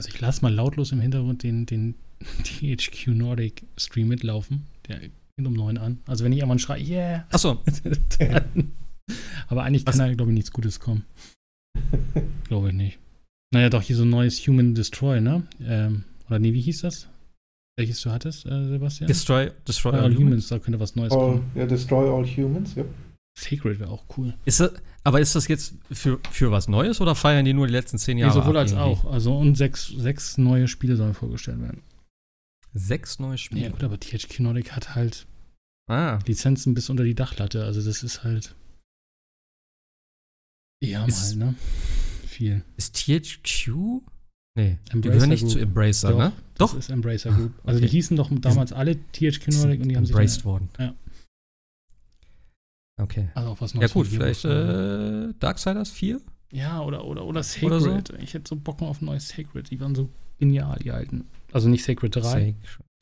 Also ich lasse mal lautlos im Hintergrund den, den THQ Nordic Stream mitlaufen. Der fängt um neun an. Also wenn ich einmal schreie, yeah. Achso. Aber eigentlich kann da, glaube ich, nichts Gutes kommen. glaube ich nicht. Naja, doch, hier so ein neues Human Destroy, ne? Ähm, oder nee, wie hieß das? Welches du hattest, äh, Sebastian? Destroy, Destroy all, all humans. humans. Da könnte was Neues all, kommen. Ja, Destroy All Humans, ja. Sacred wäre auch cool. Ist das, aber ist das jetzt für, für was Neues oder feiern die nur die letzten zehn Jahre? Nee, sowohl als irgendwie? auch. Also und sechs, sechs neue Spiele sollen vorgestellt werden. Sechs neue Spiele? Ja gut, aber THQ Nordic hat halt ah. Lizenzen bis unter die Dachlatte. Also das ist halt ja ist, mal, ne? Viel. Ist THQ? Nee, Embracer die gehören nicht Group. zu Embracer, Doch, ne? Doch. Das ist Embracer Group. Also okay. die hießen doch damals alle THQ Nordic und die haben sich embraced worden. Ja. Okay. Also auch was Neues. Ja gut, vielleicht äh, Darksiders 4? Ja, oder, oder, oder Sacred. Oder so? Ich hätte so Bock auf ein neues Sacred. Die waren so genial, die alten. Also nicht Sacred 3, Sacred.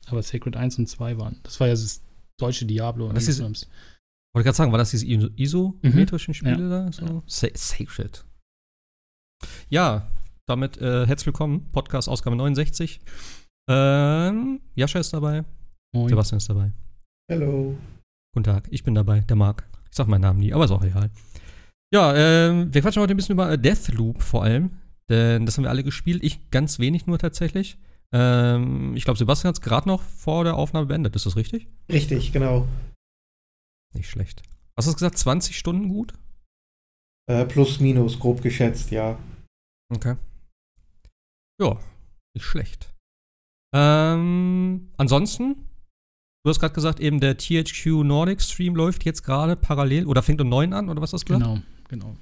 aber Sacred 1 und 2 waren. Das war ja das deutsche Diablo. Das ist, wollte ich gerade sagen, war das diese isometrischen mhm. Spiele ja. da? So? Ja. Sa Sacred. Ja, damit äh, herzlich willkommen. Podcast Ausgabe 69. Ähm, Jascha ist dabei. Moin. Sebastian ist dabei. Hallo. Guten Tag, ich bin dabei, der Marc. Ich sag meinen Namen nie, aber ist auch egal. Ja, ähm, wir quatschen heute ein bisschen über Deathloop vor allem. Denn das haben wir alle gespielt. Ich ganz wenig nur tatsächlich. Ähm, ich glaube, Sebastian hat es gerade noch vor der Aufnahme beendet. Ist das richtig? Richtig, genau. Nicht schlecht. Was hast du gesagt? 20 Stunden gut? Äh, plus, minus, grob geschätzt, ja. Okay. Ja, nicht schlecht. Ähm, ansonsten, Du hast gerade gesagt, eben der THQ Nordic Stream läuft jetzt gerade parallel oder fängt um 9 an oder was hast du gesagt? Genau, genau.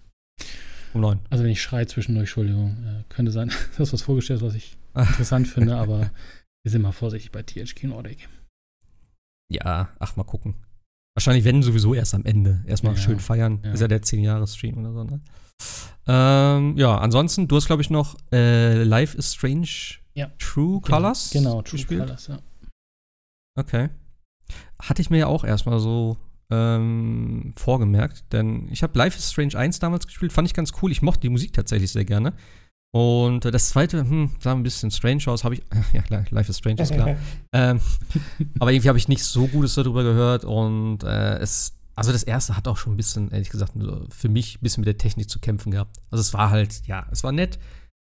Um 9. Also wenn ich schreie zwischendurch, Entschuldigung, äh, könnte sein, du hast was vorgestellt, was ich interessant finde, aber wir sind mal vorsichtig bei THQ Nordic. Ja, ach, mal gucken. Wahrscheinlich wenn sowieso erst am Ende. Erstmal ja, schön feiern. Ja. Ist ja der 10-Jahres-Stream oder so, ne? Ähm, ja, ansonsten, du hast, glaube ich, noch äh, Life is Strange ja. True Colors. Genau, True gespielt? Colors, ja. Okay. Hatte ich mir ja auch erstmal so ähm, vorgemerkt, denn ich habe Life is Strange 1 damals gespielt, fand ich ganz cool. Ich mochte die Musik tatsächlich sehr gerne. Und äh, das zweite, hm, sah ein bisschen strange aus, habe ich. Ja, Life is Strange ist klar. ähm, aber irgendwie habe ich nicht so Gutes darüber gehört und äh, es. Also das erste hat auch schon ein bisschen, ehrlich gesagt, für mich ein bisschen mit der Technik zu kämpfen gehabt. Also es war halt, ja, es war nett.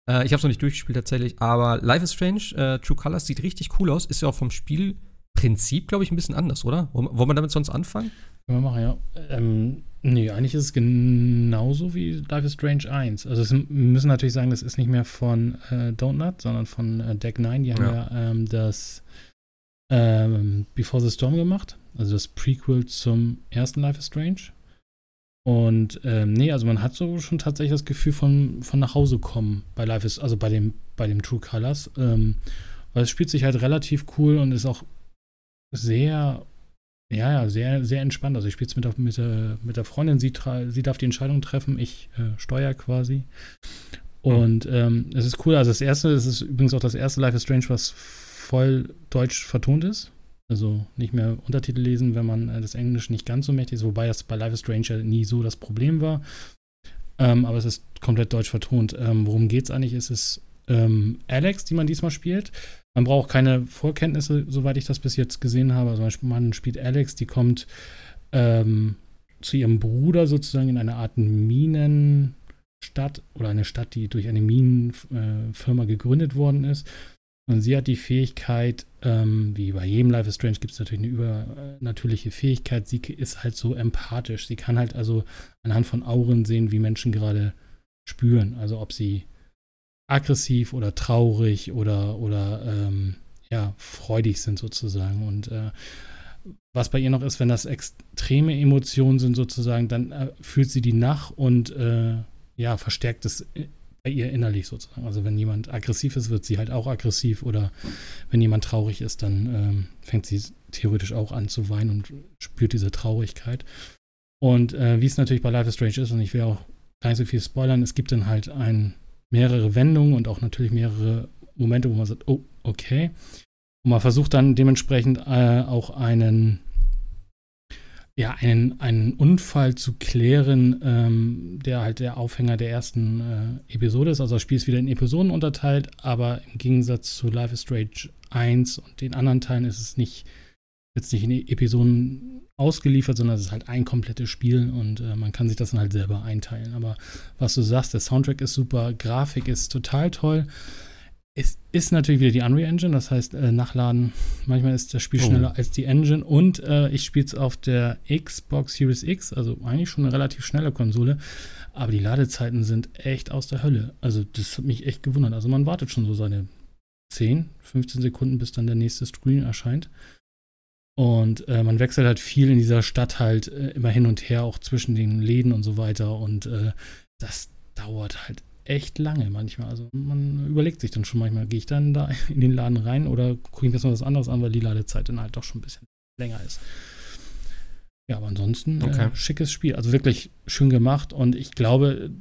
Äh, ich habe es noch nicht durchgespielt tatsächlich, aber Life is Strange, äh, True Colors sieht richtig cool aus, ist ja auch vom Spiel Prinzip, glaube ich, ein bisschen anders, oder? Wollen wir damit sonst anfangen? Können wir machen, ja. Ähm, nee, eigentlich ist es genauso wie Life is Strange 1. Also, wir müssen natürlich sagen, das ist nicht mehr von äh, Donut, sondern von äh, Deck 9. Die haben ja, ja ähm, das ähm, Before the Storm gemacht. Also das Prequel zum ersten Life is Strange. Und ähm, nee, also man hat so schon tatsächlich das Gefühl von, von nach Hause kommen bei Life is, also bei dem, bei dem True Colors. Ähm, weil es spielt sich halt relativ cool und ist auch sehr, ja, ja, sehr, sehr entspannt. Also ich spiele es mit, mit, der, mit der Freundin, sie, sie darf die Entscheidung treffen, ich äh, steuere quasi. Und ähm, es ist cool. Also das erste, es ist übrigens auch das erste Life is Strange, was voll deutsch vertont ist. Also nicht mehr Untertitel lesen, wenn man äh, das Englisch nicht ganz so mächtig ist, wobei das bei Life is Strange ja nie so das Problem war. Ähm, aber es ist komplett deutsch vertont. Ähm, worum geht es eigentlich? Es ist ähm, Alex, die man diesmal spielt. Man braucht keine Vorkenntnisse, soweit ich das bis jetzt gesehen habe. Also man spielt Alex, die kommt ähm, zu ihrem Bruder sozusagen in eine Art Minenstadt oder eine Stadt, die durch eine Minenfirma gegründet worden ist. Und sie hat die Fähigkeit, ähm, wie bei jedem Life is Strange gibt es natürlich eine übernatürliche Fähigkeit, sie ist halt so empathisch. Sie kann halt also anhand von Auren sehen, wie Menschen gerade spüren. Also ob sie aggressiv oder traurig oder, oder ähm, ja, freudig sind sozusagen. Und äh, was bei ihr noch ist, wenn das extreme Emotionen sind sozusagen, dann äh, fühlt sie die nach und äh, ja, verstärkt es bei ihr innerlich sozusagen. Also wenn jemand aggressiv ist, wird sie halt auch aggressiv oder wenn jemand traurig ist, dann ähm, fängt sie theoretisch auch an zu weinen und spürt diese Traurigkeit. Und äh, wie es natürlich bei Life is Strange ist, und ich will auch gar nicht so viel spoilern, es gibt dann halt ein mehrere Wendungen und auch natürlich mehrere Momente, wo man sagt, oh, okay. Und man versucht dann dementsprechend äh, auch einen ja, einen, einen Unfall zu klären, ähm, der halt der Aufhänger der ersten äh, Episode ist. Also das Spiel ist wieder in Episoden unterteilt, aber im Gegensatz zu Life is Strange 1 und den anderen Teilen ist es nicht jetzt nicht in Episoden ausgeliefert, sondern es ist halt ein komplettes Spiel und äh, man kann sich das dann halt selber einteilen. Aber was du sagst, der Soundtrack ist super, Grafik ist total toll. Es ist natürlich wieder die Unreal Engine, das heißt, äh, nachladen, manchmal ist das Spiel oh. schneller als die Engine und äh, ich spiele es auf der Xbox Series X, also eigentlich schon eine relativ schnelle Konsole, aber die Ladezeiten sind echt aus der Hölle. Also das hat mich echt gewundert. Also man wartet schon so seine 10, 15 Sekunden, bis dann der nächste Screen erscheint. Und äh, man wechselt halt viel in dieser Stadt halt äh, immer hin und her, auch zwischen den Läden und so weiter. Und äh, das dauert halt echt lange manchmal. Also man überlegt sich dann schon manchmal, gehe ich dann da in den Laden rein oder gucke ich mir jetzt mal was anderes an, weil die Ladezeit dann halt doch schon ein bisschen länger ist. Ja, aber ansonsten äh, okay. schickes Spiel. Also wirklich schön gemacht und ich glaube,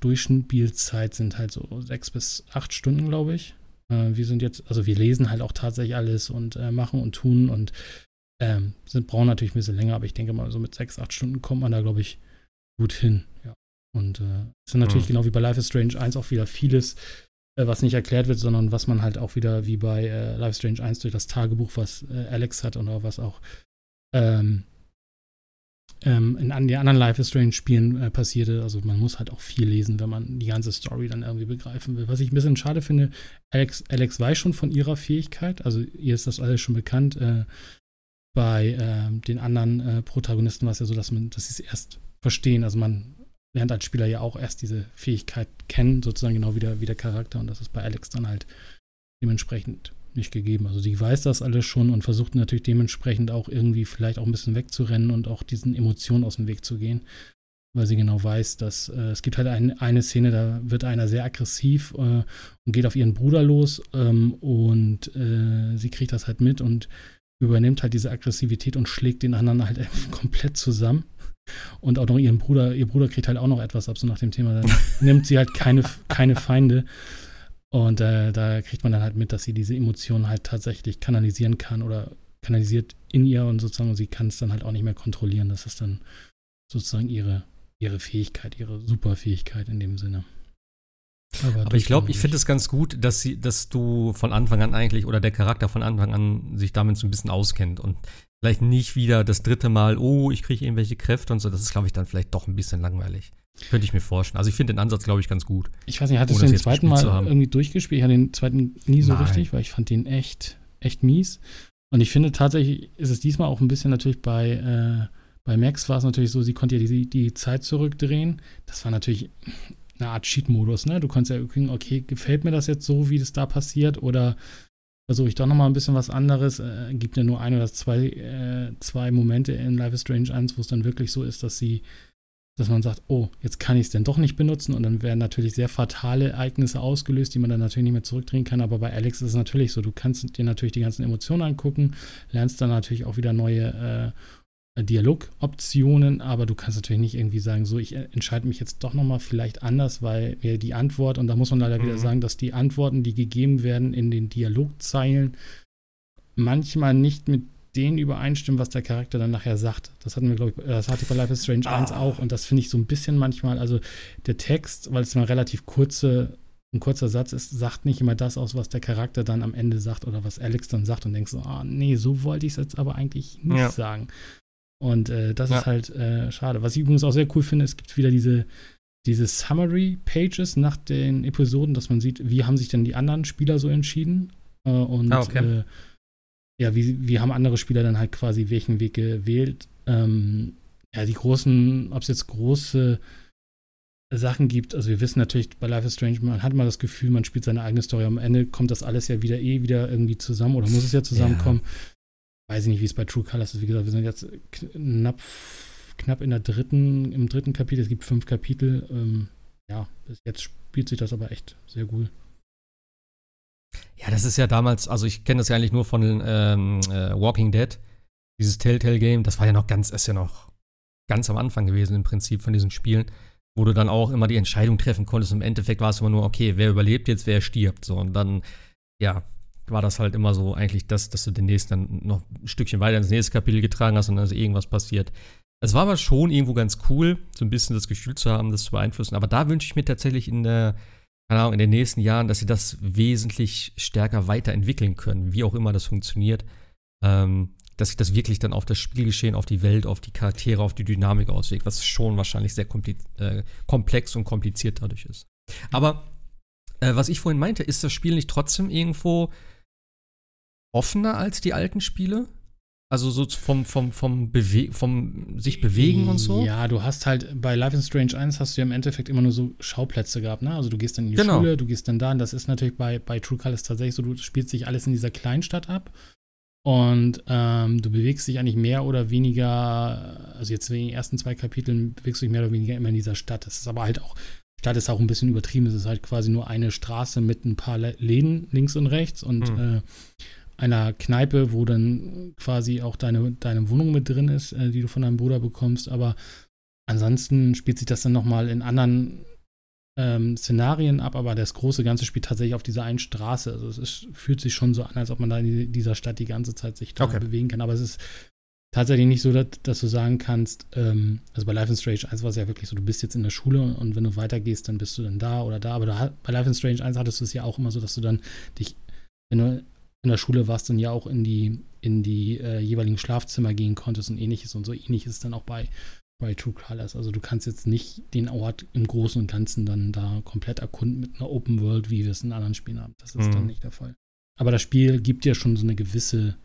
Durchschnittspielzeit sind halt so sechs bis acht Stunden, glaube ich. Äh, wir sind jetzt, also wir lesen halt auch tatsächlich alles und äh, machen und tun und ähm, sind, brauchen natürlich ein bisschen länger, aber ich denke mal, so mit sechs, acht Stunden kommt man da, glaube ich, gut hin. Ja. Und äh, es sind natürlich mhm. genau wie bei Life is Strange 1 auch wieder vieles, äh, was nicht erklärt wird, sondern was man halt auch wieder wie bei äh, Life is Strange 1 durch das Tagebuch, was äh, Alex hat oder was auch ähm, ähm, in an den anderen Life is Strange Spielen äh, passierte. Also man muss halt auch viel lesen, wenn man die ganze Story dann irgendwie begreifen will. Was ich ein bisschen schade finde, Alex, Alex weiß schon von ihrer Fähigkeit, also ihr ist das alles schon bekannt. Äh, bei äh, den anderen äh, Protagonisten war es ja so, dass man, dass sie es erst verstehen. Also man lernt als Spieler ja auch erst diese Fähigkeit kennen, sozusagen genau wie der, wie der Charakter. Und das ist bei Alex dann halt dementsprechend nicht gegeben. Also sie weiß das alles schon und versucht natürlich dementsprechend auch irgendwie vielleicht auch ein bisschen wegzurennen und auch diesen Emotionen aus dem Weg zu gehen. Weil sie genau weiß, dass äh, es gibt halt ein, eine Szene, da wird einer sehr aggressiv äh, und geht auf ihren Bruder los ähm, und äh, sie kriegt das halt mit und übernimmt halt diese Aggressivität und schlägt den anderen halt komplett zusammen. Und auch noch ihren Bruder, ihr Bruder kriegt halt auch noch etwas ab, so nach dem Thema. Dann nimmt sie halt keine, keine Feinde. Und äh, da kriegt man dann halt mit, dass sie diese Emotionen halt tatsächlich kanalisieren kann oder kanalisiert in ihr und sozusagen sie kann es dann halt auch nicht mehr kontrollieren. Das ist dann sozusagen ihre, ihre Fähigkeit, ihre Superfähigkeit in dem Sinne. Aber, Aber ich glaube, ich finde es ganz gut, dass sie, dass du von Anfang an eigentlich oder der Charakter von Anfang an sich damit so ein bisschen auskennt und vielleicht nicht wieder das dritte Mal, oh, ich kriege irgendwelche Kräfte und so. Das ist, glaube ich, dann vielleicht doch ein bisschen langweilig. Könnte ich mir vorstellen. Also ich finde den Ansatz, glaube ich, ganz gut. Ich weiß nicht, hattest du den zweiten Mal irgendwie durchgespielt? Ich hatte den zweiten nie so Nein. richtig, weil ich fand den echt, echt mies. Und ich finde tatsächlich ist es diesmal auch ein bisschen natürlich bei, äh, bei Max war es natürlich so, sie konnte ja die, die Zeit zurückdrehen. Das war natürlich eine Art Cheat-Modus, ne? Du konntest ja gucken, okay, gefällt mir das jetzt so, wie das da passiert oder versuche ich doch nochmal ein bisschen was anderes. Äh, gibt ja nur ein oder zwei, äh, zwei Momente in Life is Strange 1, wo es dann wirklich so ist, dass sie dass man sagt, oh, jetzt kann ich es denn doch nicht benutzen und dann werden natürlich sehr fatale Ereignisse ausgelöst, die man dann natürlich nicht mehr zurückdrehen kann. Aber bei Alex ist es natürlich so, du kannst dir natürlich die ganzen Emotionen angucken, lernst dann natürlich auch wieder neue äh, Dialogoptionen, aber du kannst natürlich nicht irgendwie sagen, so, ich entscheide mich jetzt doch nochmal vielleicht anders, weil mir die Antwort, und da muss man leider mhm. wieder sagen, dass die Antworten, die gegeben werden in den Dialogzeilen, manchmal nicht mit den übereinstimmen, was der Charakter dann nachher sagt. Das hatten wir, glaube ich, das hatte ich bei Life is Strange ah. 1 auch und das finde ich so ein bisschen manchmal, also der Text, weil es mal relativ kurze, ein kurzer Satz ist, sagt nicht immer das aus, was der Charakter dann am Ende sagt oder was Alex dann sagt und denkst so, ah, nee, so wollte ich es jetzt aber eigentlich nicht ja. sagen. Und äh, das ja. ist halt äh, schade. Was ich übrigens auch sehr cool finde, es gibt wieder diese, diese Summary-Pages nach den Episoden, dass man sieht, wie haben sich denn die anderen Spieler so entschieden. Äh, und ah, okay. Äh, ja, wie, wie haben andere Spieler dann halt quasi welchen Weg gewählt? Ähm, ja, die großen, ob es jetzt große Sachen gibt, also wir wissen natürlich bei Life is Strange, man hat mal das Gefühl, man spielt seine eigene Story. Am Ende kommt das alles ja wieder eh wieder irgendwie zusammen oder muss es ja zusammenkommen. Ja. Weiß ich nicht, wie es bei True Colors ist. Wie gesagt, wir sind jetzt knapp, knapp in der dritten, im dritten Kapitel. Es gibt fünf Kapitel. Ähm, ja, bis jetzt spielt sich das aber echt sehr gut. Ja, das ist ja damals, also ich kenne das ja eigentlich nur von ähm, äh, Walking Dead, dieses Telltale-Game, das war ja noch ganz, ist ja noch ganz am Anfang gewesen im Prinzip von diesen Spielen, wo du dann auch immer die Entscheidung treffen konntest. Im Endeffekt war es immer nur, okay, wer überlebt jetzt, wer stirbt. So, und dann, ja, war das halt immer so eigentlich das, dass du den nächsten dann noch ein Stückchen weiter ins nächste Kapitel getragen hast und dann ist irgendwas passiert. Es war aber schon irgendwo ganz cool, so ein bisschen das Gefühl zu haben, das zu beeinflussen. Aber da wünsche ich mir tatsächlich in der, keine Ahnung, in den nächsten Jahren, dass sie das wesentlich stärker weiterentwickeln können, wie auch immer das funktioniert. Ähm, dass sich das wirklich dann auf das Spielgeschehen, auf die Welt, auf die Charaktere, auf die Dynamik auswirkt, was schon wahrscheinlich sehr äh, komplex und kompliziert dadurch ist. Aber äh, was ich vorhin meinte, ist das Spiel nicht trotzdem irgendwo offener als die alten Spiele? Also so vom, vom, vom, Bewe vom sich bewegen und so? Ja, du hast halt bei Life is Strange 1 hast du ja im Endeffekt immer nur so Schauplätze gehabt, ne? Also du gehst dann in die Genau. Schule, du gehst dann da und das ist natürlich bei, bei True Colors tatsächlich so, du spielst sich alles in dieser Kleinstadt ab und ähm, du bewegst dich eigentlich mehr oder weniger, also jetzt in den ersten zwei Kapiteln bewegst du dich mehr oder weniger immer in dieser Stadt. Das ist aber halt auch, Stadt ist auch ein bisschen übertrieben, es ist halt quasi nur eine Straße mit ein paar Läden links und rechts und Hm. äh, einer Kneipe, wo dann quasi auch deine, deine Wohnung mit drin ist, äh, die du von deinem Bruder bekommst. Aber ansonsten spielt sich das dann nochmal in anderen ähm, Szenarien ab, aber das große Ganze spielt tatsächlich auf dieser einen Straße. Also es ist, fühlt sich schon so an, als ob man da in die- dieser Stadt die ganze Zeit sich Okay. bewegen kann. Aber es ist tatsächlich nicht so, dass, dass du sagen kannst, ähm, also bei Life in Strange 1 war es ja wirklich so, du bist jetzt in der Schule und wenn du weitergehst, dann bist du dann da oder da. Aber da, bei Life in Strange 1 hattest du es ja auch immer so, dass du dann dich, wenn du in der Schule warst, dann ja auch in die, in die äh, jeweiligen Schlafzimmer gehen konntest und ähnliches. Und so ähnlich ist dann auch bei, bei True Colors. Also du kannst jetzt nicht den Ort im Großen und Ganzen dann da komplett erkunden mit einer Open World, wie wir es in anderen Spielen haben. Das ist Mhm. dann nicht der Fall. Aber das Spiel gibt dir schon so eine gewisse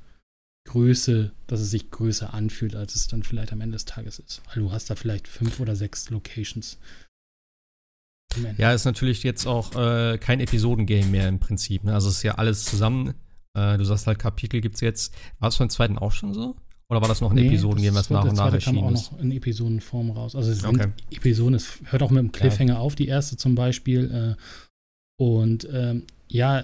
Größe, dass es sich größer anfühlt, als es dann vielleicht am Ende des Tages ist. Weil du hast da vielleicht fünf oder sechs Locations. Ja, ist natürlich jetzt auch äh, kein Episodengame mehr im Prinzip. Ne? Also es ist ja alles zusammen. Äh, du sagst halt, Kapitel gibt's jetzt. War es beim zweiten auch schon so? Oder war das noch ein Nee, Episodengame, was das nach und nach zweite kam erschienen auch ist? noch in Episodenform raus. Also es Okay. sind Episoden, es hört auch mit dem Cliffhanger auf, die erste zum Beispiel. Äh, und ähm, ja,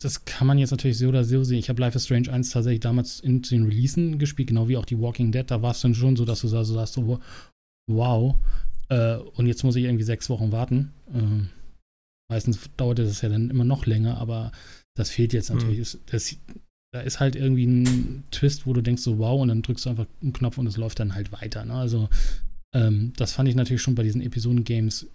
das kann man jetzt natürlich so oder so sehen. Ich habe Life is Strange 1 tatsächlich damals in den Releasen gespielt, genau wie auch die Walking Dead. Da war es dann schon so, dass du so sagst, so, wow. Äh, und jetzt muss ich irgendwie sechs Wochen warten. Ähm, meistens dauerte das ja dann immer noch länger, aber das fehlt jetzt Hm. natürlich. Das, das, da ist halt irgendwie ein Twist, wo du denkst so, wow, und dann drückst du einfach einen Knopf und es läuft dann halt weiter. Ne? Also ähm, das fand ich natürlich schon bei diesen Episoden-Games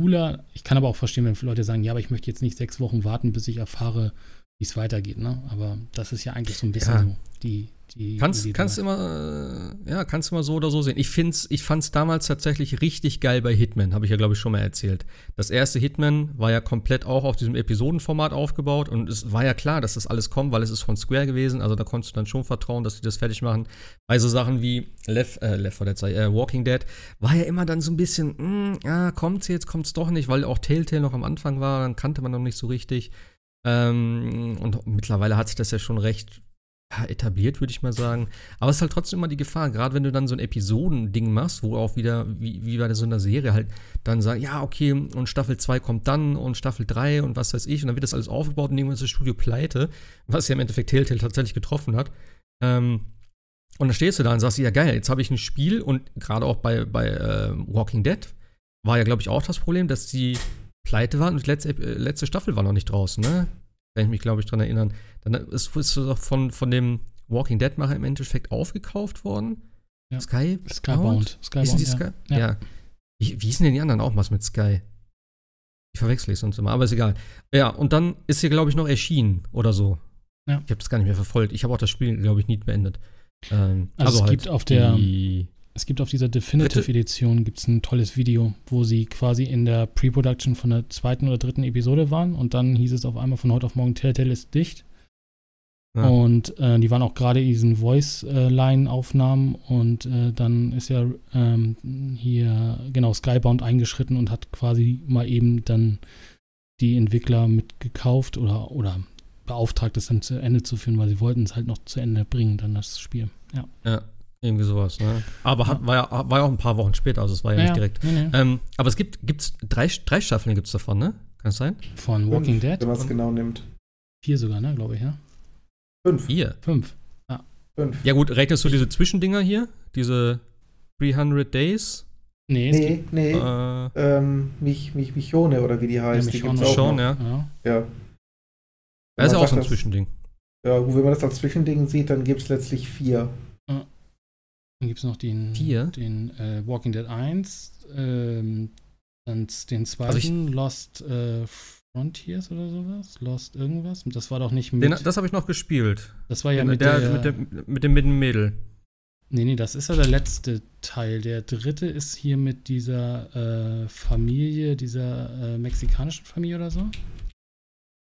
cooler. Ich kann aber auch verstehen, wenn Leute sagen, ja, aber ich möchte jetzt nicht sechs Wochen warten, bis ich erfahre, wie es weitergeht. Ne? Aber das ist ja eigentlich so ein bisschen Ja. so die, die Kannst, kannst immer, äh, ja, kannst mal so oder so sehen. Ich find's, ich fand's damals tatsächlich richtig geil bei Hitman, habe ich ja, glaube ich, schon mal erzählt. Das erste Hitman war ja komplett auch auf diesem Episodenformat aufgebaut und es war ja klar, dass das alles kommt, weil es ist von Square gewesen, also da konntest du dann schon vertrauen, dass sie das fertig machen. Bei so Sachen wie Left, äh, Left 4 Dead, äh, Walking Dead war ja immer dann so ein bisschen, mh, ja, kommt's jetzt, kommt's doch nicht, weil auch Telltale noch am Anfang war, dann kannte man noch nicht so richtig. Ähm, und mittlerweile hat sich das ja schon recht etabliert, würde ich mal sagen. Aber es ist halt trotzdem immer die Gefahr, gerade wenn du dann so ein Episodending machst, wo auch wieder, wie, wie bei so einer Serie halt, dann sagen, ja, okay, und Staffel 2 kommt dann und Staffel 3 und was weiß ich, und dann wird das alles aufgebaut und irgendwann ist das Studio pleite, was ja im Endeffekt Telltale tatsächlich getroffen hat. Ähm, und dann stehst du da und sagst, ja geil, jetzt habe ich ein Spiel und gerade auch bei, bei äh, Walking Dead war ja, glaube ich, auch das Problem, dass die pleite waren und die letzte, äh, letzte Staffel war noch nicht draußen, ne? Kann ich mich, glaube ich, dran erinnern. Dann ist, ist doch von, von dem Walking Dead-Macher im Endeffekt aufgekauft worden. Ja. Sky? Skybound. Skybound, ja. Sky? Ja. Ja. Wie, wie hießen denn die anderen auch was mit Sky? Ich verwechsel es sonst immer, aber ist egal. Ja, und dann ist hier, glaube ich, noch erschienen oder so. Ja. Ich habe das gar nicht mehr verfolgt. Ich habe auch das Spiel, glaube ich, nie beendet. Ähm, Also es gibt auf der- die, Es gibt auf dieser Definitive Edition gibt's ein tolles Video, wo sie quasi in der Pre-Production von der zweiten oder dritten Episode waren und dann hieß es auf einmal von heute auf morgen, Telltale ist dicht. Ja. Und äh, die waren auch gerade in diesen Voice-Line-Aufnahmen und äh, dann ist ja ähm, hier genau Skybound eingeschritten und hat quasi mal eben dann die Entwickler mit gekauft oder, oder beauftragt, das dann zu Ende zu führen, weil sie wollten es halt noch zu Ende bringen, dann das Spiel. Ja. ja, irgendwie sowas. Ne? Aber hat, war, ja, war ja auch ein paar Wochen später, also es war ja, nicht direkt. Nee, nee. Ähm, aber es gibt gibt's drei, drei Staffeln gibt's davon, ne? Kann es sein? Von Walking Fünf, Dead. Wenn man es genau nimmt. Vier sogar, ne, glaube ich, ja. Fünf. Vier. Fünf. Fünf. Ja gut, rechnest du diese Zwischendinger hier? Diese 300 Days? Nee, es gibt Nee, nee. Äh, Ähm, mich, mich, Michone oder wie die heißt, die Michonne gibt's auch noch. ja. ja. Ja. Das ist ja auch so ein Zwischending. Ja, gut, wenn man das als Zwischending sieht, dann gibt es letztlich vier. Dann gibt es noch den, Vier? den äh, Walking Dead 1, ähm, dann den zweiten, Also ich- Lost äh, Frontiers oder sowas. Lost irgendwas. Das war doch nicht mit. Den, das habe ich noch gespielt. das war ja mit der, der. mit, dem, mit dem mit dem Mädel. nee, nee, das ist ja der letzte Teil. Der dritte ist hier mit dieser äh, Familie, dieser äh, mexikanischen Familie oder so.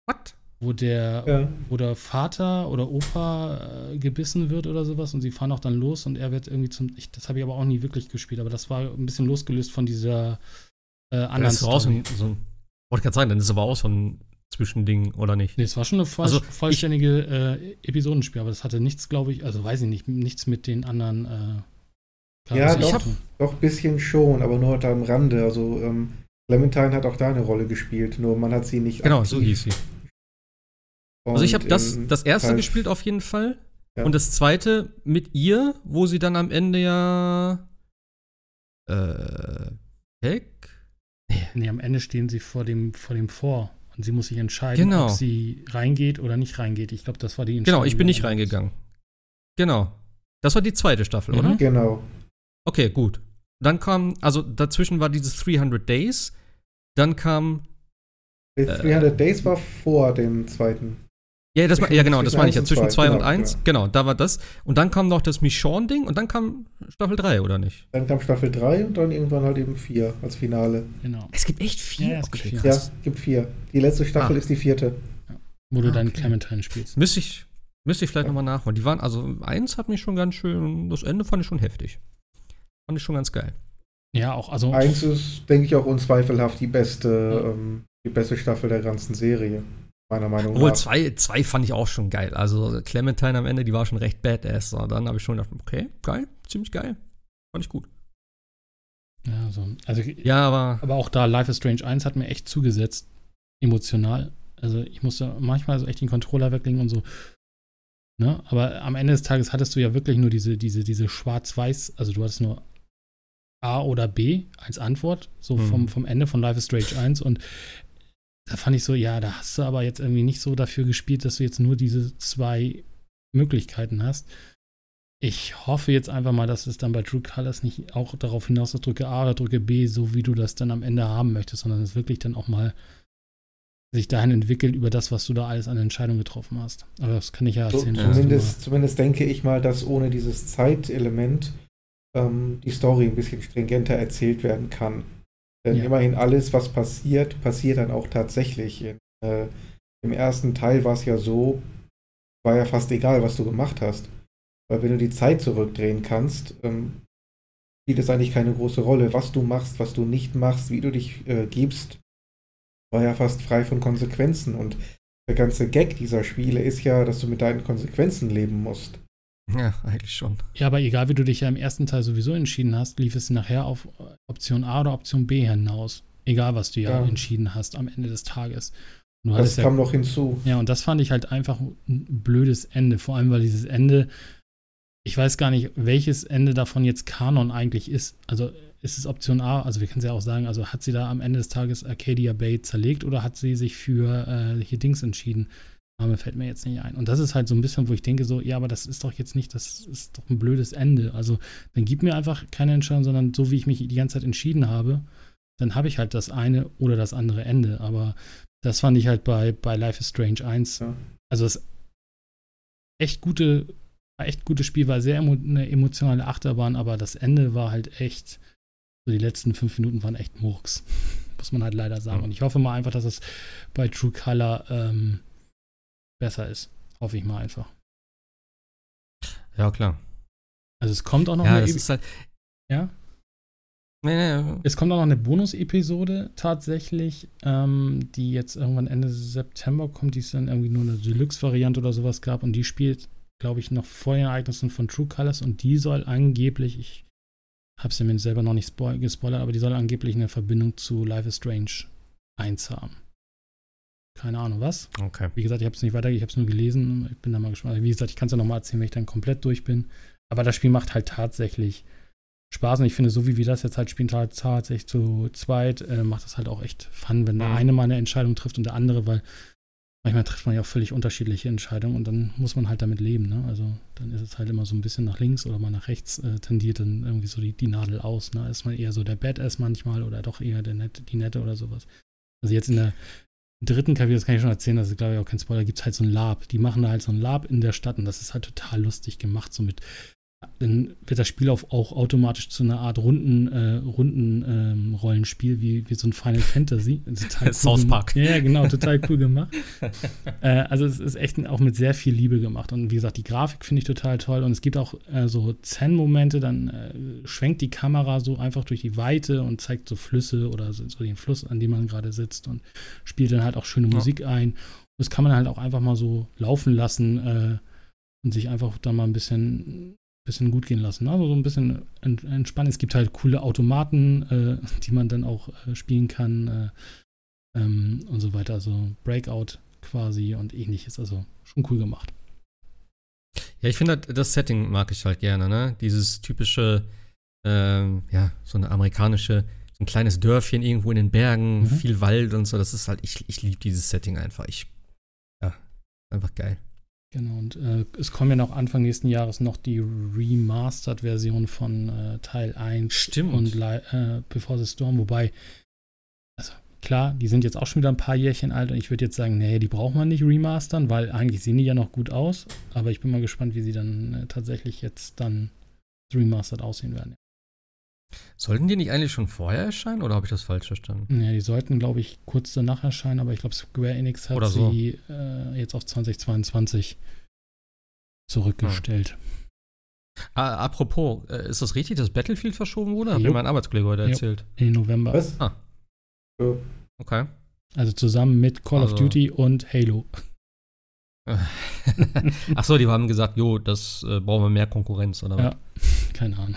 What? Wo der, Ja. wo der Vater oder Opa äh, gebissen wird oder sowas und sie fahren auch dann los und er wird irgendwie zum. Ich, das habe ich aber auch nie wirklich gespielt, aber das war ein bisschen losgelöst von dieser äh, anderen ist es auch so Story. ein, so ein, wollte gerade sagen, dann ist es aber auch so ein Zwischending, oder nicht? Nee, es war schon eine voll, Also, vollständige äh, Episodenspiel, aber das hatte nichts, glaube ich, also weiß ich nicht, nichts mit den anderen äh, Ja, doch. Doch, ein bisschen schon, aber nur da am Rande. Also, ähm, Clementine hat auch da eine Rolle gespielt, nur man hat sie nicht. Genau, aktiv. so hieß sie. Also ich habe das, in das erste Teil- gespielt auf jeden Fall. Ja. Und das zweite mit ihr, wo sie dann am Ende ja äh, Heck? Nee, am Ende stehen sie vor dem, vor dem Vor und sie muss sich entscheiden, Genau. ob sie reingeht oder nicht reingeht. Ich glaube, das war die Entscheidung. Genau, ich bin nicht reingegangen. Genau. Das war die zweite Staffel, Mhm. oder? Genau. Okay, gut. Dann kam, also dazwischen war dieses 300 Days. Dann kam, Die Äh, 300 Days war vor dem zweiten. Ja, das ja genau, das meine ich ja, und zwischen zwei, 2 und genau, 1. Genau, da war das. Und dann kam noch das Michonne-Ding und dann kam Staffel 3, oder nicht? Dann kam Staffel 3 und dann irgendwann halt eben 4 als Finale. Genau. Es gibt echt vier. Ja, ja, es gibt vier. Ja, gibt vier. Die letzte Staffel Ah. ist die vierte. Wo du Ah, dann okay. Clementine spielst. Müsste ich, müsste ich vielleicht nochmal nachholen. Die waren, also eins hat mich schon ganz schön, das Ende fand ich schon heftig. Fand ich schon ganz geil. Ja, auch, also. Eins ist, denke ich, auch unzweifelhaft die beste, Ja. ähm, die beste Staffel der ganzen Serie. Meiner Meinung Obwohl, nach. zwei, zwei fand ich auch schon geil. Also Clementine am Ende, die war schon recht badass. Und dann habe ich schon gedacht, okay, geil, ziemlich geil. Fand ich gut. ja, so. also Ja, aber Aber auch da, Life is Strange 1 hat mir echt zugesetzt, emotional. Also ich musste manchmal so echt den Controller weglegen und so. Ne? Aber am Ende des Tages hattest du ja wirklich nur diese, diese, diese Schwarz-Weiß, also du hattest nur A oder B als Antwort, so Hm. vom, vom Ende von Life is Strange 1 und da fand ich so, ja, da hast du aber jetzt irgendwie nicht so dafür gespielt, dass du jetzt nur diese zwei Möglichkeiten hast. Ich hoffe jetzt einfach mal, dass es dann bei True Colors nicht auch darauf hinaus ist, drücke A oder drücke B, so wie du das dann am Ende haben möchtest, sondern es wirklich dann auch mal sich dahin entwickelt über das, was du da alles an Entscheidungen getroffen hast. Aber das kann ich ja erzählen. Zumindest, zumindest denke ich mal, dass ohne dieses Zeitelement ähm, die Story ein bisschen stringenter erzählt werden kann. Denn Ja. immerhin alles, was passiert, passiert dann auch tatsächlich. In, äh, Im ersten Teil war es ja so, war ja fast egal, was du gemacht hast. Weil wenn du die Zeit zurückdrehen kannst, ähm, spielt es eigentlich keine große Rolle, was du machst, was du nicht machst, wie du dich äh, gibst, war ja fast frei von Konsequenzen. Und der ganze Gag dieser Spiele ist ja, dass du mit deinen Konsequenzen leben musst. Ja, eigentlich schon. Ja, aber egal wie du dich ja im ersten Teil sowieso entschieden hast, lief es nachher auf Option A oder Option B hinaus. Egal, was du ja, Ja. entschieden hast am Ende des Tages. Du Das hattest ja kam noch hinzu. Ja, und das fand ich halt einfach ein blödes Ende. Vor allem, weil dieses Ende, ich weiß gar nicht, welches Ende davon jetzt Kanon eigentlich ist. Also ist es Option A, also wir können es ja auch sagen, also hat sie da am Ende des Tages Arcadia Bay zerlegt oder hat sie sich für äh, hier Dings entschieden? Name fällt mir jetzt nicht ein. Und das ist halt so ein bisschen, wo ich denke, so, ja, aber das ist doch jetzt nicht, das ist doch ein blödes Ende. Also dann gib mir einfach keine Entscheidung, sondern so wie ich mich die ganze Zeit entschieden habe, dann habe ich halt das eine oder das andere Ende. Aber das fand ich halt bei, bei Life is Strange 1. Ja. Also das echt gute, echt gutes Spiel, war sehr emo, eine emotionale Achterbahn, aber das Ende war halt echt, so die letzten fünf Minuten waren echt Murks. Muss man halt leider sagen. Ja. Und ich hoffe mal einfach, dass es bei True Color ähm, besser ist. Hoffe ich mal einfach. Ja, klar. Also es kommt auch noch Ja, eine das halt. Ja? Nee, nee, Es kommt auch noch eine Bonus-Episode tatsächlich, ähm, die jetzt irgendwann Ende September kommt, die es dann irgendwie nur eine Deluxe-Variante oder sowas gab und die spielt, glaube ich, noch vor den Ereignissen von True Colors und die soll angeblich, ich habe ja mir selber noch nicht spoil gespoilert, aber die soll angeblich eine Verbindung zu Life is Strange 1 haben. Keine Ahnung was. Okay. Wie gesagt, ich habe es nicht weiter, ich habe es nur gelesen. Ich bin da mal gespannt. Also Wie gesagt, ich kann es ja nochmal erzählen, wenn ich dann komplett durch bin. Aber das Spiel macht halt tatsächlich Spaß und ich finde, so wie wir das jetzt halt spielen, tat- tatsächlich zu zweit, äh, macht das halt auch echt Fun, wenn der Mhm. eine mal eine Entscheidung trifft und der andere, weil manchmal trifft man ja auch völlig unterschiedliche Entscheidungen und dann muss man halt damit leben. Ne? Also dann ist es halt immer so ein bisschen nach links oder mal nach rechts äh, tendiert dann irgendwie so die, die Nadel aus. Ne? Ist man eher so der Badass manchmal oder doch eher der Net, die Nette oder sowas. Also jetzt in der dritten Kapitel, das kann ich schon erzählen, das ist glaube ich auch kein Spoiler, gibt es halt so ein Lab. Die machen da halt so ein Lab in der Stadt und das ist halt total lustig gemacht, so mit dann wird das Spiel auch, auch automatisch zu einer Art runden, äh, runden ähm, Rollenspiel wie, wie so ein Final Fantasy. Total cool South Park. Ja, genau, total cool gemacht. äh, also es ist echt auch mit sehr viel Liebe gemacht. Und wie gesagt, die Grafik finde ich total toll. Und es gibt auch äh, so Zen-Momente, dann äh, schwenkt die Kamera so einfach durch die Weite und zeigt so Flüsse oder so, so den Fluss, an dem man gerade sitzt und spielt dann halt auch schöne ja. Musik ein. Und das kann man halt auch einfach mal so laufen lassen äh, und sich einfach da mal ein bisschen bisschen gut gehen lassen. Also so ein bisschen entspannen. Es gibt halt coole Automaten, äh, die man dann auch äh, spielen kann äh, ähm, und so weiter. Also Breakout quasi und ähnliches. Also schon cool gemacht. Ja, ich finde halt, das Setting mag ich halt gerne, ne? Dieses typische, ähm, ja, so eine amerikanische, so ein kleines Dörfchen irgendwo in den Bergen, mhm. viel Wald und so. Das ist halt, ich, ich liebe dieses Setting einfach. Ich, ja, einfach geil. Genau, und äh, es kommen ja noch Anfang nächsten Jahres noch die Remastered-Version von äh, Teil 1 Stimmt. und äh, Before the Storm, wobei, also klar, die sind jetzt auch schon wieder ein paar Jährchen alt und ich würde jetzt sagen, nee, die braucht man nicht remastern, weil eigentlich sehen die ja noch gut aus, aber ich bin mal gespannt, wie sie dann äh, tatsächlich jetzt dann remastered aussehen werden. Sollten die nicht eigentlich schon vorher erscheinen oder habe ich das falsch verstanden? Ja, die sollten, glaube ich, kurz danach erscheinen, aber ich glaube, Square Enix hat so. sie äh, jetzt auf 2022 zurückgestellt. Hm. Ah, apropos, äh, ist das richtig, dass Battlefield verschoben wurde? Hat mir mein Arbeitskollege heute erzählt. In November. Was? Ah. Okay. Also zusammen mit Call also. of Duty und Halo. Achso, die haben gesagt, jo, das äh, brauchen wir mehr Konkurrenz, oder Ja, keine Ahnung.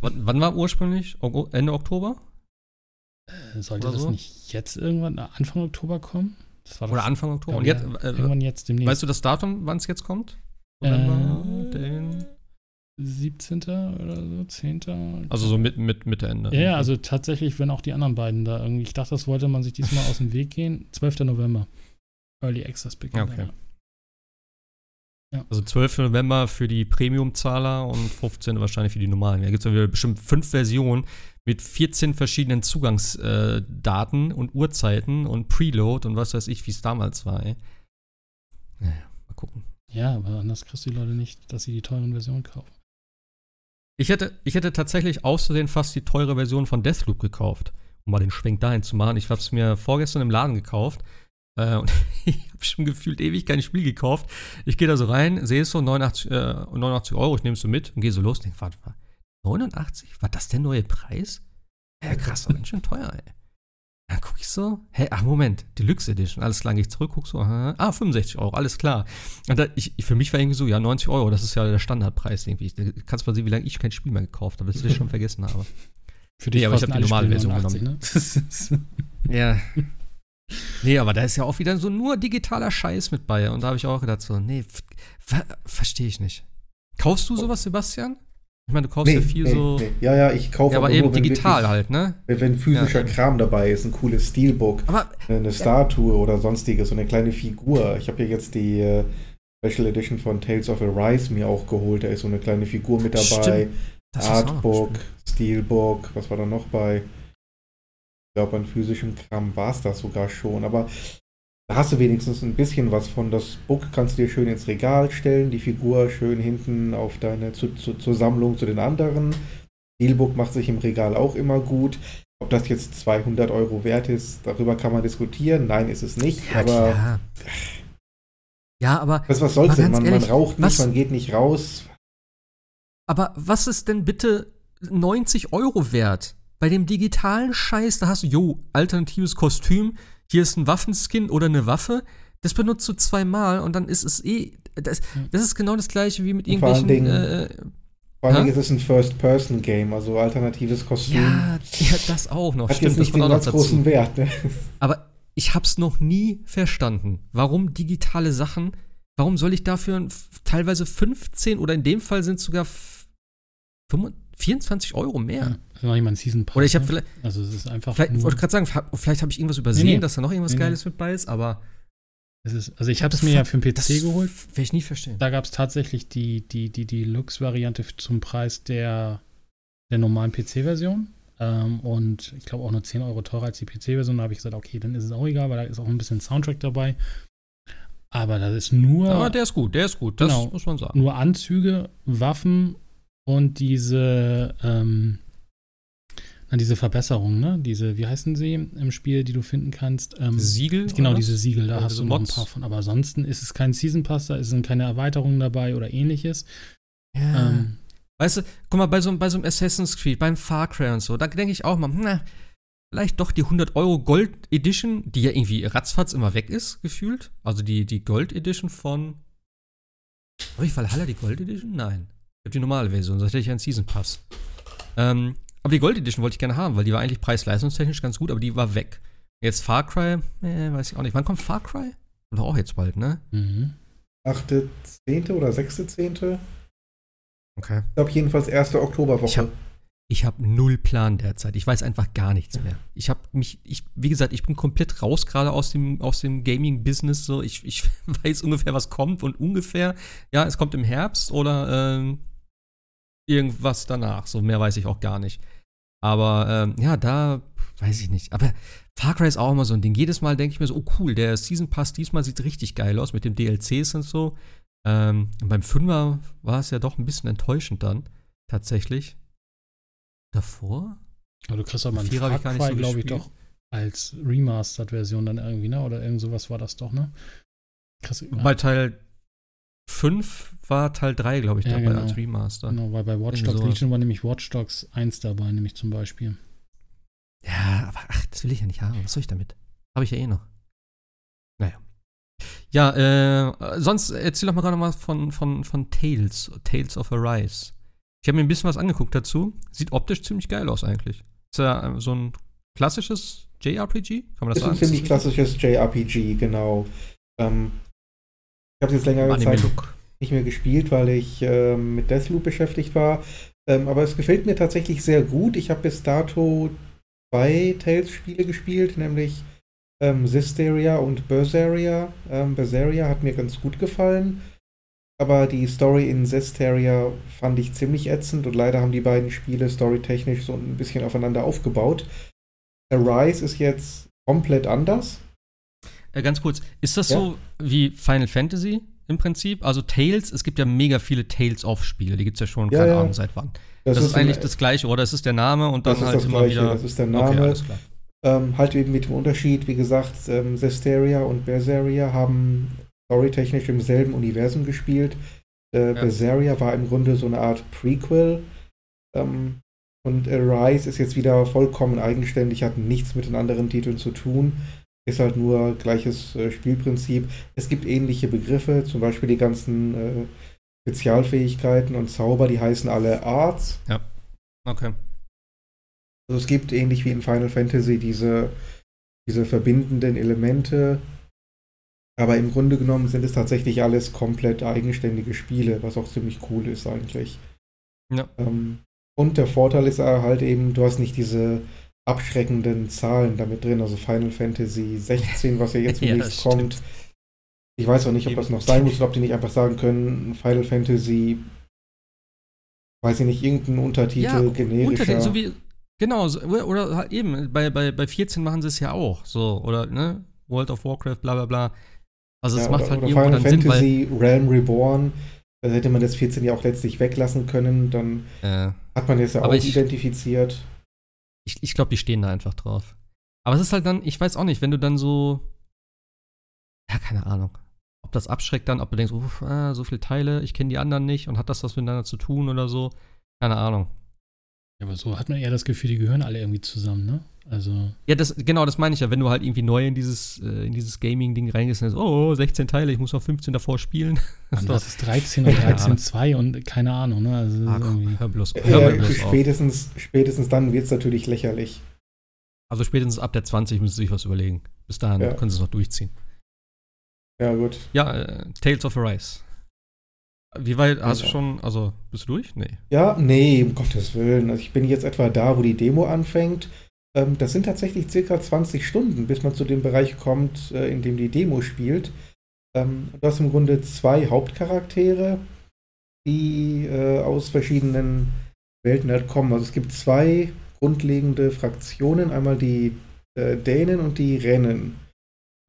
wann, wann war ursprünglich? Ende Oktober? Äh, sollte oder das so? nicht jetzt irgendwann Anfang Oktober kommen? oder Anfang Oktober? Und jetzt, äh, irgendwann jetzt demnächst. Weißt du das Datum, wann es jetzt kommt? November, äh, den 17. oder so, 10. Also so mit, mit Mitte Ende. Ja, also tatsächlich, wenn auch die anderen beiden da irgendwie, ich dachte, das wollte man sich diesmal aus dem Weg gehen. 12. November. Early Access beginnt. Okay. Ja. Also 12. November für die Premium-Zahler und 15. wahrscheinlich für die normalen. Da gibt es bestimmt fünf Versionen mit 14 verschiedenen Zugangsdaten äh, und Uhrzeiten und Preload und was weiß ich, wie es damals war. Ey. Naja, mal gucken. Ja, aber anders kriegst du die Leute nicht, dass sie die teuren Versionen kaufen. Ich hätte, ich hätte tatsächlich außerdem fast die teure Version von Deathloop gekauft, um mal den Schwenk dahin zu machen. Ich habe es mir vorgestern im Laden gekauft äh, und ich schon gefühlt ewig kein Spiel gekauft. Ich gehe da so rein, sehe es so, 89, äh, 89 Euro, ich nehme es so mit und gehe so los denke, warte mal, 89? War das der neue Preis? Ja, krass, ganz schön teuer, ey. Dann gucke ich so, hä, ach Moment, Deluxe Edition, alles klar, gehe ich zurück, guck so, aha, ah, 65 Euro, alles klar. Und da, ich, für mich war irgendwie so, ja, 90 Euro, das ist ja der Standardpreis irgendwie. Da kannst mal sehen, wie lange ich kein Spiel mehr gekauft habe, das ich schon vergessen habe. Für dich, nee, aber ich habe die normale Version 89, genommen. Ne? ja. Nee, aber da ist ja auch wieder so nur digitaler Scheiß mit bei. Und da habe ich auch gedacht, so, nee, ver verstehe ich nicht. Kaufst du sowas, Sebastian? Ich meine, du kaufst nee, ja viel nee, so. Nee. Ja, ja, ich kaufe ja, aber, aber eben nur, digital wirklich, halt, ne? Wenn, physischer ja. Kram dabei ist, ein cooles Steelbook, aber, eine Statue oder sonstiges, so eine kleine Figur. Ich habe ja jetzt die äh, Special Edition von Tales of Arise mir auch geholt. Da ist so eine kleine Figur mit dabei. Artbook, Steelbook, was war da noch bei? Ich glaube, an physischem Kram war es das sogar schon. Aber da hast du wenigstens ein bisschen was von. Das Book kannst du dir schön ins Regal stellen, die Figur schön hinten auf deine zu, zu, zur Sammlung zu den anderen. Steelbook macht sich im Regal auch immer gut. Ob das jetzt 200 Euro wert ist, darüber kann man diskutieren. Nein, ist es nicht. Ja, aber klar. ja, aber was, was soll's denn? Man, ehrlich, man raucht nicht, was, man geht nicht raus. Aber was ist denn bitte 90 Euro wert? Bei dem digitalen Scheiß, da hast du, jo, alternatives Kostüm, hier ist ein Waffenskin oder eine Waffe, das benutzt du zweimal und dann ist es eh, das, das ist genau das gleiche wie mit irgendwelchen. Vor allen Dingen, äh, vor allem ist es ein First-Person-Game, also alternatives Kostüm. Ja, ja, das auch noch. Hat Stimmt, jetzt nicht den ganz großen Wert. Ne? Aber ich hab's noch nie verstanden. Warum digitale Sachen, warum soll ich dafür teilweise 15 oder in dem Fall sind es sogar 24 Euro mehr? Ja noch nicht mal ein Season Pass. Oder ich habe ne? vielleicht. Also, es ist einfach. Vielleicht, wollte gerade sagen, vielleicht habe ich irgendwas übersehen, nee, nee. dass da noch irgendwas nee, Geiles mit bei ist, aber. Es ist, also ich habe es mir ja für den PC Das geholt. Werde ich nie verstehen. Da gab es tatsächlich die, die, die Deluxe-Variante zum Preis der, der normalen PC-Version. Ähm, und ich glaube auch nur 10 Euro teurer als die PC-Version. Da habe ich gesagt, okay, dann ist es auch egal, weil da ist auch ein bisschen Soundtrack dabei. Aber das ist nur, Aber der ist gut, der ist gut, das Genau. muss man sagen. nur Anzüge, Waffen und diese, ähm, na, diese Verbesserungen, ne? Diese, wie heißen sie im Spiel, die du finden kannst? Ähm, Siegel? Genau, oder diese Siegel, da Oder hast du noch ein paar von. Aber ansonsten ist es kein Season Pass, da sind keine Erweiterungen dabei oder ähnliches. Ja. Ähm, Weißt du, guck mal, bei so, bei so einem Assassin's Creed, beim Far Cry und so, da denke ich auch mal, na, vielleicht doch die 100 Euro Gold Edition, die ja irgendwie ratzfatz immer weg ist, gefühlt. Also die, die Gold Edition von. Habe ich Valhalla die Gold Edition? Nein. Ich habe die normale Version, sonst hätte ich einen Season Pass. Ähm, aber die Gold Edition wollte ich gerne haben, weil die war eigentlich preis-leistungstechnisch ganz gut, aber die war weg. Jetzt Far Cry, äh, weiß ich auch nicht. Wann kommt Far Cry? War auch jetzt bald, ne? mhm. 8.10. oder 6.10. Okay. Ich glaube jedenfalls erste Oktoberwoche. Ich hab- Ich habe null Plan derzeit. Ich weiß einfach gar nichts mehr. Ich habe mich, ich, wie gesagt, ich bin komplett raus gerade aus dem, aus dem Gaming-Business. So, ich, ich weiß ungefähr, was kommt und ungefähr, ja, es kommt im Herbst oder ähm, irgendwas danach. So mehr weiß ich auch gar nicht. Aber ähm, ja, da weiß ich nicht. Aber Far Cry ist auch immer so ein Ding. Jedes Mal denke ich mir so, oh cool, der Season Pass diesmal sieht richtig geil aus mit den DLCs und so. Ähm, und beim Fünfer war es ja doch ein bisschen enttäuschend dann, tatsächlich. Davor? Aber du kriegst auch mal ein Vierer hab Far Cry, so glaube ich, doch als Remastered-Version dann irgendwie, ne? Oder irgend sowas war das doch, ne? Krass, Bei Teil 5 war Teil 3, glaube ich, Ja, dabei genau. als Remaster. Genau, weil bei Watch Dogs. Legion war nämlich Watch Dogs 1 dabei, nämlich zum Beispiel. Ja, aber ach, das will ich ja nicht haben. Was soll ich damit? Habe ich ja eh noch. Naja. Ja, äh, sonst erzähl doch mal gerade mal von, von, von Tales, Tales of Arise. Ich habe mir ein bisschen was angeguckt dazu. Sieht optisch ziemlich geil aus eigentlich. Ist ja äh, so ein klassisches JRPG, kann man das ist ein sagen? ziemlich klassisches JRPG, genau. Ähm, habe jetzt längere Zeit nicht mehr gespielt, weil ich ähm, mit Deathloop beschäftigt war. Ähm, aber es gefällt mir tatsächlich sehr gut. Ich habe bis dato zwei Tales-Spiele gespielt, nämlich ähm, Systeria und Berseria. Ähm, Berseria hat mir ganz gut gefallen. Aber die Story in Systeria fand ich ziemlich ätzend und leider haben die beiden Spiele storytechnisch so ein bisschen aufeinander aufgebaut. Arise ist jetzt komplett anders. Äh, ganz kurz, ist das Ja. so wie Final Fantasy im Prinzip? Also Tales, es gibt ja mega viele Tales-of-Spiele, die gibt es ja schon, Ja, keine ja. Ahnung seit wann. Das, ist, ein- eigentlich das gleiche, oder? Es ist der Name und dann das ist halt das immer Gleiche, wieder. das ist der Okay, Name. alles klar. Ähm, halt eben mit dem Unterschied, wie gesagt, ähm, Zestiria und Berseria haben storytechnisch im selben Universum gespielt. Äh, Berseria war im Grunde so eine Art Prequel. Ähm, und Arise ist jetzt wieder vollkommen eigenständig, hat nichts mit den anderen Titeln zu tun. Ist halt nur gleiches äh, Spielprinzip. Es gibt ähnliche Begriffe, zum Beispiel die ganzen äh, Spezialfähigkeiten und Zauber, die heißen alle Arts. Okay. Also es gibt ähnlich wie in Final Fantasy diese, diese verbindenden Elemente, aber im Grunde genommen sind es tatsächlich alles komplett eigenständige Spiele, was auch ziemlich cool ist eigentlich. Ja. Ähm, und der Vorteil ist halt eben, du hast nicht diese abschreckenden Zahlen damit drin, also Final Fantasy 16, was ja jetzt demnächst kommt. Ich weiß auch nicht, ob das noch sein muss oder ob die nicht einfach sagen können, Final Fantasy, weiß ich nicht, irgendein Untertitel, Ja, generischer. Untertitel, so wie, genau, so, oder, halt eben, bei, bei, bei 14 machen sie es ja auch, so, oder, ne? World of Warcraft, bla bla bla. Also es Ja, macht oder, halt oder irgendwo Final dann Sinn, weil. Fantasy Realm Reborn. Da hätte man das 14 ja auch letztlich weglassen können. Dann Äh, hat man es ja auch ich- identifiziert. Ich ich glaube, die stehen da einfach drauf. Aber es ist halt dann, ich weiß auch nicht, wenn du dann so. Ja, keine Ahnung. Ob das abschreckt dann, ob du denkst, uff, ah, so viele Teile, ich kenne die anderen nicht und hat das was miteinander zu tun oder so. Keine Ahnung. Ja, aber so hat man eher das Gefühl, die gehören alle irgendwie zusammen, ne? Also, Ja, das, genau, das meine ich ja, wenn du halt irgendwie neu in dieses, äh, in dieses Gaming-Ding reingehst und sagst, oh, 16 Teile, ich muss noch 15 davor spielen. Mann, das ist 13 und 13.2 und keine Ahnung, ne? Also, Ah, ist komm, irgendwie, hör bloß, hör Äh, bloß auf. spätestens, spätestens dann wird es natürlich lächerlich. Also spätestens ab der 20 müssen sie sich was überlegen. Bis dahin Ja. können sie es noch durchziehen. Ja, gut. Ja, äh, Tales of Arise. Wie weit hast du Genau. schon, also bist du durch? Nee. Ja, nee, um Gottes Willen. Also ich bin jetzt etwa da, wo die Demo anfängt. Ähm, das sind tatsächlich circa 20 Stunden, bis man zu dem Bereich kommt, äh, in dem die Demo spielt. Ähm, du hast im Grunde zwei Hauptcharaktere, die äh, aus verschiedenen Welten halt kommen. Also es gibt zwei grundlegende Fraktionen, einmal die äh, Dänen und die Rennen.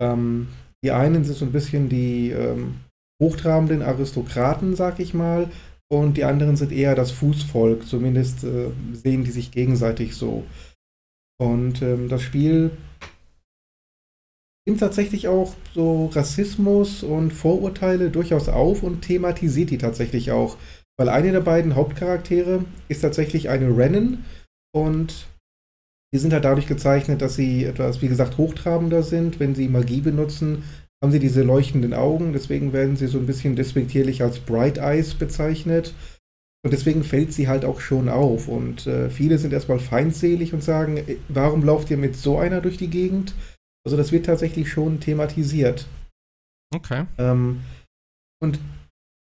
Ähm, die einen sind so ein bisschen die ähm, hochtrabenden Aristokraten, sag ich mal, und die anderen sind eher das Fußvolk, zumindest äh, sehen die sich gegenseitig so. Und ähm, das Spiel nimmt tatsächlich auch so Rassismus und Vorurteile durchaus auf und thematisiert die tatsächlich auch. Weil eine der beiden Hauptcharaktere ist tatsächlich eine Rennen und die sind halt dadurch gezeichnet, dass sie etwas, wie gesagt, hochtrabender sind. Wenn sie Magie benutzen, haben sie diese leuchtenden Augen. Deswegen werden sie so ein bisschen despektierlich als Bright Eyes bezeichnet. Und deswegen fällt sie halt auch schon auf. Und äh, viele sind erstmal feindselig und sagen, äh, warum lauft ihr mit so einer durch die Gegend? Also das wird tatsächlich schon thematisiert. Okay. Ähm, und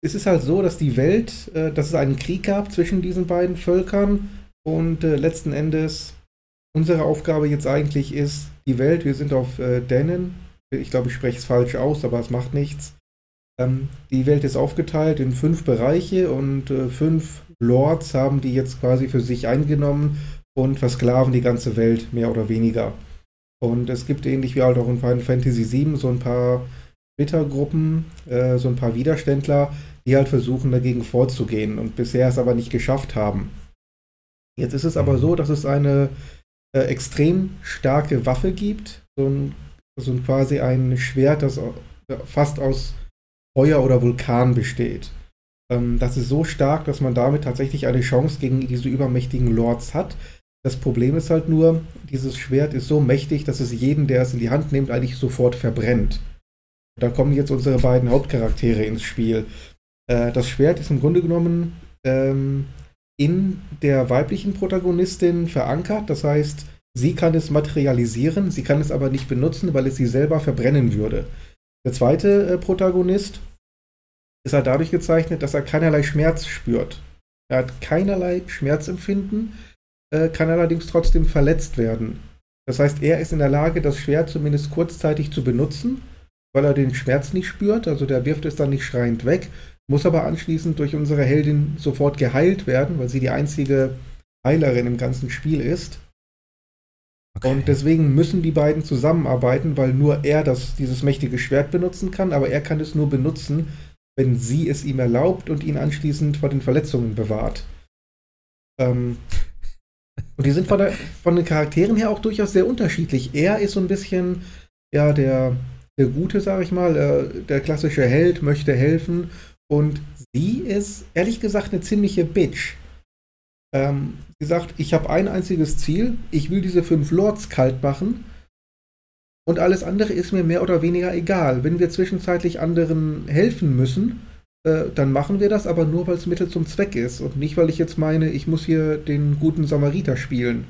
es ist halt so, dass die Welt, äh, dass es einen Krieg gab zwischen diesen beiden Völkern und äh, letzten Endes unsere Aufgabe jetzt eigentlich ist, die Welt, wir sind auf äh, Dänen, ich glaube, ich spreche es falsch aus, aber es macht nichts. Ähm, die Welt ist aufgeteilt in fünf Bereiche und äh, fünf Lords haben die jetzt quasi für sich eingenommen und versklaven die ganze Welt, mehr oder weniger. Und es gibt ähnlich wie halt auch in Final Fantasy VII so ein paar Bittergruppen, äh, so ein paar Widerständler, die halt versuchen dagegen vorzugehen und bisher es aber nicht geschafft haben. Jetzt ist es aber so, dass es eine äh, extrem starke Waffe gibt, so ein, so ein quasi ein Schwert, das fast aus Feuer oder Vulkan besteht. Ähm, das ist so stark, dass man damit tatsächlich eine Chance gegen diese übermächtigen Lords hat. Das Problem ist halt nur, dieses Schwert ist so mächtig, dass es jeden, der es in die Hand nimmt, eigentlich sofort verbrennt. Da kommen jetzt unsere beiden Hauptcharaktere ins Spiel. Äh, das Schwert ist im Grunde genommen ähm, in der weiblichen Protagonistin verankert. Das heißt, sie kann es materialisieren, sie kann es aber nicht benutzen, weil es sie selber verbrennen würde. Der zweite äh, Protagonist ist halt dadurch gezeichnet, dass er keinerlei Schmerz spürt. Er hat keinerlei Schmerzempfinden äh, kann allerdings trotzdem verletzt werden. Das heißt, er ist in der Lage, das Schwert zumindest kurzzeitig zu benutzen, weil er den Schmerz nicht spürt. Also der wirft es dann nicht schreiend weg, muss aber anschließend durch unsere Heldin sofort geheilt werden, weil sie die einzige Heilerin im ganzen Spiel ist. Okay. Und deswegen müssen die beiden zusammenarbeiten, weil nur er das, dieses mächtige Schwert benutzen kann, aber er kann es nur benutzen, wenn sie es ihm erlaubt und ihn anschließend vor den Verletzungen bewahrt. Ähm, und die sind von, der, von den Charakteren her auch durchaus sehr unterschiedlich. Er ist so ein bisschen, ja, der, der Gute, sag ich mal, äh, der klassische Held, möchte helfen. Und sie ist, ehrlich gesagt, eine ziemliche Bitch. Ähm, sie sagt, ich habe ein einziges Ziel, ich will diese fünf Lords kalt machen. Und alles andere ist mir mehr oder weniger egal. Wenn wir zwischenzeitlich anderen helfen müssen, äh, dann machen wir das, aber nur weil es Mittel zum Zweck ist und nicht, weil ich jetzt meine, ich muss hier den guten Samariter spielen.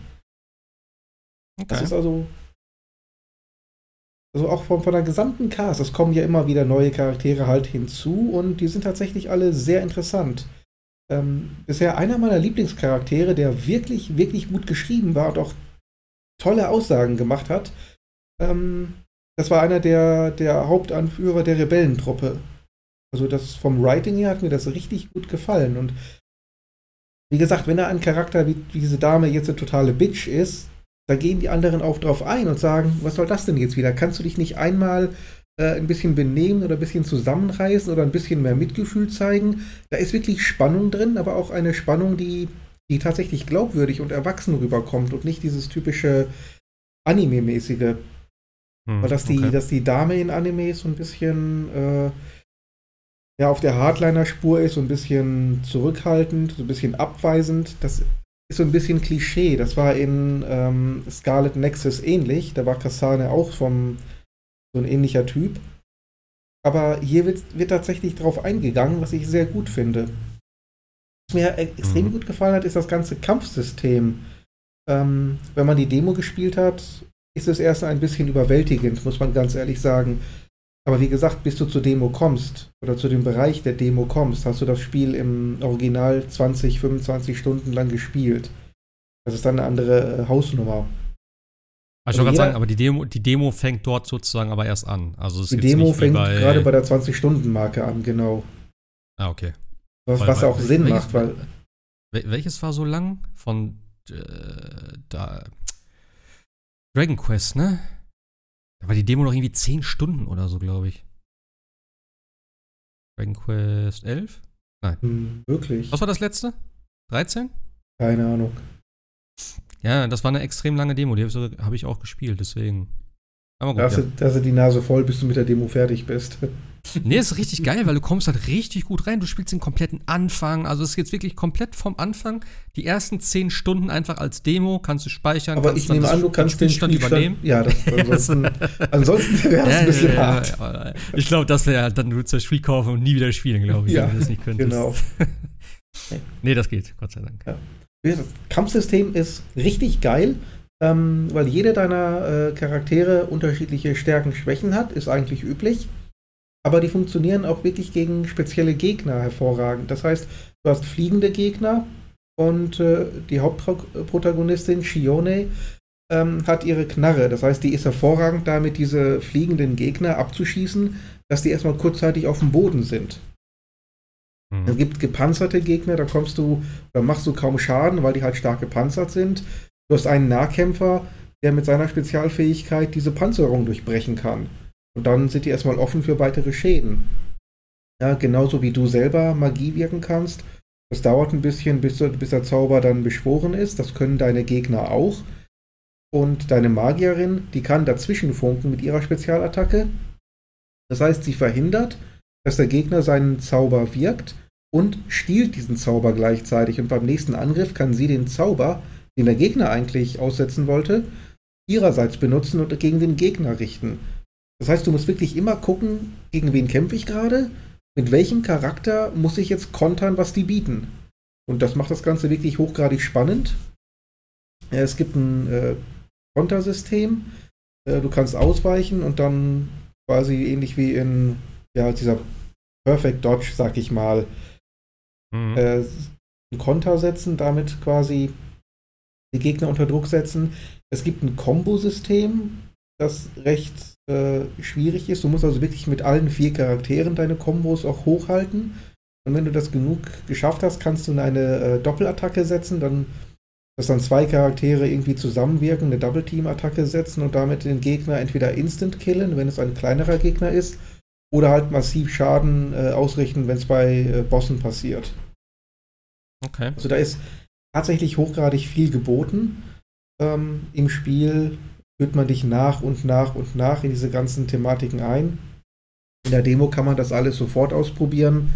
Okay. Das ist also. Also auch von, von der gesamten Cast, es kommen ja immer wieder neue Charaktere halt hinzu und die sind tatsächlich alle sehr interessant. Ähm, bisher einer meiner Lieblingscharaktere, der wirklich, wirklich gut geschrieben war und auch tolle Aussagen gemacht hat, ähm, das war einer der, der Hauptanführer der Rebellentruppe. Also das vom Writing her hat mir das richtig gut gefallen. Und wie gesagt, wenn er ein Charakter wie, wie diese Dame jetzt eine totale Bitch ist, da gehen die anderen auch drauf ein und sagen, was soll das denn jetzt wieder? Kannst du dich nicht einmal äh, ein bisschen benehmen oder ein bisschen zusammenreißen oder ein bisschen mehr Mitgefühl zeigen? Da ist wirklich Spannung drin, aber auch eine Spannung, die, die tatsächlich glaubwürdig und erwachsen rüberkommt und nicht dieses typische Anime-mäßige. Hm, Weil dass die, okay. dass die Dame in Animes so ein bisschen äh, ja, auf der Hardliner-Spur ist, so ein bisschen zurückhaltend, so ein bisschen abweisend. Das ist so ein bisschen Klischee. Das war in ähm, Scarlet Nexus ähnlich. Da war Kasane auch vom, so ein ähnlicher Typ. Aber hier wird, wird tatsächlich drauf eingegangen, was ich sehr gut finde. Was mir extrem mhm. gut gefallen hat, ist das ganze Kampfsystem. Ähm, wenn man die Demo gespielt hat, ist es erst ein bisschen überwältigend, muss man ganz ehrlich sagen. Aber wie gesagt, bis du zur Demo kommst oder zu dem Bereich der Demo kommst, hast du das Spiel im Original 20, 25 Stunden lang gespielt. Das ist dann eine andere äh, Hausnummer. Also ich wollte gerade sagen, aber die Demo, die Demo fängt dort sozusagen aber erst an. Also die Demo fängt bei gerade bei der 20-Stunden-Marke an, genau. Ah, okay. Was, weil, was auch weil, Sinn macht, weil. Welches war so lang? Von äh, da, Dragon Quest, ne? Da war die Demo noch irgendwie 10 Stunden oder so, glaube ich. Dragon Quest 11? Nein. Hm, wirklich? Was war das letzte? 13? Keine Ahnung. Ja, das war eine extrem lange Demo, die habe hab ich auch gespielt, deswegen. Aber gut, da, hast ja. du, da hast du die Nase voll, bis du mit der Demo fertig bist. Nee, ist richtig geil, weil du kommst halt richtig gut rein. Du spielst den kompletten Anfang. Also es ist jetzt wirklich komplett vom Anfang. Die ersten zehn Stunden einfach als Demo kannst du speichern. Aber ich nehme an, du kannst den Spielstand übernehmen. Ja, das, ansonsten, ansonsten wäre es ein bisschen hart. Ich glaube, das wäre dann nur das Spiel kaufen und nie wieder spielen, glaube ich, ja, wenn du das nicht könntest. Genau. nee, das geht, Gott sei Dank. Ja. Das Kampfsystem ist richtig geil, ähm, weil jede deiner äh, Charaktere unterschiedliche Stärken, Schwächen hat, ist eigentlich üblich. Aber die funktionieren auch wirklich gegen spezielle Gegner hervorragend. Das heißt, du hast fliegende Gegner und äh, die Hauptprotagonistin Shione ähm, hat ihre Knarre. Das heißt, die ist hervorragend damit, diese fliegenden Gegner abzuschießen, dass die erstmal kurzzeitig auf dem Boden sind. Mhm. Es gibt gepanzerte Gegner, da kommst du, da machst du kaum Schaden, weil die halt stark gepanzert sind. Du hast einen Nahkämpfer, der mit seiner Spezialfähigkeit diese Panzerung durchbrechen kann. Und dann sind die erstmal offen für weitere Schäden. Ja, genauso wie du selber Magie wirken kannst. Das dauert ein bisschen, bis, bis der Zauber dann beschworen ist. Das können deine Gegner auch. Und deine Magierin, die kann dazwischen funken mit ihrer Spezialattacke. Das heißt, sie verhindert, dass der Gegner seinen Zauber wirkt und stiehlt diesen Zauber gleichzeitig. Und beim nächsten Angriff kann sie den Zauber, den der Gegner eigentlich aussetzen wollte, ihrerseits benutzen und gegen den Gegner richten. Das heißt, du musst wirklich immer gucken, gegen wen kämpfe ich gerade, mit welchem Charakter muss ich jetzt kontern, was die bieten. Und das macht das Ganze wirklich hochgradig spannend. Es gibt ein äh, Kontersystem. Äh, du kannst ausweichen und dann quasi ähnlich wie in ja, dieser Perfect Dodge, sag ich mal, mhm. äh, Konter setzen, damit quasi die Gegner unter Druck setzen. Es gibt ein Kombosystem, das recht äh, schwierig ist. Du musst also wirklich mit allen vier Charakteren deine Kombos auch hochhalten. Und wenn du das genug geschafft hast, kannst du eine äh, Doppelattacke setzen, dann dass dann zwei Charaktere irgendwie zusammenwirken, eine Double-Team-Attacke setzen und damit den Gegner entweder instant killen, wenn es ein kleinerer Gegner ist, oder halt massiv Schaden äh, ausrichten, wenn es bei äh, Bossen passiert. Okay. Also da ist tatsächlich hochgradig viel geboten. Ähm, Im Spiel führt man dich nach und nach und nach in diese ganzen Thematiken ein. In der Demo kann man das alles sofort ausprobieren,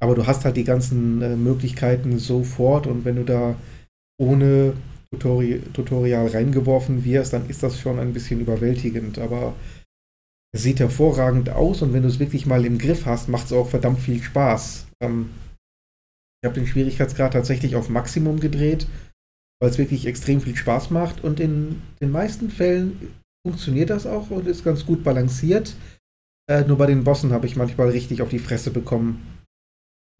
aber du hast halt die ganzen äh, Möglichkeiten sofort und wenn du da ohne Tutori Tutorial reingeworfen wirst, dann ist das schon ein bisschen überwältigend, aber es sieht hervorragend aus und wenn du es wirklich mal im Griff hast, macht es auch verdammt viel Spaß. Ähm, ich habe den Schwierigkeitsgrad tatsächlich auf Maximum gedreht, weil es wirklich extrem viel Spaß macht und in den meisten Fällen funktioniert das auch und ist ganz gut balanciert. Äh, nur bei den Bossen habe ich manchmal richtig auf die Fresse bekommen.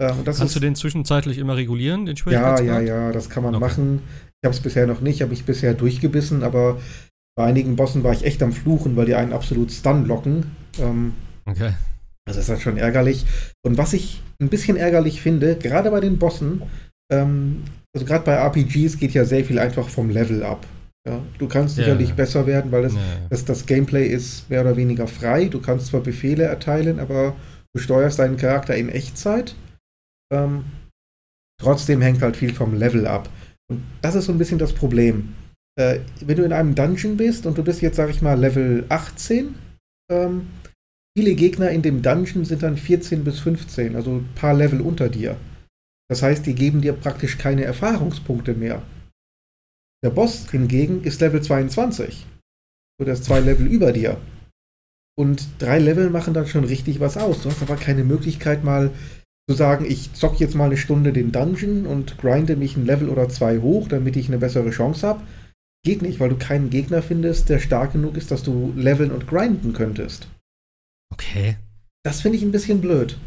Äh, Kannst ist, du den zwischenzeitlich immer regulieren, den Schwierigkeitsgrad? Ja, ja, ja, das kann man okay. machen. Ich habe es bisher noch nicht, habe ich bisher durchgebissen, aber bei einigen Bossen war ich echt am Fluchen, weil die einen absolut Stun locken. Ähm, okay. Also das ist halt schon ärgerlich. Und was ich ein bisschen ärgerlich finde, gerade bei den Bossen, ähm, also gerade bei RPGs geht ja sehr viel einfach vom Level ab. Ja, du kannst ja, sicherlich besser werden, weil das, ja, das, das, Gameplay ist mehr oder weniger frei. Du kannst zwar Befehle erteilen, aber du steuerst deinen Charakter in Echtzeit. Ähm, trotzdem hängt halt viel vom Level ab. Und das ist so ein bisschen das Problem äh, wenn du in einem Dungeon bist und du bist jetzt, sag ich mal, Level 18, ähm, viele Gegner in dem Dungeon sind dann 14 bis 15, also ein paar Level unter dir. Das heißt, die geben dir praktisch keine Erfahrungspunkte mehr. Der Boss hingegen ist Level 22. Oder ist zwei Level über dir. Und drei Level machen dann schon richtig was aus. Du hast aber keine Möglichkeit mal zu sagen, ich zock jetzt mal eine Stunde den Dungeon und grinde mich ein Level oder zwei hoch, damit ich eine bessere Chance habe. Geht nicht, weil du keinen Gegner findest, der stark genug ist, dass du leveln und grinden könntest. Okay. Das finde ich ein bisschen blöd.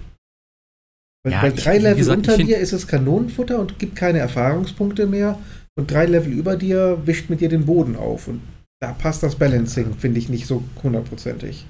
Weil ja, bei drei ich, Level gesagt, unter dir ist es Kanonenfutter und gibt keine Erfahrungspunkte mehr. Und drei Level über dir wischt mit dir den Boden auf. Und da passt das Balancing, finde ich, nicht so hundertprozentig.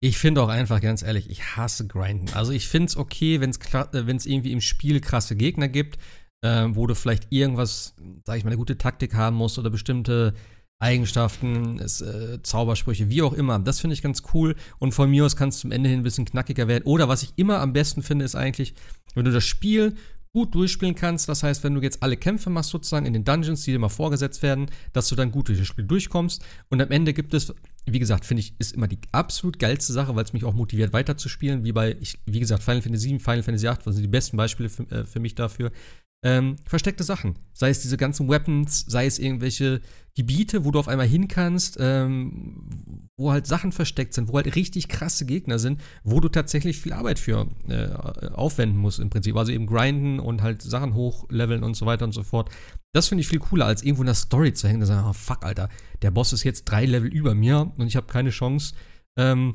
Ich finde auch einfach, ganz ehrlich, ich hasse Grinden. Also ich finde es okay, wenn es äh, irgendwie im Spiel krasse Gegner gibt, äh, wo du vielleicht irgendwas, sag ich mal, eine gute Taktik haben musst oder bestimmte Eigenschaften, es, äh, Zaubersprüche, wie auch immer. Das finde ich ganz cool. Und von mir aus kann es zum Ende hin ein bisschen knackiger werden. Oder was ich immer am besten finde, ist eigentlich, wenn du das Spiel gut durchspielen kannst. Das heißt, wenn du jetzt alle Kämpfe machst, sozusagen in den Dungeons, die dir mal vorgesetzt werden, dass du dann gut durch das Spiel durchkommst. Und am Ende gibt es, wie gesagt, finde ich, ist immer die absolut geilste Sache, weil es mich auch motiviert, weiterzuspielen. Wie bei, ich, wie gesagt, Final Fantasy VII, Final Fantasy VIII, das sind die besten Beispiele für, äh, für mich dafür. Ähm, versteckte Sachen. Sei es diese ganzen Weapons, sei es irgendwelche Gebiete, wo du auf einmal hin kannst, ähm, wo halt Sachen versteckt sind, wo halt richtig krasse Gegner sind, wo du tatsächlich viel Arbeit für äh, aufwenden musst im Prinzip. Also eben grinden und halt Sachen hochleveln und so weiter und so fort. Das finde ich viel cooler, als irgendwo in der Story zu hängen und sagen, oh fuck, Alter, der Boss ist jetzt drei Level über mir und ich habe keine Chance, ähm,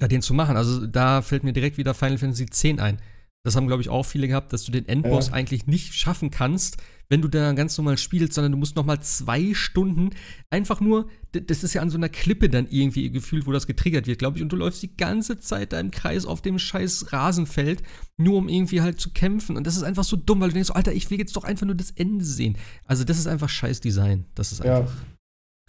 da den zu machen. Also da fällt mir direkt wieder Final Fantasy X ein das haben, glaube ich, auch viele gehabt, dass du den Endboss ja. eigentlich nicht schaffen kannst, wenn du da ganz normal spielst, sondern du musst noch mal zwei Stunden einfach nur, das ist ja an so einer Klippe dann irgendwie gefühlt, wo das getriggert wird, glaube ich, und du läufst die ganze Zeit da im Kreis auf dem scheiß Rasenfeld, nur um irgendwie halt zu kämpfen. Und das ist einfach so dumm, weil du denkst, Alter, ich will jetzt doch einfach nur das Ende sehen. Also das ist einfach scheiß Design. Das ist einfach ja.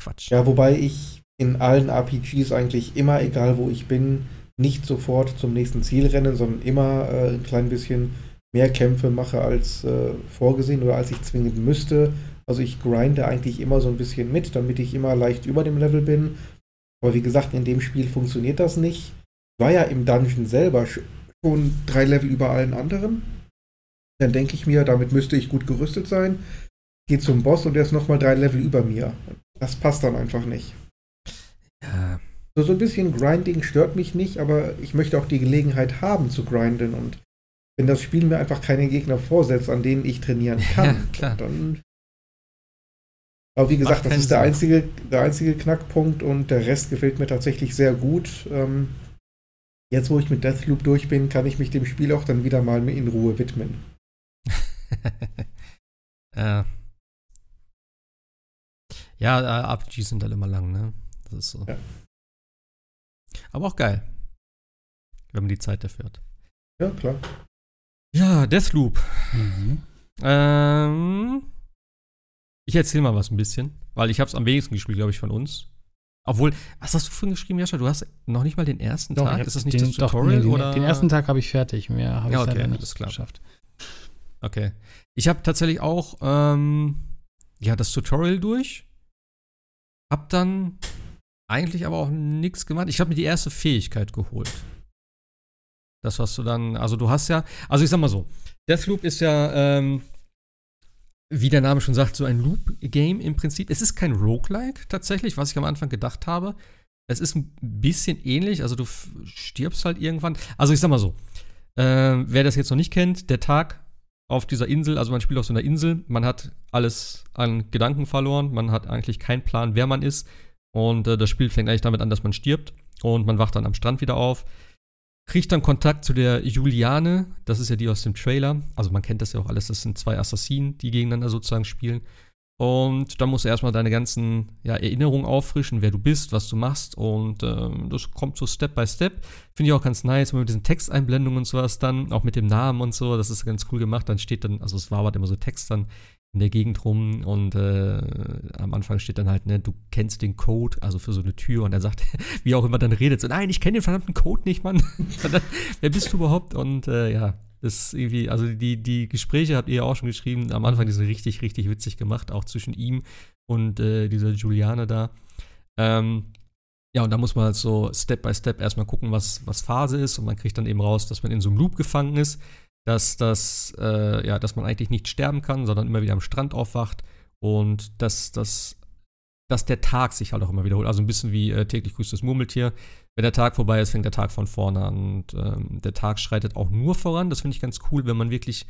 Quatsch. Ja, wobei ich in allen RPGs eigentlich immer, egal wo ich bin, nicht sofort zum nächsten Ziel renne, sondern immer äh, ein klein bisschen mehr Kämpfe mache als äh, vorgesehen oder als ich zwingend müsste. Also ich grinde eigentlich immer so ein bisschen mit, damit ich immer leicht über dem Level bin. Aber wie gesagt, in dem Spiel funktioniert das nicht. War ja im Dungeon selber schon drei Level über allen anderen. Dann denke ich mir, damit müsste ich gut gerüstet sein. Gehe zum Boss und der ist nochmal drei Level über mir. Das passt dann einfach nicht. Ja, so, so ein bisschen Grinding stört mich nicht, aber ich möchte auch die Gelegenheit haben zu grinden und wenn das Spiel mir einfach keine Gegner vorsetzt, an denen ich trainieren kann, ja, dann. Aber wie gesagt, das ist der einzige, der einzige Knackpunkt und der Rest gefällt mir tatsächlich sehr gut. Ähm, jetzt, wo ich mit Deathloop durch bin, kann ich mich dem Spiel auch dann wieder mal in Ruhe widmen. ja. Ja, äh, RPGs sind halt immer lang, ne? Das ist so. Ja. Aber auch geil. Wenn man die Zeit dafür hat. Ja, klar. Ja, Deathloop. Mhm. Ähm, ich erzähle mal was ein bisschen, weil ich habe es am wenigsten gespielt, glaube ich, von uns. Obwohl, was hast du vorhin geschrieben, Jascha? Du hast noch nicht mal den ersten doch, Tag. Ist das nicht den, das Tutorial? Doch, nee, oder? Den ersten Tag habe ich fertig. Mehr habe ja, ich okay, nicht geschafft. Okay. Ich habe tatsächlich auch ähm, ja, das Tutorial durch. Hab dann eigentlich aber auch nichts gemacht. Ich habe mir die erste Fähigkeit geholt. Das, was du dann, also du hast ja, also ich sag mal so, Deathloop ist ja, ähm, wie der Name schon sagt, so ein Loop-Game im Prinzip. Es ist kein Roguelike tatsächlich, was ich am Anfang gedacht habe. Es ist ein bisschen ähnlich, also du stirbst halt irgendwann. Also ich sag mal so, äh, wer das jetzt noch nicht kennt, der Tag auf dieser Insel, also man spielt auf so einer Insel, man hat alles an Gedanken verloren, man hat eigentlich keinen Plan, wer man ist. Und äh, das Spiel fängt eigentlich damit an, dass man stirbt und man wacht dann am Strand wieder auf. Kriegt dann Kontakt zu der Juliane, das ist ja die aus dem Trailer. Also man kennt das ja auch alles, das sind zwei Assassinen, die gegeneinander sozusagen spielen. Und dann musst du erstmal deine ganzen ja, Erinnerungen auffrischen, wer du bist, was du machst. Und ähm, das kommt so Step by Step. Finde ich auch ganz nice, mit diesen Texteinblendungen und sowas dann, auch mit dem Namen und so, das ist ganz cool gemacht. Dann steht dann, also es war halt immer so Text dann in der Gegend rum und äh, am Anfang steht dann halt, ne, du kennst den Code, also für so eine Tür und er sagt, wie auch immer dann redet, so, nein, ich kenne den verdammten Code nicht, Mann. Wer bist du überhaupt? Und äh, ja, das ist irgendwie, also die, die Gespräche habt ihr ja auch schon geschrieben, am Anfang die sind richtig, richtig witzig gemacht, auch zwischen ihm und äh, dieser Juliane da. Ähm, ja, und da muss man halt so Step by Step erstmal gucken, was, was Phase ist und man kriegt dann eben raus, dass man in so einem Loop gefangen ist dass, das, äh, ja, dass man eigentlich nicht sterben kann, sondern immer wieder am Strand aufwacht und dass, dass, dass der Tag sich halt auch immer wiederholt. Also ein bisschen wie äh, täglich grüßt das Murmeltier. Wenn der Tag vorbei ist, fängt der Tag von vorne an und ähm, der Tag schreitet auch nur voran. Das finde ich ganz cool, wenn man wirklich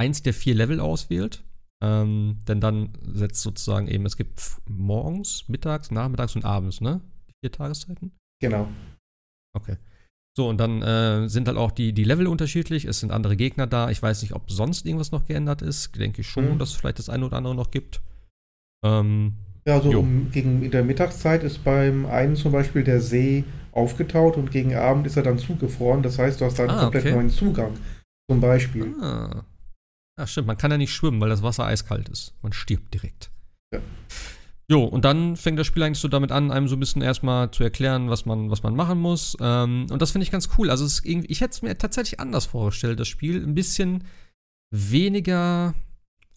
eins der vier Level auswählt. Ähm, denn dann setzt sozusagen eben, es gibt morgens, mittags, nachmittags und abends, ne? Die vier Tageszeiten? Genau. Okay. So, und dann äh, sind halt auch die, die Level unterschiedlich. Es sind andere Gegner da. Ich weiß nicht, ob sonst irgendwas noch geändert ist. Denke ich schon, mhm. dass es vielleicht das eine oder andere noch gibt. Ähm, Ja, also Jo. um, gegen in der Mittagszeit ist beim einen zum Beispiel der See aufgetaut und gegen Abend ist er dann zugefroren. Das heißt, du hast da einen Ah, komplett okay. neuen Zugang. Zum Beispiel. Ah. Ja, stimmt. Man kann ja nicht schwimmen, weil das Wasser eiskalt ist. Man stirbt direkt. Ja. Jo, und dann fängt das Spiel eigentlich so damit an, einem so ein bisschen erstmal zu erklären, was man, was man machen muss. Ähm, und das finde ich ganz cool. Also, ich hätte es mir tatsächlich anders vorgestellt, das Spiel. Ein bisschen weniger,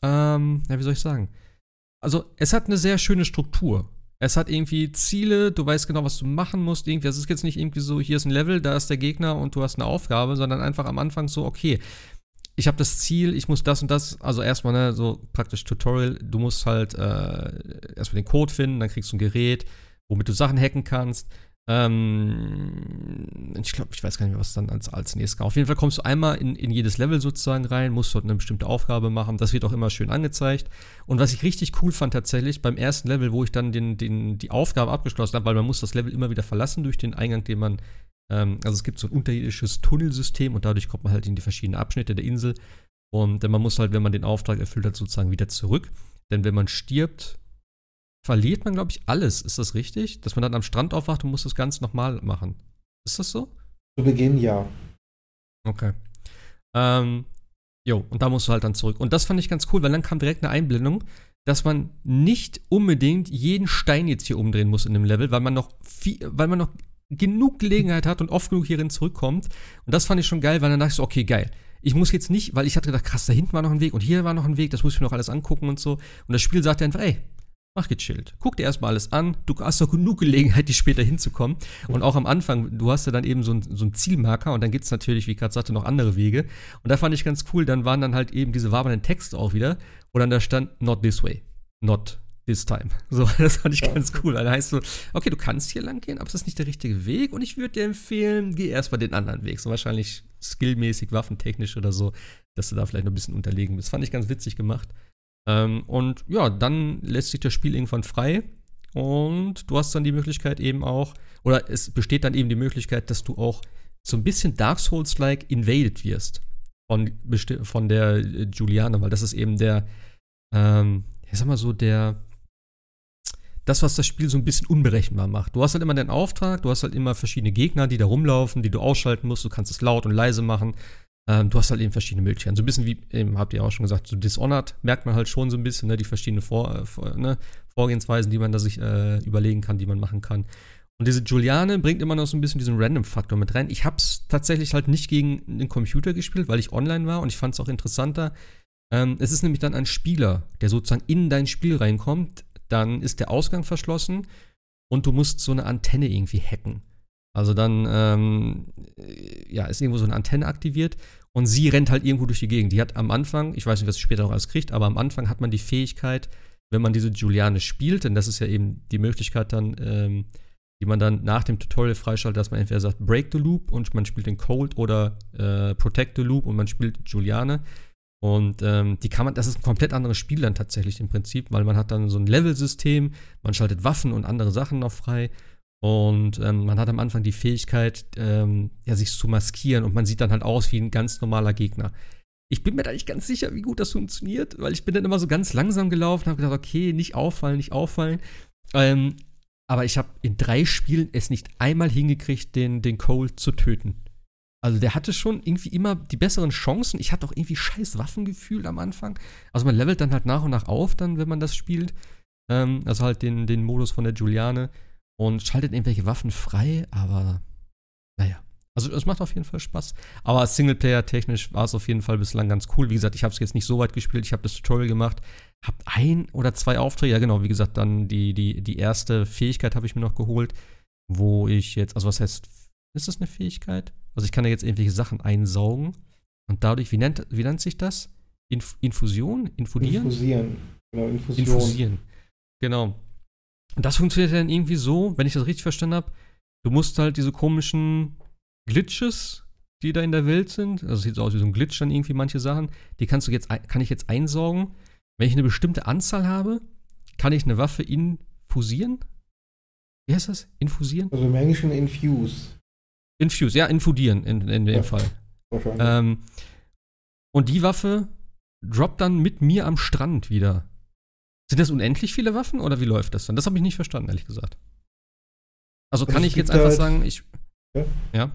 ähm, ja, wie soll ich sagen? Also, es hat eine sehr schöne Struktur. Es hat irgendwie Ziele, du weißt genau, was du machen musst. Irgendwie, es ist jetzt nicht irgendwie so, hier ist ein Level, da ist der Gegner und du hast eine Aufgabe, sondern einfach am Anfang so, okay, ich habe das Ziel, ich muss das und das, also erstmal, ne, so praktisch Tutorial, du musst halt äh, erstmal den Code finden, dann kriegst du ein Gerät, womit du Sachen hacken kannst. Ähm, ich glaube, ich weiß gar nicht mehr, was dann als, als nächstes kam. Auf jeden Fall kommst du einmal in, in jedes Level sozusagen rein, musst dort eine bestimmte Aufgabe machen. Das wird auch immer schön angezeigt. Und was ich richtig cool fand tatsächlich, beim ersten Level, wo ich dann den, den, die Aufgabe abgeschlossen habe, weil man muss das Level immer wieder verlassen durch den Eingang, den man ähm, also es gibt so ein unterirdisches Tunnelsystem und dadurch kommt man halt in die verschiedenen Abschnitte der Insel. Und man muss halt, wenn man den Auftrag erfüllt hat, sozusagen wieder zurück. Denn wenn man stirbt, verliert man, glaube ich, alles. Ist das richtig? Dass man dann am Strand aufwacht und muss das Ganze nochmal machen. Ist das so? Zu Beginn ja. Okay. Ähm, jo, und da musst du halt dann zurück. Und das fand ich ganz cool, weil dann kam direkt eine Einblendung, dass man nicht unbedingt jeden Stein jetzt hier umdrehen muss in dem Level, weil man noch viel, weil man noch genug Gelegenheit hat und oft genug hierin zurückkommt. Und das fand ich schon geil, weil dann dachte ich so, okay, geil. Ich muss jetzt nicht, weil ich hatte gedacht, krass, da hinten war noch ein Weg und hier war noch ein Weg, das muss ich mir noch alles angucken und so. Und das Spiel sagt einfach, ey, mach gechillt. Guck dir erstmal alles an. Du hast noch genug Gelegenheit, die später hinzukommen. Und auch am Anfang, du hast ja dann eben so, ein, so einen Zielmarker und dann gibt es natürlich, wie ich gerade sagte, noch andere Wege. Und da fand ich ganz cool, dann waren dann halt eben diese wabernden Texte auch wieder, wo dann da stand, not this way, not this time. So, das fand ich Ja. ganz cool. Dann heißt so, okay, du kannst hier lang gehen, aber es ist nicht der richtige Weg und ich würde dir empfehlen, geh erstmal den anderen Weg. So wahrscheinlich skillmäßig, waffentechnisch oder so, dass du da vielleicht noch ein bisschen unterlegen bist. Fand ich ganz witzig gemacht. Ähm, und ja, dann lässt sich das Spiel irgendwann frei und du hast dann die Möglichkeit eben auch, oder es besteht dann eben die Möglichkeit, dass du auch so ein bisschen Dark Souls-like invaded wirst von, von der äh, Juliane, weil das ist eben der, ähm, ich sag mal so, der, das, was das Spiel so ein bisschen unberechenbar macht. Du hast halt immer deinen Auftrag, du hast halt immer verschiedene Gegner, die da rumlaufen, die du ausschalten musst, du kannst es laut und leise machen. Ähm, du hast halt eben verschiedene Möglichkeiten. So ein bisschen wie, eben, habt ihr auch schon gesagt, so Dishonored merkt man halt schon so ein bisschen, ne, die verschiedenen Vor, äh, ne, Vorgehensweisen, die man da sich äh, überlegen kann, die man machen kann. Und diese Juliane bringt immer noch so ein bisschen diesen Random-Faktor mit rein. Ich hab's tatsächlich halt nicht gegen den Computer gespielt, weil ich online war und ich fand es auch interessanter. Ähm, es ist nämlich dann ein Spieler, der sozusagen in dein Spiel reinkommt, dann ist der Ausgang verschlossen und du musst so eine Antenne irgendwie hacken. Also dann, ähm, äh, ja, ist irgendwo so eine Antenne aktiviert und sie rennt halt irgendwo durch die Gegend. Die hat am Anfang, ich weiß nicht, was sie später noch alles kriegt, aber am Anfang hat man die Fähigkeit, wenn man diese Juliane spielt, denn das ist ja eben die Möglichkeit dann, ähm, die man dann nach dem Tutorial freischaltet, dass man entweder sagt Break the Loop und man spielt den Cold oder äh, Protect the Loop und man spielt Juliane. Und ähm, die kann man, das ist ein komplett anderes Spiel dann tatsächlich im Prinzip, weil man hat dann so ein Level-System, man schaltet Waffen und andere Sachen noch frei. Und ähm, man hat am Anfang die Fähigkeit, ähm, ja, sich zu maskieren und man sieht dann halt aus wie ein ganz normaler Gegner. Ich bin mir da nicht ganz sicher, wie gut das funktioniert, weil ich bin dann immer so ganz langsam gelaufen, habe gedacht, okay, nicht auffallen, nicht auffallen. Ähm, aber ich habe in drei Spielen es nicht einmal hingekriegt, den, den Cole zu töten. Also der hatte schon irgendwie immer die besseren Chancen. Ich hatte auch irgendwie scheiß Waffengefühl am Anfang. Also man levelt dann halt nach und nach auf, dann, wenn man das spielt. Ähm, also halt den, den Modus von der Juliane und schaltet irgendwelche Waffen frei, aber naja. Also es macht auf jeden Fall Spaß. Aber Singleplayer-technisch war es auf jeden Fall bislang ganz cool. Wie gesagt, ich habe es jetzt nicht so weit gespielt. Ich habe das Tutorial gemacht, habe ein oder zwei Aufträge. Ja genau, wie gesagt, dann die, die, die erste Fähigkeit habe ich mir noch geholt, wo ich jetzt, also was heißt, ist das eine Fähigkeit? Also ich kann da jetzt irgendwelche Sachen einsaugen und dadurch, wie nennt, wie nennt sich das? Inf Infusion? Infudieren? Infusieren. Genau, Infusion. Infusieren. Genau. Und das funktioniert dann irgendwie so, wenn ich das richtig verstanden habe, du musst halt diese komischen Glitches, die da in der Welt sind, also es sieht so aus wie so ein Glitch dann irgendwie manche Sachen, die kannst du jetzt, kann ich jetzt einsaugen. Wenn ich eine bestimmte Anzahl habe, kann ich eine Waffe infusieren. Wie heißt das? Infusieren? Also im Englischen Infuse. Infuse, ja, infudieren in, in dem Ja. Fall. Wahrscheinlich. Sind das unendlich viele Waffen oder wie läuft das dann? Das habe ich nicht verstanden, ehrlich gesagt. Also kann Also ich jetzt einfach halt- sagen, ich. Ja? Ja.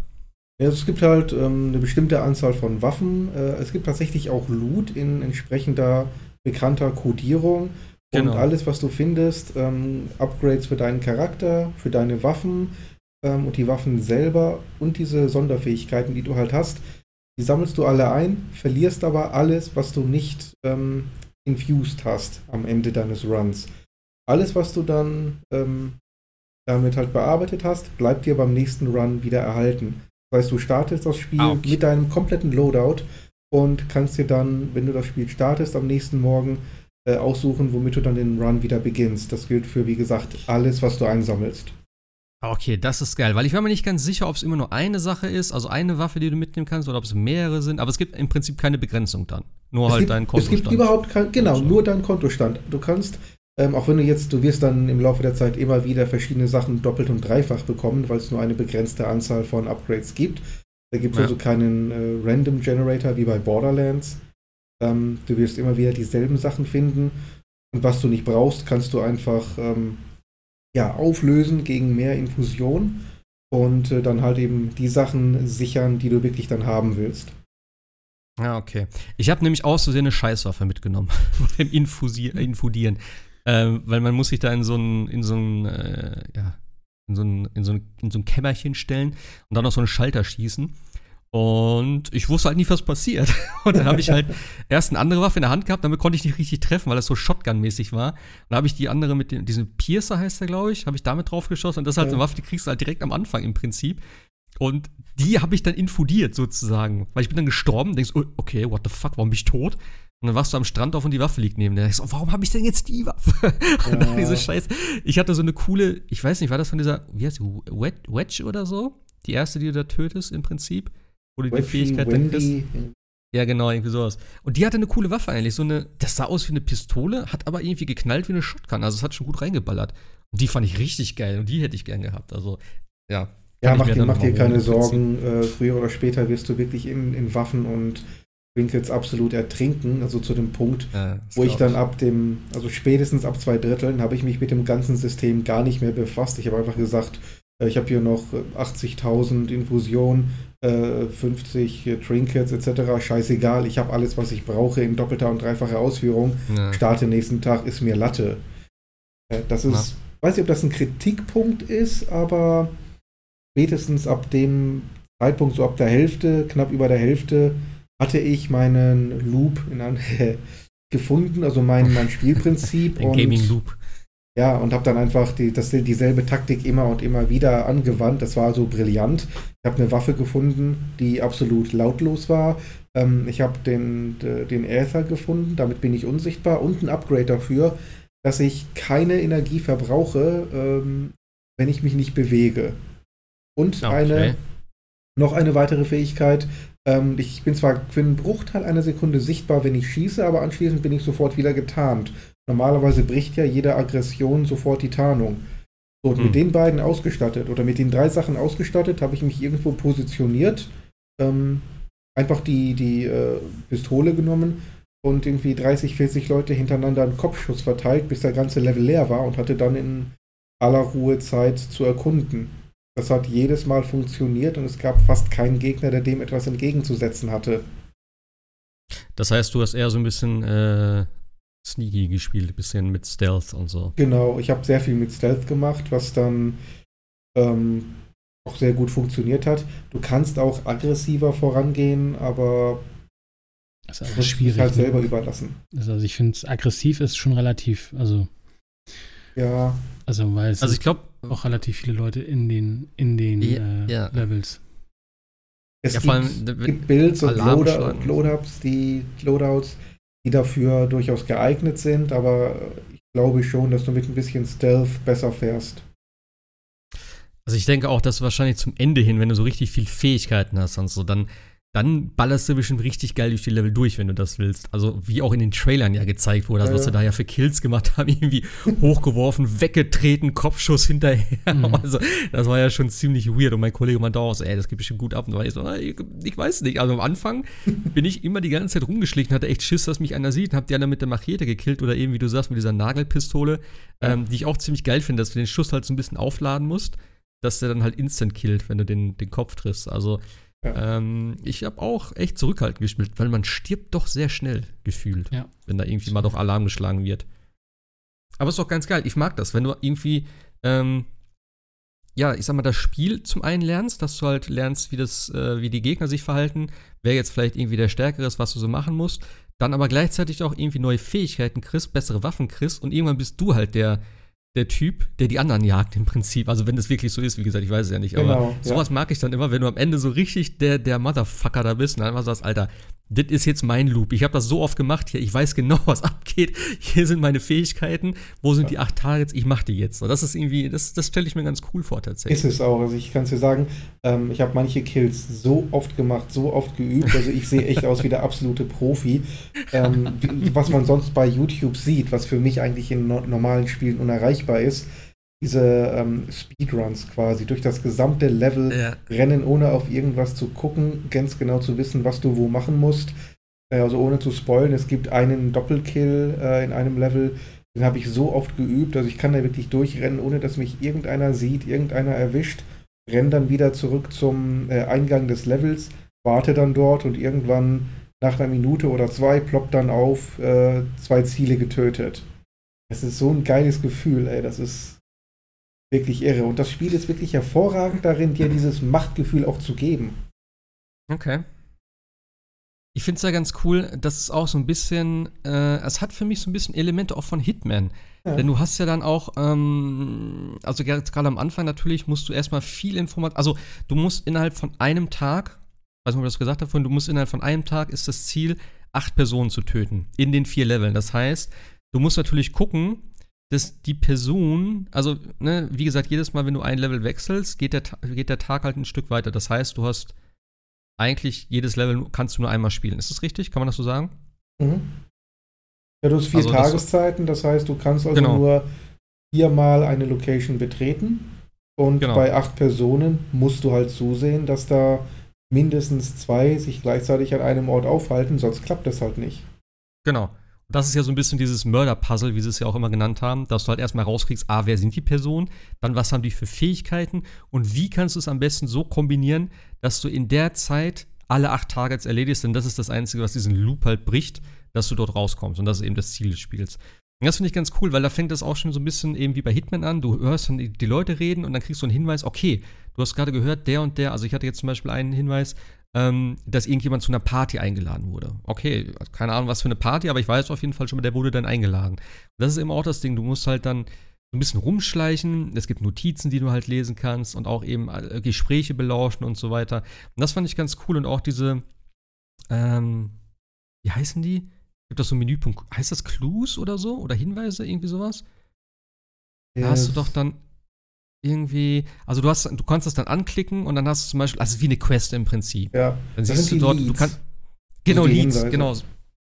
Ja, es gibt halt ähm, eine bestimmte Anzahl von Waffen. Äh, es gibt tatsächlich auch Loot in entsprechender bekannter Codierung. Genau. Und alles, was du findest, ähm, Upgrades für deinen Charakter, für deine Waffen ähm, und die Waffen selber und diese Sonderfähigkeiten, die du halt hast, die sammelst du alle ein, verlierst aber alles, was du nicht ähm, infused hast am Ende deines Runs. Alles, was du dann ähm, damit halt bearbeitet hast, bleibt dir beim nächsten Run wieder erhalten. Das heißt, du startest das Spiel Ah, okay. mit deinem kompletten Loadout und kannst dir dann, wenn du das Spiel startest, am nächsten Morgen äh, aussuchen, womit du dann den Run wieder beginnst. Das gilt für, wie gesagt, alles, was du einsammelst. Okay, das ist geil, weil ich war mir nicht ganz sicher, ob es immer nur eine Sache ist, also eine Waffe, die du mitnehmen kannst, oder ob es mehrere sind. Aber es gibt im Prinzip keine Begrenzung dann. Nur es halt gibt, dein Es Kontostand. gibt überhaupt kein, genau, nur dein Kontostand. Du kannst, ähm, auch wenn du jetzt, du wirst dann im Laufe der Zeit immer wieder verschiedene Sachen doppelt und dreifach bekommen, weil es nur eine begrenzte Anzahl von Upgrades gibt. Da gibt es Ja. also keinen äh, Random Generator wie bei Borderlands. Ähm, du wirst immer wieder dieselben Sachen finden. Und was du nicht brauchst, kannst du einfach ähm, ja, auflösen gegen mehr Infusion und äh, dann halt eben die Sachen sichern, die du wirklich dann haben willst. Ja, okay. Ich habe nämlich aus Versehen eine Scheißwaffe mitgenommen. Beim äh, Infudieren. Ähm, weil man muss sich da in so ein, in so äh, ja, in so ein, in so ein, in so ein Kämmerchen stellen und dann auf so einen Schalter schießen. Und ich wusste halt nie, was passiert. Und dann habe ich halt erst eine andere Waffe in der Hand gehabt, damit konnte ich nicht richtig treffen, weil das so Shotgun-mäßig war. Und dann habe ich die andere mit dem, diesem Piercer heißt der, glaube ich, habe ich damit drauf geschossen. Und das ist halt Ja. eine Waffe, die kriegst du halt direkt am Anfang im Prinzip. Und die habe ich dann infudiert sozusagen. Weil ich bin dann gestorben, denkst, oh, okay, what the fuck, warum bin ich tot? Und dann warst du am Strand auf und die Waffe liegt neben dir. Denkst oh, warum habe ich denn jetzt die Waffe? Und dann Ja. diese Scheiße. Ich hatte so eine coole, ich weiß nicht, war das von dieser, wie heißt die, Wed- Wedge oder so? Die erste, die du da tötest im Prinzip? Wo du die Fähigkeit dann kriegst. Ja, genau, irgendwie sowas. Und die hatte eine coole Waffe eigentlich. So eine, das sah aus wie eine Pistole, hat aber irgendwie geknallt wie eine Shotgun. Also es hat schon gut reingeballert. Und die fand ich richtig geil und die hätte ich gern gehabt. Also, ja. Ja, mach dir, mach dir keine. Sorgen. Äh, früher oder später wirst du wirklich in, in Waffen und Trinkets absolut ertrinken. Also zu dem Punkt, Äh, das wo ich dann ab dem, also spätestens ab zwei Dritteln, habe ich mich mit dem ganzen System gar nicht mehr befasst. Ich habe einfach gesagt, äh, ich habe hier noch äh, 80.000 Infusionen, äh, 50 äh, Trinkets etc. Scheißegal, ich habe alles, was ich brauche in doppelter und dreifacher Ausführung. Ja. Starte nächsten Tag, ist mir Latte. Äh, Das ist, weiß nicht, ob das ein Kritikpunkt ist, aber spätestens ab dem Zeitpunkt, so ab der Hälfte, knapp über der Hälfte, hatte ich meinen Loop in gefunden, also mein, mein Spielprinzip. Ein Gaming Loop. Ja, und habe dann einfach die, das, dieselbe Taktik immer und immer wieder angewandt. Das war so brillant. Ich habe eine Waffe gefunden, die absolut lautlos war. Ähm, ich habe den, de- den Aether gefunden, damit bin ich unsichtbar und ein Upgrade dafür, dass ich keine Energie verbrauche, ähm, wenn ich mich nicht bewege. Und Okay. eine, noch eine weitere Fähigkeit. Ähm, ich bin zwar für einen Bruchteil einer Sekunde sichtbar, wenn ich schieße, aber anschließend bin ich sofort wieder getarnt. Normalerweise bricht ja jede Aggression sofort die Tarnung. So, und Hm. mit den beiden ausgestattet oder mit den drei Sachen ausgestattet, habe ich mich irgendwo positioniert, ähm, einfach die, die äh, Pistole genommen und irgendwie 30, 40 Leute hintereinander einen Kopfschuss verteilt, bis der ganze Level leer war und hatte dann in aller Ruhe Zeit zu erkunden. Das hat jedes Mal funktioniert und es gab fast keinen Gegner, der dem etwas entgegenzusetzen hatte. Das heißt, du hast eher so ein bisschen äh, sneaky gespielt, ein bisschen mit Stealth und so. Genau, ich habe sehr viel mit Stealth gemacht, was dann ähm, auch sehr gut funktioniert hat. Du kannst auch aggressiver vorangehen, aber Das ist dich schwierig. halt ne? selber überlassen. Also ich finde, aggressiv ist schon relativ, also, Ja, also weil es Also ich glaube, auch relativ viele Leute in den, in den Ja, äh, ja. Levels. es ja, vor gibt, allem, gibt Builds und Loader, und Loadouts, die Loadouts, die dafür durchaus geeignet sind, aber ich glaube schon, dass du mit ein bisschen Stealth besser fährst. Also ich denke auch, dass wahrscheinlich zum Ende hin, wenn du so richtig viel Fähigkeiten hast und so, dann, dann ballerst du bestimmt richtig geil durch die Level durch, wenn du das willst. Also wie auch in den Trailern ja gezeigt wurde, also, was sie da ja für Kills gemacht haben, irgendwie hochgeworfen, weggetreten, Kopfschuss hinterher. Mhm. Also das war ja schon ziemlich weird. Und mein Kollege meinte auch so, ey, das geht bestimmt gut ab. Und ich so, ich, ich, weiß nicht. Also am Anfang bin ich immer die ganze Zeit rumgeschlichen, hatte echt Schiss, dass mich einer sieht und hab die dann mit der Machete gekillt oder eben, wie du sagst, mit dieser Nagelpistole, ja. ähm, die ich auch ziemlich geil finde, dass du den Schuss halt so ein bisschen aufladen musst, dass der dann halt instant killt, wenn du den, den Kopf triffst. Also ja. Ähm, ich habe auch echt zurückhaltend gespielt, weil man stirbt doch sehr schnell gefühlt, ja. wenn da irgendwie mal doch Alarm geschlagen wird. Aber ist doch ganz geil. Ich mag das, wenn du irgendwie, ähm, ja, ich sag mal, das Spiel zum einen lernst, dass du halt lernst, wie das, äh, wie die Gegner sich verhalten, wer jetzt vielleicht irgendwie der Stärkere ist, was du so machen musst, dann aber gleichzeitig auch irgendwie neue Fähigkeiten kriegst, bessere Waffen kriegst und irgendwann bist du halt der, der Typ, der die anderen jagt im Prinzip. Also wenn das wirklich so ist, wie gesagt, ich weiß es ja nicht. Genau, aber sowas ja. mag ich dann immer, wenn du am Ende so richtig der, der Motherfucker da bist und einfach sagst, Alter, das ist jetzt mein Loop. Ich habe das so oft gemacht hier, ich weiß genau, was abgeht. Hier sind meine Fähigkeiten. Wo sind ja. die acht Targets? Ich mache die jetzt. Und das ist irgendwie, das, das stelle ich mir ganz cool vor tatsächlich. Ist es auch. Also ich kann es dir sagen, ähm, ich habe manche Kills so oft gemacht, so oft geübt. Also ich sehe echt aus wie der absolute Profi. Ähm, was man sonst bei YouTube sieht, was für mich eigentlich in no normalen Spielen unerreichbar ist diese ähm, Speedruns quasi durch das gesamte Level ja. rennen, ohne auf irgendwas zu gucken, ganz genau zu wissen, was du wo machen musst. Äh, also ohne zu spoilen, es gibt einen Doppelkill äh, in einem Level, den habe ich so oft geübt, also ich kann da wirklich durchrennen, ohne dass mich irgendeiner sieht, irgendeiner erwischt, renne dann wieder zurück zum äh, Eingang des Levels, warte dann dort und irgendwann nach einer Minute oder zwei ploppt dann auf, äh, zwei Ziele getötet. Es ist so ein geiles Gefühl, ey, das ist wirklich irre. Und das Spiel ist wirklich hervorragend darin, dir dieses Machtgefühl auch zu geben. Okay. Ich finde es ja ganz cool, dass es auch so ein bisschen, äh, es hat für mich so ein bisschen Elemente auch von Hitman. Ja. Denn du hast ja dann auch, ähm, also gerade am Anfang natürlich musst du erstmal viel Information, also du musst innerhalb von einem Tag, weiß nicht, ob ich das gesagt habe, du musst innerhalb von einem Tag ist das Ziel, acht Personen zu töten in den vier Leveln. Das heißt, du musst natürlich gucken, dass die Person, also, ne, wie gesagt, jedes Mal, wenn du ein Level wechselst, geht der, geht der Tag halt ein Stück weiter. Das heißt, du hast eigentlich jedes Level kannst du nur einmal spielen. Ist das richtig? Kann man das so sagen? Mhm. Ja, du hast vier also, Tageszeiten, das heißt, du kannst also genau. nur viermal eine Location betreten. Und genau. bei acht Personen musst du halt zusehen, dass da mindestens zwei sich gleichzeitig an einem Ort aufhalten, sonst klappt das halt nicht. Genau das ist ja so ein bisschen dieses Mörder-Puzzle, wie sie es ja auch immer genannt haben, dass du halt erstmal rauskriegst, ah, wer sind die Personen, dann was haben die für Fähigkeiten und wie kannst du es am besten so kombinieren, dass du in der Zeit alle acht Targets erledigst, denn das ist das Einzige, was diesen Loop halt bricht, dass du dort rauskommst und das ist eben das Ziel des Spiels. Und das finde ich ganz cool, weil da fängt das auch schon so ein bisschen eben wie bei Hitman an. Du hörst dann die, die Leute reden und dann kriegst du einen Hinweis, okay, du hast gerade gehört, der und der, also ich hatte jetzt zum Beispiel einen Hinweis, ähm, dass irgendjemand zu einer Party eingeladen wurde. Okay, keine Ahnung, was für eine Party, aber ich weiß auf jeden Fall schon mal, der wurde dann eingeladen. Und das ist eben auch das Ding, du musst halt dann so ein bisschen rumschleichen. Es gibt Notizen, die du halt lesen kannst und auch eben äh, Gespräche belauschen und so weiter. Und das fand ich ganz cool und auch diese, ähm, wie heißen die? Gibt das so ein Menüpunkt? Heißt das Clues oder so? Oder Hinweise? Irgendwie sowas? Da hast du doch dann irgendwie, also du hast, du kannst das dann anklicken und dann hast du zum Beispiel, also wie eine Quest im Prinzip. Ja. Dann siehst du dort, Leads. du kannst. Genau, Leads, Hinweise. genau.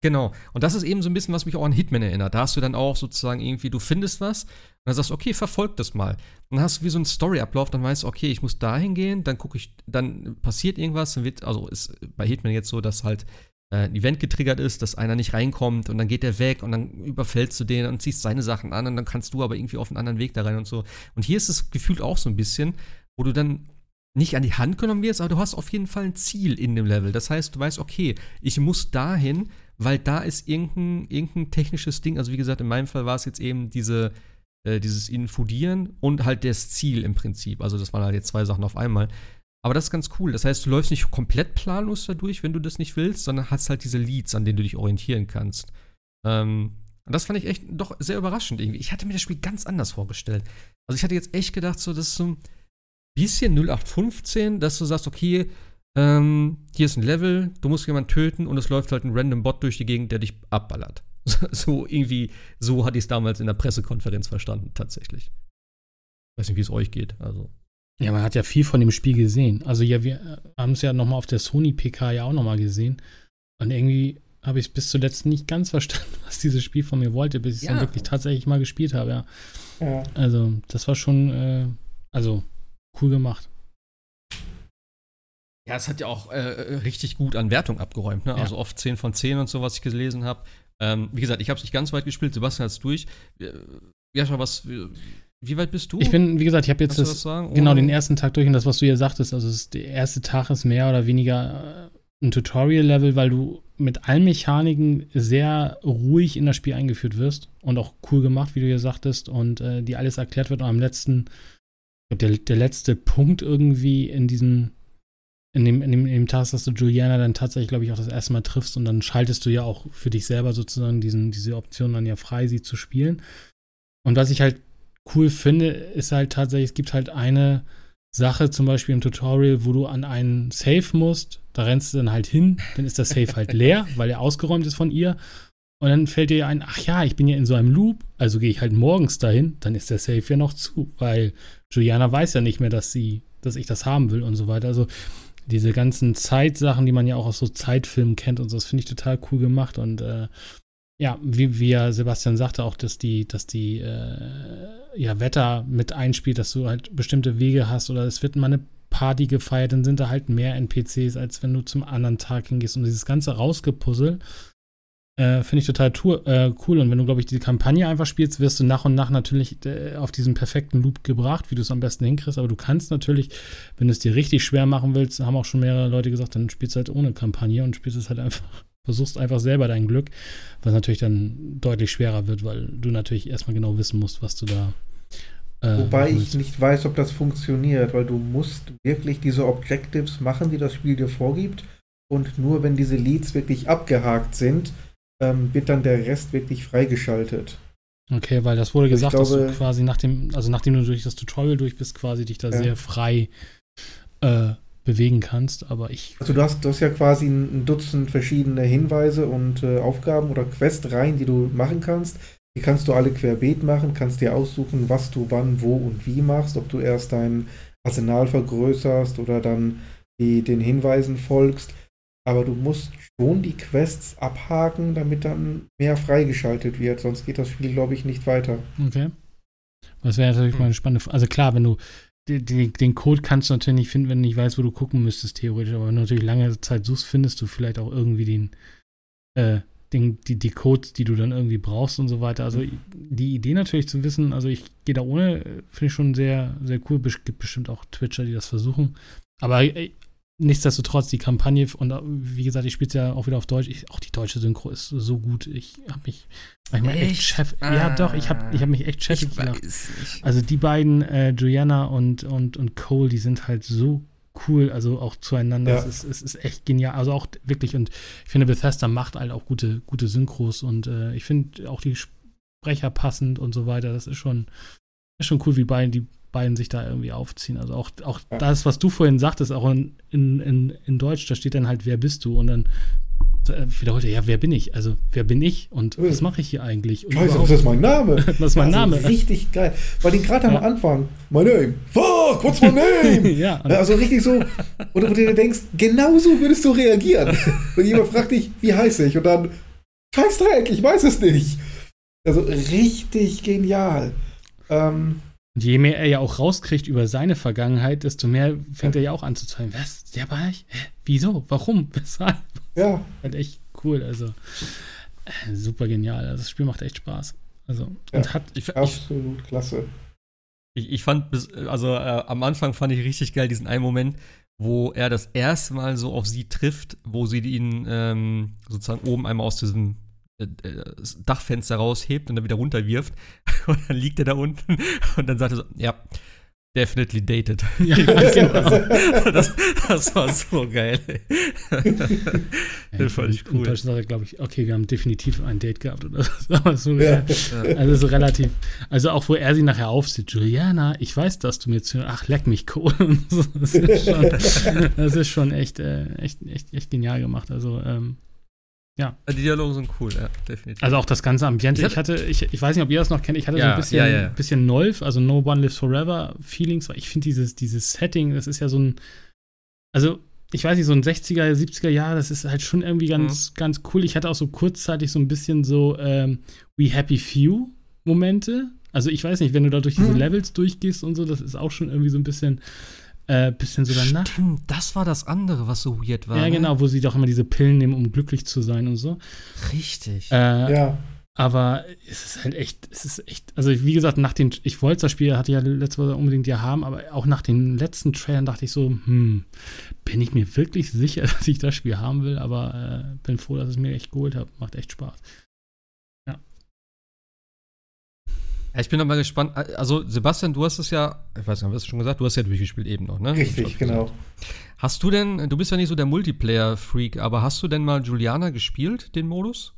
Genau. Und das ist eben so ein bisschen, was mich auch an Hitman erinnert. Da hast du dann auch sozusagen irgendwie, du findest was und dann sagst du, okay, verfolg das mal. Und dann hast du wie so einen Story-Ablauf, dann weißt du, okay, ich muss da hingehen, dann gucke ich, dann passiert irgendwas, dann wird, also ist bei Hitman jetzt so, dass halt äh, ein Event getriggert ist, dass einer nicht reinkommt und dann geht der weg und dann überfällst du den und ziehst seine Sachen an und dann kannst du aber irgendwie auf einen anderen Weg da rein und so. Und hier ist es gefühlt auch so ein bisschen, wo du dann nicht an die Hand genommen wirst, aber du hast auf jeden Fall ein Ziel in dem Level. Das heißt, du weißt, okay, ich muss dahin, weil da ist irgendein, irgendein technisches Ding. Also wie gesagt, in meinem Fall war es jetzt eben diese, äh, dieses Infodieren und halt das Ziel im Prinzip. Also das waren halt jetzt zwei Sachen auf einmal. Aber das ist ganz cool. Das heißt, du läufst nicht komplett planlos dadurch, wenn du das nicht willst, sondern hast halt diese Leads, an denen du dich orientieren kannst. Ähm, und das fand ich echt doch sehr überraschend irgendwie. Ich hatte mir das Spiel ganz anders vorgestellt. Also ich hatte jetzt echt gedacht, so, das ist so ein bisschen 0815, dass du sagst, okay, ähm, hier ist ein Level, du musst jemanden töten und es läuft halt ein random Bot durch die Gegend, der dich abballert. So irgendwie, so hatte ich es damals in der Pressekonferenz verstanden, tatsächlich. Weiß nicht, wie es euch geht. Also. Ja, man hat ja viel von dem Spiel gesehen. Also ja, wir haben es ja nochmal auf der Sony PK ja auch nochmal gesehen. Und irgendwie habe ich es bis zuletzt nicht ganz verstanden, was dieses Spiel von mir wollte, bis ich es ja. dann wirklich tatsächlich mal gespielt habe, ja. ja. Also, das war schon, äh, also, cool gemacht. Ja, es hat ja auch äh, richtig gut an Wertung abgeräumt, ne? Ja. Also oft 10 von 10 und so, was ich gelesen habe. Ähm, wie gesagt, ich habe es nicht ganz weit gespielt, Sebastian hat es durch. Ja, schon was. Wie weit bist du? Ich bin, wie gesagt, ich habe jetzt das, das genau den ersten Tag durch und das, was du ja sagtest, also das, der erste Tag ist mehr oder weniger äh, ein Tutorial-Level, weil du mit allen Mechaniken sehr ruhig in das Spiel eingeführt wirst und auch cool gemacht, wie du ja sagtest, und äh, dir alles erklärt wird. Und am letzten, ich glaube, der, der letzte Punkt irgendwie in diesem, in dem, in dem, in dem Task, dass du Juliana dann tatsächlich, glaube ich, auch das erste Mal triffst und dann schaltest du ja auch für dich selber sozusagen diesen, diese Option dann ja frei, sie zu spielen. Und was ich halt cool finde, ist halt tatsächlich, es gibt halt eine Sache, zum Beispiel im Tutorial, wo du an einen Safe musst, da rennst du dann halt hin, dann ist der Safe halt leer, weil er ausgeräumt ist von ihr. Und dann fällt dir ein, ach ja, ich bin ja in so einem Loop, also gehe ich halt morgens dahin, dann ist der Safe ja noch zu, weil Juliana weiß ja nicht mehr, dass sie, dass ich das haben will und so weiter. Also diese ganzen Zeitsachen, die man ja auch aus so Zeitfilmen kennt und so, das finde ich total cool gemacht und äh, ja, wie, wie ja Sebastian sagte, auch, dass die, dass die äh, ja, Wetter mit einspielt, dass du halt bestimmte Wege hast oder es wird mal eine Party gefeiert, dann sind da halt mehr NPCs, als wenn du zum anderen Tag hingehst. Und dieses ganze Rausgepuzzle äh, finde ich total äh, cool. Und wenn du, glaube ich, die Kampagne einfach spielst, wirst du nach und nach natürlich äh, auf diesen perfekten Loop gebracht, wie du es am besten hinkriegst. Aber du kannst natürlich, wenn du es dir richtig schwer machen willst, haben auch schon mehrere Leute gesagt, dann spielst du halt ohne Kampagne und spielst es halt einfach versuchst einfach selber dein Glück, was natürlich dann deutlich schwerer wird, weil du natürlich erstmal genau wissen musst, was du da. Äh, Wobei ich nicht weiß, ob das funktioniert, weil du musst wirklich diese Objectives machen, die das Spiel dir vorgibt. Und nur wenn diese Leads wirklich abgehakt sind, ähm, wird dann der Rest wirklich freigeschaltet. Okay, weil das wurde gesagt, glaube, dass du quasi nach dem, also nachdem du durch das Tutorial durch bist, quasi dich da ja. sehr frei äh, bewegen kannst, aber ich. Also du hast, du hast ja quasi ein Dutzend verschiedene Hinweise und äh, Aufgaben oder Questreihen, die du machen kannst. Die kannst du alle querbeet machen, kannst dir aussuchen, was du wann, wo und wie machst, ob du erst dein Arsenal vergrößerst oder dann die, den Hinweisen folgst. Aber du musst schon die Quests abhaken, damit dann mehr freigeschaltet wird, sonst geht das Spiel, glaube ich, nicht weiter. Okay. Das wäre natürlich hm. mal eine spannende Frage. Also klar, wenn du die, den Code kannst du natürlich nicht finden, wenn du nicht weißt, wo du gucken müsstest, theoretisch. Aber wenn du natürlich lange Zeit suchst, findest du vielleicht auch irgendwie den, äh, den, die, die Codes, die du dann irgendwie brauchst und so weiter. Also die Idee natürlich zu wissen, also ich gehe da ohne, finde ich schon sehr, sehr cool. Es gibt bestimmt auch Twitcher, die das versuchen. Aber äh, nichtsdestotrotz die Kampagne und äh, wie gesagt, ich spiele es ja auch wieder auf Deutsch. Ich, auch die deutsche Synchro ist so gut. Ich habe mich manchmal echt, echt chef. Ah, ja, doch, ich habe ich hab mich echt chefig gemacht. Also die beiden, äh, Juliana und, und, und Cole, die sind halt so cool, also auch zueinander. Ja. Es, ist, es ist echt genial. Also auch wirklich, und ich finde, Bethesda macht halt auch gute, gute Synchros und äh, ich finde auch die Sprecher passend und so weiter. Das ist schon, ist schon cool, wie beide, die beiden sich da irgendwie aufziehen. Also auch, auch ja. das, was du vorhin sagtest, auch in, in, in, in Deutsch, da steht dann halt, wer bist du? Und dann äh, wiederholt er, ja, wer bin ich? Also, wer bin ich und was mache ich hier eigentlich? Und Scheiße, was ist mein Name? was ist mein also, Name? Richtig geil. Weil die gerade ja. am Anfang, my name, fuck, what's my name? ja, also richtig so, oder wo du dir denkst, genau so würdest du reagieren. und jemand fragt dich, wie heiße ich? Und dann, Scheißdreck, ich weiß es nicht. Also richtig genial. Ähm, und je mehr er ja auch rauskriegt über seine Vergangenheit, desto mehr fängt er ja auch an zu zweifeln. Was? Der war ich? Hä? Wieso? Warum? Weshalb? Ja. Halt echt cool. Also äh, super genial. Also, das Spiel macht echt Spaß. Also, ja, und hat. Ich, absolut ich, klasse. Ich, ich fand, also äh, am Anfang fand ich richtig geil diesen einen Moment, wo er das erste Mal so auf sie trifft, wo sie ihn ähm, sozusagen oben einmal aus diesem das Dachfenster raushebt und dann wieder runterwirft. Und dann liegt er da unten und dann sagt er so, ja, definitely dated. Ja, genau. das, das, war so geil. das fand ich cool. In Deutschland sagt er, glaube ich, okay, wir haben definitiv ein Date gehabt oder so. ja. Also so relativ, also auch wo er sie nachher aufsieht, Juliana, ich weiß, dass du mir zu, ach, leck mich cool. das, ist schon, das ist schon echt, äh, echt, echt, echt genial gemacht. Also, ähm, Ja. Die Dialoge sind cool, ja, definitiv. Also auch das ganze Ambiente. Ich hatte, ich, ich weiß nicht, ob ihr das noch kennt, ich hatte so Ja, ein bisschen, ja, ja. bisschen Nolf, also No One Lives Forever Feelings, weil ich finde dieses, dieses Setting, das ist ja so ein, also ich weiß nicht, so ein 60er, 70er Jahr, das ist halt schon irgendwie ganz, Mhm. ganz cool. Ich hatte auch so kurzzeitig so ein bisschen so ähm, We Happy Few Momente. Also ich weiß nicht, wenn du da durch diese Mhm. Levels durchgehst und so, das ist auch schon irgendwie so ein bisschen, äh, bisschen so danach. Stimmt, das war das andere, was so weird war. Ja, ne? genau, wo sie doch immer diese Pillen nehmen, um glücklich zu sein und so. Richtig. Äh, Ja, Aber es ist halt echt, es ist echt, also wie gesagt, nach den, ich wollte das Spiel, hatte ja letztes Mal unbedingt ja haben, aber auch nach den letzten Trailern dachte ich so, hm, bin ich mir wirklich sicher, dass ich das Spiel haben will, aber äh, bin froh, dass ich es mir echt geholt habe. Macht echt Spaß. Ich bin aber gespannt. Also, Sebastian, du hast es ja, ich weiß nicht, hast du schon gesagt, du hast ja durchgespielt eben noch, ne? Richtig, genau. Hast du denn, du bist ja nicht so der Multiplayer-Freak, aber hast du denn mal Juliana gespielt, den Modus?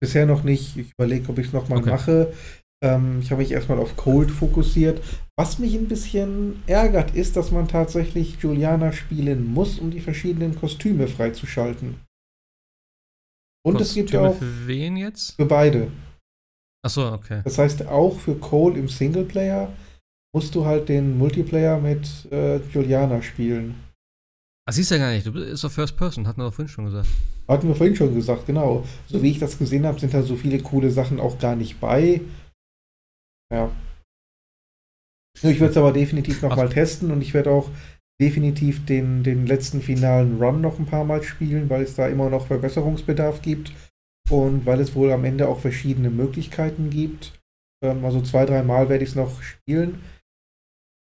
Bisher noch nicht. Ich überlege, ob ich es nochmal Okay. mache. Ähm, ich habe mich erstmal auf Cold fokussiert. Was mich ein bisschen ärgert, ist, dass man tatsächlich Juliana spielen muss, um die verschiedenen Kostüme freizuschalten. Und es gibt Kostüme auch Für wen jetzt? für beide. Achso, okay. Das heißt, auch für Cole im Singleplayer musst du halt den Multiplayer mit äh, Juliana spielen. Ah, siehst du ja gar nicht, du bist ist doch First Person, hatten wir doch vorhin schon gesagt. Hatten wir vorhin schon gesagt, genau. So wie ich das gesehen habe, sind da so viele coole Sachen auch gar nicht bei. Ja. Ich werde es aber definitiv nochmal testen und ich werde auch definitiv den, den letzten finalen Run noch ein paar Mal spielen, weil es da immer noch Verbesserungsbedarf gibt und weil es wohl am Ende auch verschiedene Möglichkeiten gibt. Ähm, also zwei, drei Mal werde ich es noch spielen.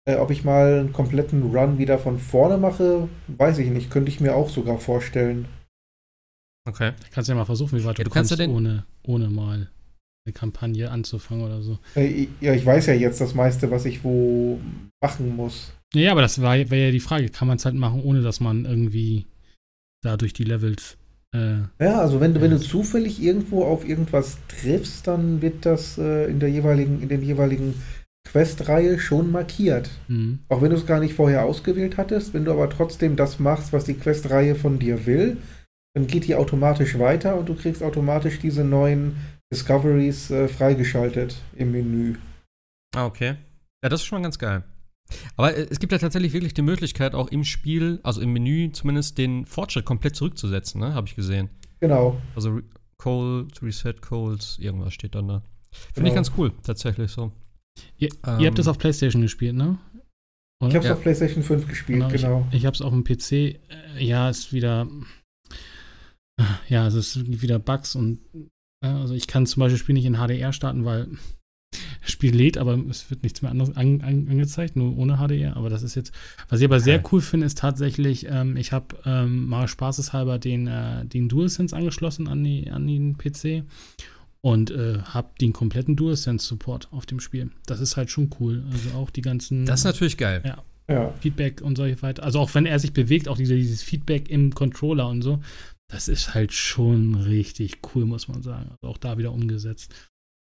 Äh, ob ich mal einen kompletten Run wieder von vorne mache, weiß ich nicht. Könnte ich mir auch sogar vorstellen. Okay. Kannst ja mal versuchen, wie weit Ja, du, du kannst kommst, ja den- ohne, ohne mal eine Kampagne anzufangen oder so. Äh, Ja, ich weiß ja jetzt das meiste, was ich wo machen muss. Ja, aber das wäre ja die Frage, kann man es halt machen, ohne dass man irgendwie da durch die Levels äh, Ja, also wenn du, wenn du zufällig irgendwo auf irgendwas triffst, dann wird das äh, in der jeweiligen, in den jeweiligen Quest-Reihe schon markiert. hm. Auch wenn du es gar nicht vorher ausgewählt hattest, wenn du aber trotzdem das machst, was die Quest-Reihe von dir will, dann geht die automatisch weiter und du kriegst automatisch diese neuen Discoveries äh, freigeschaltet im Menü. Ah, okay. Ja, das ist schon mal ganz geil. Aber äh, es gibt ja tatsächlich wirklich die Möglichkeit, auch im Spiel, also im Menü zumindest, den Fortschritt komplett zurückzusetzen, ne? Habe ich gesehen. Genau. Also Re Cold, Reset Codes, irgendwas steht dann da. Finde Genau. ich ganz cool, tatsächlich so. Ihr, Ähm, ihr habt das auf PlayStation gespielt, ne? Oder? Ich habe es Ja. auf PlayStation 5 gespielt, Genau, genau. Ich, ich habe es auf dem PC. Äh, ja, ist wieder. Ja, es ist wieder Bugs und. äh, Also, ich kann zum Beispiel das Spiel nicht in HDR starten, weil das Spiel lädt, aber es wird nichts mehr anderes an, an, angezeigt, nur ohne HDR. Aber das ist jetzt. Was ich aber sehr Okay. cool finde, ist tatsächlich, ähm, ich habe ähm, mal spaßeshalber den, äh, den DualSense angeschlossen an, die, an den PC und äh, habe den kompletten DualSense-Support auf dem Spiel. Das ist halt schon cool. Also auch die ganzen. Das ist natürlich geil. Ja. Ja. Feedback und solche weiter. Also auch wenn er sich bewegt, auch diese, dieses Feedback im Controller und so, das ist halt schon richtig cool, muss man sagen. Also auch da wieder umgesetzt.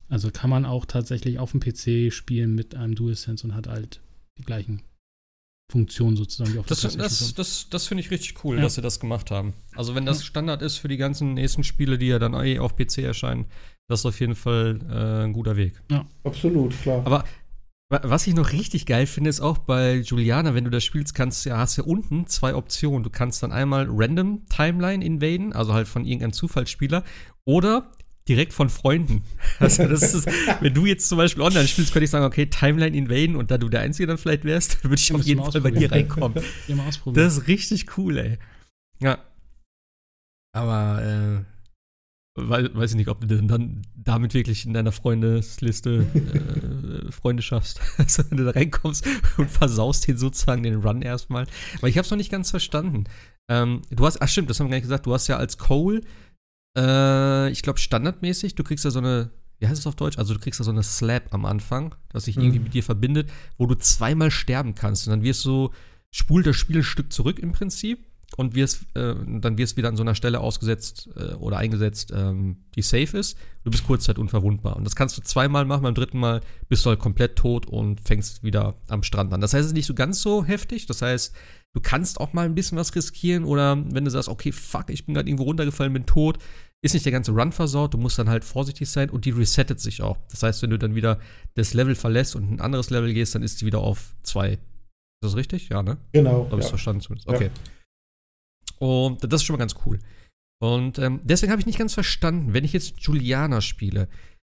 Also kann man auch tatsächlich auf dem PC spielen mit einem DualSense und hat halt die gleichen Funktionen sozusagen wie auf Das, der das, PlayStation das, das finde ich richtig cool, Ja. dass sie das gemacht haben. Also, wenn das Ja. Standard ist für die ganzen nächsten Spiele, die ja dann eh auf PC erscheinen, das ist auf jeden Fall äh, ein guter Weg. Absolut, klar. Aber wa- was ich noch richtig geil finde, ist auch bei Juliana, wenn du das spielst, kannst du ja, hast ja unten zwei Optionen. Du kannst dann einmal Random Timeline invaden, also halt von irgendeinem Zufallsspieler, oder direkt von Freunden. Also das ist, wenn du jetzt zum Beispiel online spielst, könnte ich sagen, okay, Timeline invaden und da du der Einzige dann vielleicht wärst, würde ich auf jeden Fall bei dir reinkommen. Das ist richtig cool, ey. Ja. Aber, äh, wei- weiß ich nicht, ob du denn dann damit wirklich in deiner Freundesliste äh, Freunde schaffst. Also, wenn du da reinkommst und versaust den sozusagen den Run erstmal. Aber ich hab's noch nicht ganz verstanden. Ähm, du hast, ach stimmt, das haben wir gar nicht gesagt, du hast ja als Cole, äh, ich glaube standardmäßig, du kriegst ja so eine, wie heißt es auf Deutsch? Also du kriegst ja so eine Slab am Anfang, das sich Mhm. irgendwie mit dir verbindet, wo du zweimal sterben kannst. Und dann wirst du, spult das Spiel ein Stück zurück im Prinzip und wirst, äh, dann wirst wieder an so einer Stelle ausgesetzt äh, oder eingesetzt, ähm, die safe ist. Du bist kurzzeit unverwundbar. Und das kannst du zweimal machen, beim dritten Mal bist du halt komplett tot und fängst wieder am Strand an. Das heißt, es ist nicht so ganz so heftig. Das heißt, du kannst auch mal ein bisschen was riskieren oder wenn du sagst, okay, fuck, ich bin gerade irgendwo runtergefallen, bin tot, ist nicht der ganze Run versaut, du musst dann halt vorsichtig sein und die resettet sich auch. Das heißt, wenn du dann wieder das Level verlässt und ein anderes Level gehst, dann ist sie wieder auf zwei. Ist das richtig? Ja, ne? Genau. Habe ich ja. verstanden zumindest. Okay. Und das ist schon mal ganz cool. Und ähm, deswegen habe ich nicht ganz verstanden, wenn ich jetzt Juliana spiele,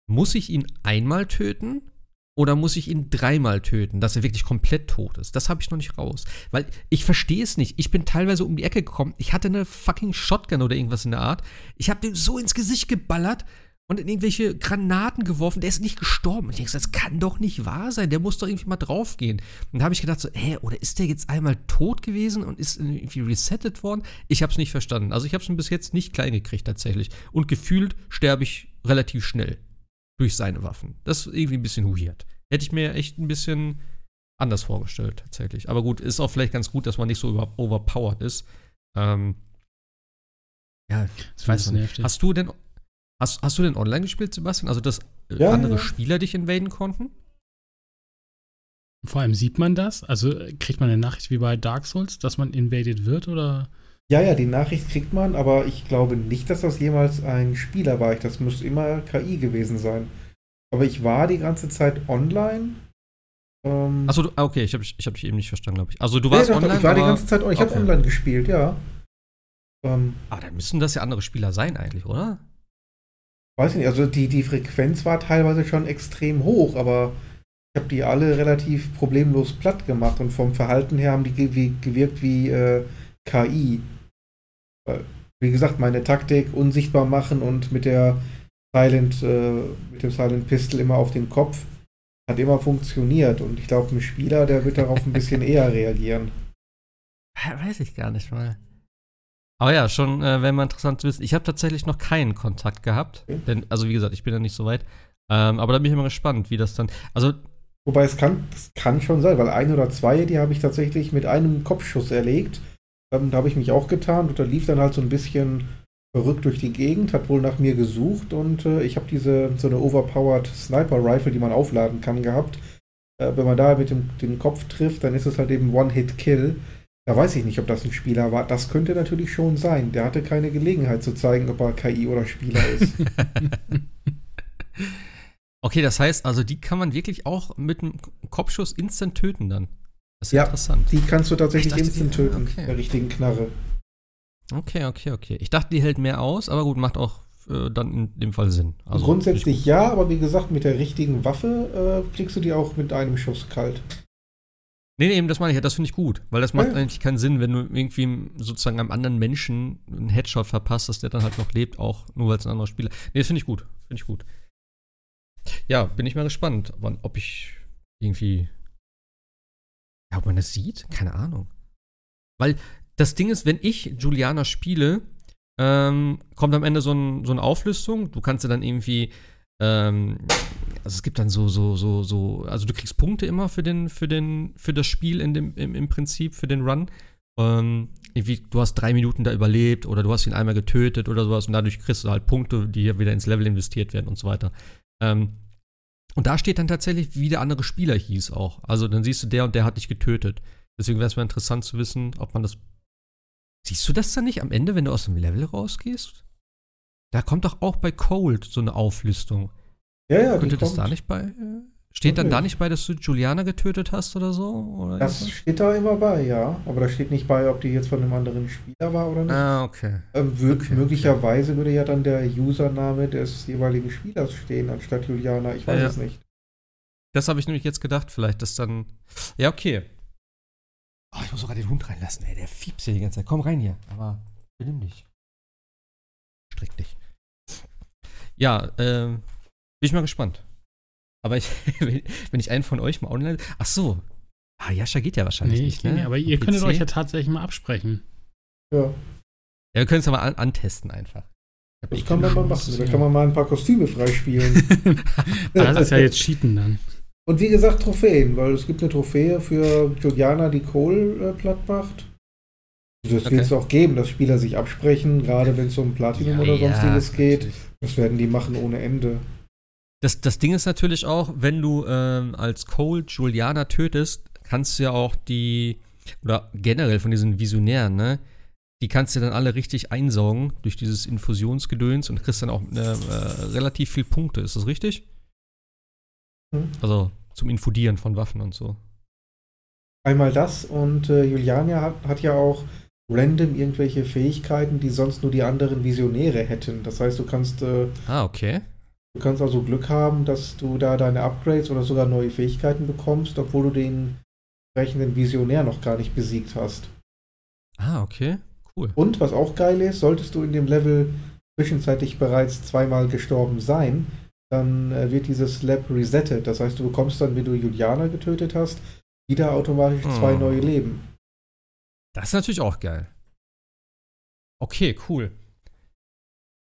muss ich ihn einmal töten oder muss ich ihn dreimal töten, dass er wirklich komplett tot ist? Das habe ich noch nicht raus. Weil ich verstehe es nicht. Ich bin teilweise um die Ecke gekommen. Ich hatte eine fucking Shotgun oder irgendwas in der Art. Ich habe dem so ins Gesicht geballert und in irgendwelche Granaten geworfen. Der ist nicht gestorben. Und ich denke, das kann doch nicht wahr sein. Der muss doch irgendwie mal draufgehen. Und da habe ich gedacht so, hä, oder ist der jetzt einmal tot gewesen und ist irgendwie resettet worden? Ich habe es nicht verstanden. Also ich habe es bis jetzt nicht klein gekriegt tatsächlich. Und gefühlt sterbe ich relativ schnell durch seine Waffen. Das ist irgendwie ein bisschen weird. Hätte ich mir echt ein bisschen anders vorgestellt, tatsächlich. Aber gut, ist auch vielleicht ganz gut, dass man nicht so über overpowered ist. Ähm, ja, ich weiß nicht. Hast du denn, hast, hast du denn online gespielt, Sebastian? Also, dass äh, Ja, andere ja. Spieler dich invaden konnten? Vor allem sieht man das? Also äh, kriegt man eine Nachricht wie bei Dark Souls, dass man invaded wird oder? Ja, ja, die Nachricht kriegt man, aber ich glaube nicht, dass das jemals ein Spieler war. Das muss immer KI gewesen sein. Aber ich war die ganze Zeit online. Ähm, Achso, ah, okay, ich habe ich hab dich eben nicht verstanden, glaube ich. Also, du warst doch, doch, online. ich war die aber- ganze Zeit, ich habe Okay. online gespielt, ja. Ähm, Ah, dann müssen das ja andere Spieler sein, eigentlich, oder? weiß ich nicht, also die, die Frequenz war teilweise schon extrem hoch, aber ich habe die alle relativ problemlos platt gemacht und vom Verhalten her haben die gewirkt wie äh, KI. Wie gesagt, meine Taktik unsichtbar machen und mit der Silent, äh, mit dem Silent Pistol immer auf den Kopf hat immer funktioniert und ich glaube, ein Spieler, der wird darauf ein bisschen eher reagieren. Weiß ich gar nicht mal. Aber ja, schon äh, wäre mal interessant zu wissen. Ich habe tatsächlich noch keinen Kontakt gehabt. Okay. Denn, also wie gesagt, ich bin ja nicht so weit. Ähm, aber da bin ich immer gespannt, wie das dann. Also, Wobei es kann, es kann schon sein, weil ein oder zwei, die habe ich tatsächlich mit einem Kopfschuss erlegt. Ähm, da habe ich mich auch getan und da lief dann halt so ein bisschen verrückt durch die Gegend, hat wohl nach mir gesucht und äh, ich habe diese so eine overpowered Sniper Rifle, die man aufladen kann, gehabt. Äh, wenn man da mit dem den Kopf trifft, dann ist es halt eben One-Hit-Kill. Da weiß ich nicht, ob das ein Spieler war. Das könnte natürlich schon sein. Der hatte keine Gelegenheit zu zeigen, ob er KI oder Spieler ist. okay, das heißt, also die kann man wirklich auch mit einem Kopfschuss instant töten dann. Das ist ja interessant. Die kannst du tatsächlich Ich dachte, instant töten, okay. der richtigen Knarre. Okay, okay, okay. Ich dachte, die hält mehr aus, aber gut, macht auch äh, dann in dem Fall Sinn. Also, Grundsätzlich ja, aber wie gesagt, mit der richtigen Waffe äh, kriegst du die auch mit einem Schuss kalt. Nee, nee, eben, das meine ich ja, das finde ich gut. Weil das macht Ja. eigentlich keinen Sinn, wenn du irgendwie sozusagen einem anderen Menschen einen Headshot verpasst, dass der dann halt noch lebt, auch nur weil es ein anderer Spieler Nee, das finde ich gut. Finde ich gut. Ja, bin ich mal gespannt, wann- ob ich irgendwie. Ja, ob man das sieht? Keine Ahnung. Weil das Ding ist, wenn ich Juliana spiele, ähm, kommt am Ende so, ein, so eine Auflistung. Du kannst ja dann irgendwie ähm, also es gibt dann so, so, so, so, also du kriegst Punkte immer für den, für den, für das Spiel in dem, im, im Prinzip, für den Run. Ähm, irgendwie, du hast drei Minuten da überlebt oder du hast ihn einmal getötet oder sowas und dadurch kriegst du halt Punkte, die ja wieder ins Level investiert werden und so weiter. Ähm, und da steht dann tatsächlich, wie der andere Spieler hieß auch. Also dann siehst du, der und der hat dich getötet. Deswegen wäre es mal interessant zu wissen, ob man das. Siehst du das dann nicht am Ende, wenn du aus dem Level rausgehst? Da kommt doch auch bei Cold so eine Auflistung. Ja, ja, Könnte das kommt. da nicht bei. Äh, steht dann da nicht bei, dass du Juliana getötet hast oder so? Oder Das irgendwas? steht da immer bei, ja. Aber da steht nicht bei, ob die jetzt von einem anderen Spieler war oder nicht. ah, okay. Ähm, okay, möglicherweise würde ja dann der Username des jeweiligen Spielers stehen, anstatt Juliana. Ich weiß Ja, ja. es nicht. Das habe ich nämlich jetzt gedacht, vielleicht, dass dann. Ja, okay. Oh, ich muss sogar den Hund reinlassen, ey. Der fiebst hier die ganze Zeit. Komm rein hier. Aber benimm dich. Strick dich. Ja, ähm, bin ich mal gespannt. Aber ich, wenn ich einen von euch mal online. Ach so. Ah, Jascha geht ja wahrscheinlich Nee, nicht. ich gehe ne? nicht. Aber ihr könntet euch ja tatsächlich mal absprechen. Ja, Ja, wir können es aber an antesten einfach. Das eh kann man mal machen. Da kann man mal ein paar Kostüme freispielen. Das ist ja jetzt Cheaten dann. Und wie gesagt, Trophäen, weil es gibt eine Trophäe für Juliana, die Cole äh, platt macht. Das Okay. wird es auch geben, dass Spieler sich absprechen, gerade wenn es um Platinum oder sonstiges geht. natürlich. Das werden die machen ohne Ende. Das, das Ding ist natürlich auch, wenn du ähm, als Cole Juliana tötest, kannst du ja auch die, oder generell von diesen Visionären, ne, die kannst du dann alle richtig einsaugen durch dieses Infusionsgedöns und kriegst dann auch äh, äh, relativ viel Punkte. Ist das richtig? Mhm. Also zum Infudieren von Waffen und so. Einmal das und äh, Juliania hat, hat ja auch random irgendwelche Fähigkeiten, die sonst nur die anderen Visionäre hätten. Das heißt, du kannst, äh, Ah, okay. Du kannst also Glück haben, dass du da deine Upgrades oder sogar neue Fähigkeiten bekommst, obwohl du den entsprechenden Visionär noch gar nicht besiegt hast. Ah, okay. Cool. Und was auch geil ist, solltest du in dem Level zwischenzeitlich bereits zweimal gestorben sein, dann äh, wird dieses Lab resettet. Das heißt, du bekommst dann, wenn du Juliana getötet hast, wieder automatisch zwei Oh. neue Leben. Das ist natürlich auch geil. Okay, cool.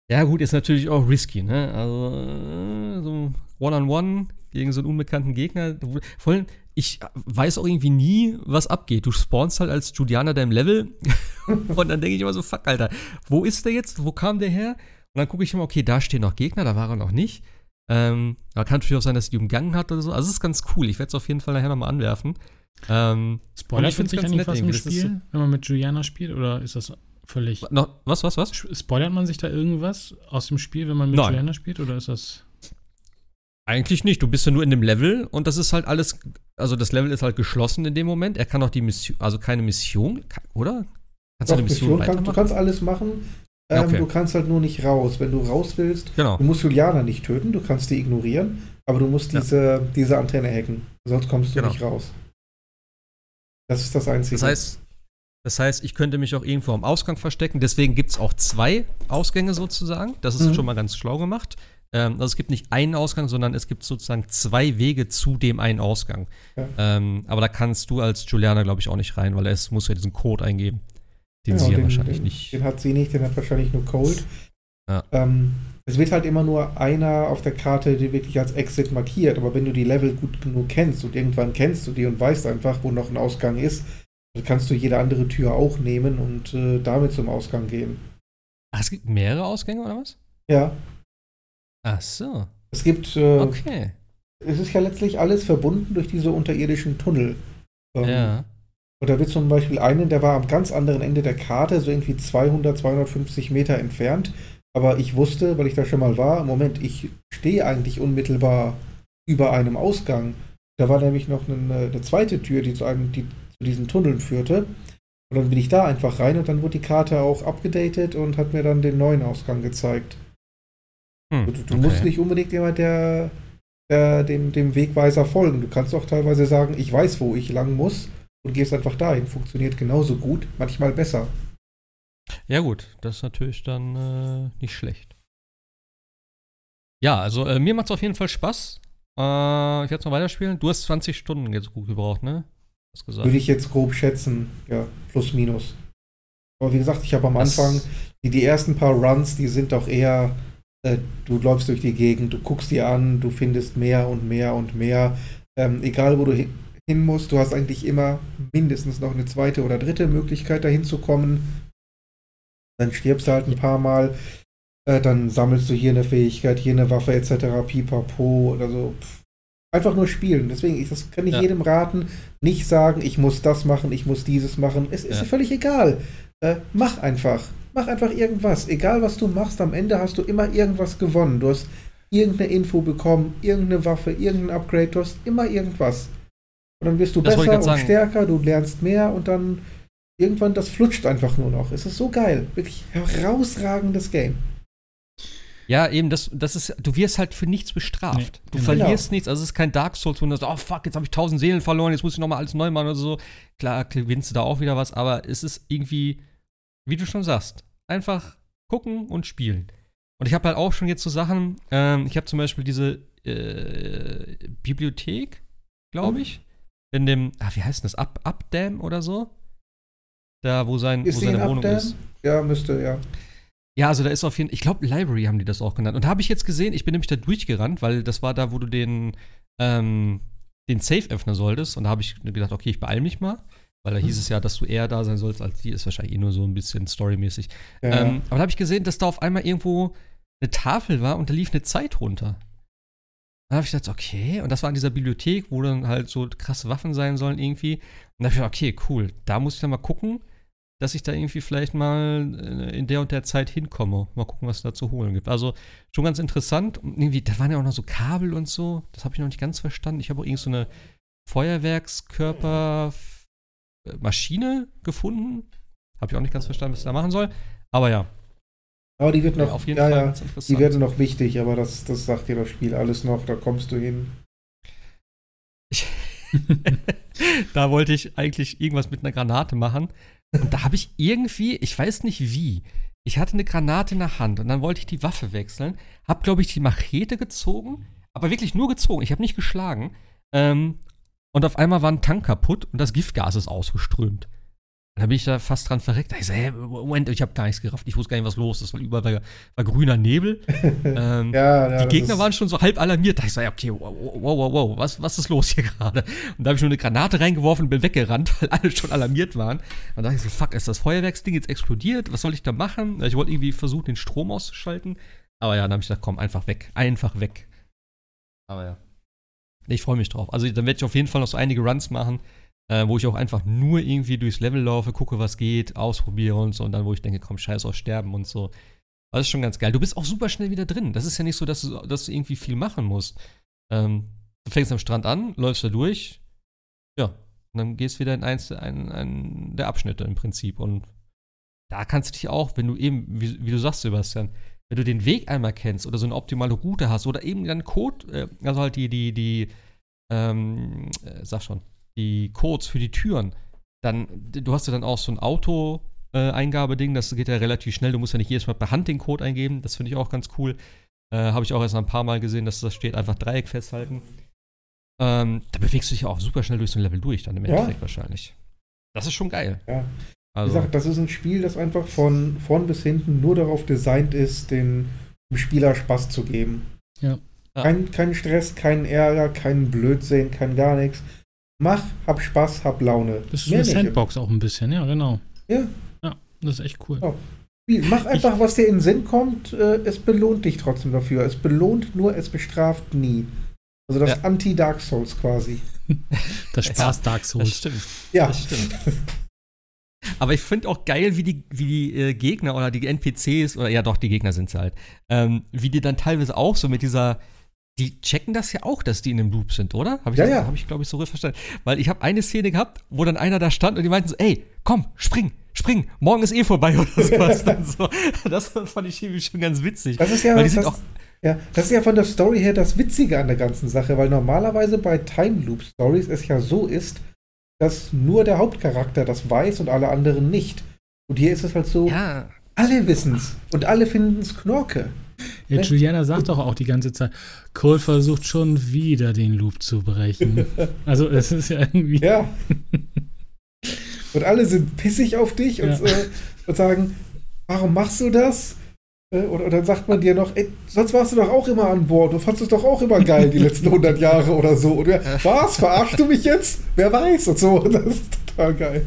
Ja, gut, ist natürlich auch risky, ne? Also, äh, so One-on-One gegen so einen unbekannten Gegner. Vor allem, ich weiß auch irgendwie nie, was abgeht. Du spawnst halt als Julianer deinem Level und dann denke ich immer so, fuck, Alter, wo ist der jetzt? Wo kam der her? Und dann gucke ich immer, okay, da stehen noch Gegner, da war er noch nicht. Ähm, aber kann natürlich auch sein, dass die umgangen hat oder so. Also, es ist ganz cool. Ich werde es auf jeden Fall nachher nochmal anwerfen. Ähm, Und Spoilert ich ganz nett was im Spiel, wenn man mit Juliana spielt? Oder ist das völlig. noch, was, was, was? Spoilert man sich da irgendwas aus dem Spiel, wenn man mit. Juliana spielt? Oder ist das. Eigentlich nicht. Du bist ja nur in dem Level und das ist halt alles. Also das Level ist halt geschlossen in dem Moment. Er kann auch die Mission, also keine Mission, oder? Kannst Doch, du eine Mission, Mission kann, du kannst alles machen, ähm, Okay. du kannst halt nur nicht raus. Wenn du raus willst, Genau. du musst Juliana nicht töten, du kannst die ignorieren, aber du musst Ja. diese, diese Antenne hacken. Sonst kommst du Genau. nicht raus. Das ist das Einzige. Das heißt, das heißt, ich könnte mich auch irgendwo am Ausgang verstecken. Deswegen gibt es auch zwei Ausgänge sozusagen. Das ist Mhm. schon mal ganz schlau gemacht. Ähm, also es gibt nicht einen Ausgang, sondern es gibt sozusagen zwei Wege zu dem einen Ausgang. Ja. Ähm, aber da kannst du als Juliana, glaube ich, auch nicht rein, weil es muss ja diesen Code eingeben. Den Genau, sie ja den, wahrscheinlich den, nicht. Den hat sie nicht, den hat wahrscheinlich nur Cold. Ja. Ähm, es wird halt immer nur einer auf der Karte, die wirklich als Exit markiert. Aber wenn du die Level gut genug kennst und irgendwann kennst du die und weißt einfach, wo noch ein Ausgang ist, kannst du jede andere Tür auch nehmen und äh, damit zum Ausgang gehen. Ach, es gibt mehrere Ausgänge oder was? Ja, Ach so. es gibt, äh, Okay. es ist ja letztlich alles verbunden durch diese unterirdischen Tunnel. Ähm, Ja. Und da wird zum Beispiel einen, der war am ganz anderen Ende der Karte, so irgendwie 200, 250 Meter entfernt. Aber ich wusste, weil ich da schon mal war, Moment, ich stehe eigentlich unmittelbar über einem Ausgang. Da war nämlich noch eine, eine zweite Tür, die zu, einem, die diesen Tunneln führte. Und dann bin ich da einfach rein und dann wurde die Karte auch abgedatet und hat mir dann den neuen Ausgang gezeigt. Hm, Du, du okay. musst nicht unbedingt immer der, der, dem, dem Wegweiser folgen. Du kannst auch teilweise sagen, ich weiß, wo ich lang muss und gehst einfach dahin. Funktioniert genauso gut, manchmal besser. Ja, gut, das ist natürlich dann äh, nicht schlecht. Ja, also äh, mir macht es auf jeden Fall Spaß. Äh, ich werde es noch weiterspielen. Du hast 20 Stunden jetzt gut gebraucht, ne? Hast gesagt. Würde ich jetzt grob schätzen, ja, plus minus. Aber wie gesagt, ich habe am Das- Anfang, die, die ersten paar Runs, die sind doch eher, äh, du läufst durch die Gegend, du guckst dir an, du findest mehr und mehr und mehr. Ähm, egal, wo du hin, hin musst, du hast eigentlich immer mindestens noch eine zweite oder dritte Möglichkeit, dahin zu kommen. Dann stirbst du halt ein paar Mal, äh, dann sammelst du hier eine Fähigkeit, hier eine Waffe etc. pipapo oder so. Pff. Einfach nur spielen. Deswegen, ich, das kann ich Ja. jedem raten. Nicht sagen, ich muss das machen, ich muss dieses machen. Es ist Ja. völlig egal. Äh, mach einfach. Mach einfach irgendwas. Egal, was du machst, am Ende hast du immer irgendwas gewonnen. Du hast irgendeine Info bekommen, irgendeine Waffe, irgendein Upgrade. Du hast immer irgendwas. Und dann wirst du Das besser und stärker, du lernst mehr und dann irgendwann, das flutscht einfach nur noch. Es ist so geil. Wirklich herausragendes Game. Ja, eben, das, das ist, du wirst halt für nichts bestraft. Nee, du genau. verlierst nichts, also es ist kein Dark Souls, wo du sagst, oh fuck, jetzt habe ich tausend Seelen verloren, jetzt muss ich nochmal alles neu machen oder so. Klar, gewinnst du da auch wieder was, aber es ist irgendwie, wie du schon sagst, einfach gucken und spielen. Und ich habe halt auch schon jetzt so Sachen, ähm, ich habe zum Beispiel diese äh, Bibliothek, glaube ich, in dem, ah, wie heißt denn das, Up, Updam oder so? Da, wo, sein, Ist wo seine in Wohnung Updam? ist. Ja, müsste, ja. Ja, also da ist auf jeden Fall, ich glaube, Library haben die das auch genannt. Und da habe ich jetzt gesehen, ich bin nämlich da durchgerannt, weil das war da, wo du den, ähm, den Safe öffnen solltest. Und da habe ich gedacht, okay, ich beeil mich mal. Weil da hieß es ja, dass du eher da sein sollst als die. Ist wahrscheinlich eh nur so ein bisschen storymäßig. ja. Ähm, aber da habe ich gesehen, dass da auf einmal irgendwo eine Tafel war und da lief eine Zeit runter. Dann habe ich gedacht, okay, und das war in dieser Bibliothek, wo dann halt so krasse Waffen sein sollen irgendwie. Und da habe ich gedacht, okay, cool, da muss ich dann mal gucken, dass ich da irgendwie vielleicht mal äh, in der und der Zeit hinkomme. Mal gucken, was es da zu holen gibt. Also schon ganz interessant. Und irgendwie, da waren ja auch noch so Kabel und so. Das habe ich noch nicht ganz verstanden. Ich habe auch irgendwie so eine Feuerwerkskörpermaschine gefunden. Habe ich auch nicht ganz verstanden, was ich da machen soll. Aber ja. Aber die wird noch, auf jeden ja, Fall ja, ganz interessant. die werden noch wichtig, aber das, das sagt dir das Spiel alles noch, da kommst du hin. da wollte ich eigentlich irgendwas mit einer Granate machen. Und da habe ich irgendwie, ich weiß nicht wie, ich hatte eine Granate in der Hand und dann wollte ich die Waffe wechseln. Hab, glaube ich, die Machete gezogen, aber wirklich nur gezogen. Ich habe nicht geschlagen. Ähm, und auf einmal war ein Tank kaputt und das Giftgas ist ausgeströmt. Da bin ich da fast dran verreckt. Da ich so, hä, Moment, ich habe gar nichts gerafft. Ich wusste gar nicht, was los ist, weil überall war, war grüner Nebel. ähm, Ja, ja, die Gegner waren schon so halb alarmiert. Da ich so, ja, okay, wow, wow, wow, wow, was, was ist los hier gerade? Und da habe ich nur eine Granate reingeworfen und bin weggerannt, weil alle schon alarmiert waren. Und da dachte ich so, fuck, ist das Feuerwerksding jetzt explodiert? Was soll ich da machen? Ich wollte irgendwie versuchen, den Strom auszuschalten. Aber ja, dann habe ich gedacht, komm, einfach weg. Einfach weg. Aber ja. Ich freue mich drauf. Also dann werde ich auf jeden Fall noch so einige Runs machen, äh, wo ich auch einfach nur irgendwie durchs Level laufe, gucke, was geht, ausprobiere und so. Und dann, wo ich denke, komm, scheiß auf Sterben und so. Das ist schon ganz geil. Du bist auch super schnell wieder drin. Das ist ja nicht so, dass du, dass du irgendwie viel machen musst. Ähm, du fängst am Strand an, läufst da durch, ja, und dann gehst wieder in eins einen, einen der Abschnitte im Prinzip. Und da kannst du dich auch, wenn du eben, wie, wie du sagst, Sebastian, wenn du den Weg einmal kennst oder so eine optimale Route hast oder eben dann Code, äh, also halt die, die, die, ähm, äh, sag schon, die Codes für die Türen, dann, du hast ja dann auch so ein Auto, äh, Eingabeding, das geht ja relativ schnell. Du musst ja nicht jedes Mal per Hand den Code eingeben. Das finde ich auch ganz cool. Äh, Habe ich auch erst ein paar Mal gesehen, dass das steht, einfach Dreieck festhalten. Ähm, da bewegst du dich auch super schnell durch so ein Level durch, dann im Ja. Endeffekt wahrscheinlich. Das ist schon geil. Ja. Wie Also, gesagt, das ist ein Spiel, das einfach von vorn bis hinten nur darauf designt ist, den, dem Spieler Spaß zu geben. Ja. Ja. Kein, kein Stress, kein Ärger, kein Blödsinn, kein gar nichts. Mach, hab Spaß, hab Laune. Das ist Mehr eine nicht. Sandbox auch ein bisschen, ja, genau. Ja. Ja, das ist echt cool. Spiel. Mach einfach, was dir in den Sinn kommt. Äh, es belohnt dich trotzdem dafür. Es belohnt nur, es bestraft nie. Also das Ja. Anti-Dark Souls quasi. Das Spaß Dark das Souls. stimmt. Ja. Das stimmt. Aber ich finde auch geil, wie die, wie die äh, Gegner oder die NPCs, oder ja doch, die Gegner sind sie halt, ähm, wie die dann teilweise auch so mit dieser, die checken das ja auch, dass die in einem Loop sind, oder? Habe ich, Ja, das- ja. Hab ich glaube ich, so richtig verstanden. Weil ich habe eine Szene gehabt, wo dann einer da stand und die meinten so, ey, komm, spring, spring, morgen ist eh vorbei oder sowas. dann so. Das fand ich irgendwie schon ganz witzig. Das ist ja, Weil die sind das, auch, ja, das ist ja von der Story her das Witzige an der ganzen Sache, weil normalerweise bei Time Loop Stories es ja so ist, dass nur der Hauptcharakter das weiß und alle anderen nicht. Und hier ist es halt so, ja, alle wissen's und alle finden's Knorke. Ja? Juliana sagt doch auch die ganze Zeit, Cole versucht schon wieder den Loop zu brechen. also es ist ja irgendwie. Ja. und alle sind pissig auf dich und, Ja. äh, und sagen, warum machst du das? Äh, Oder, oder dann sagt man dir noch, ey, sonst warst du doch auch immer an Bord. Du fandest es doch auch immer geil, die letzten 100 Jahre oder so. Und was? Verarschst du mich jetzt? Wer weiß? Und so. Das ist total geil.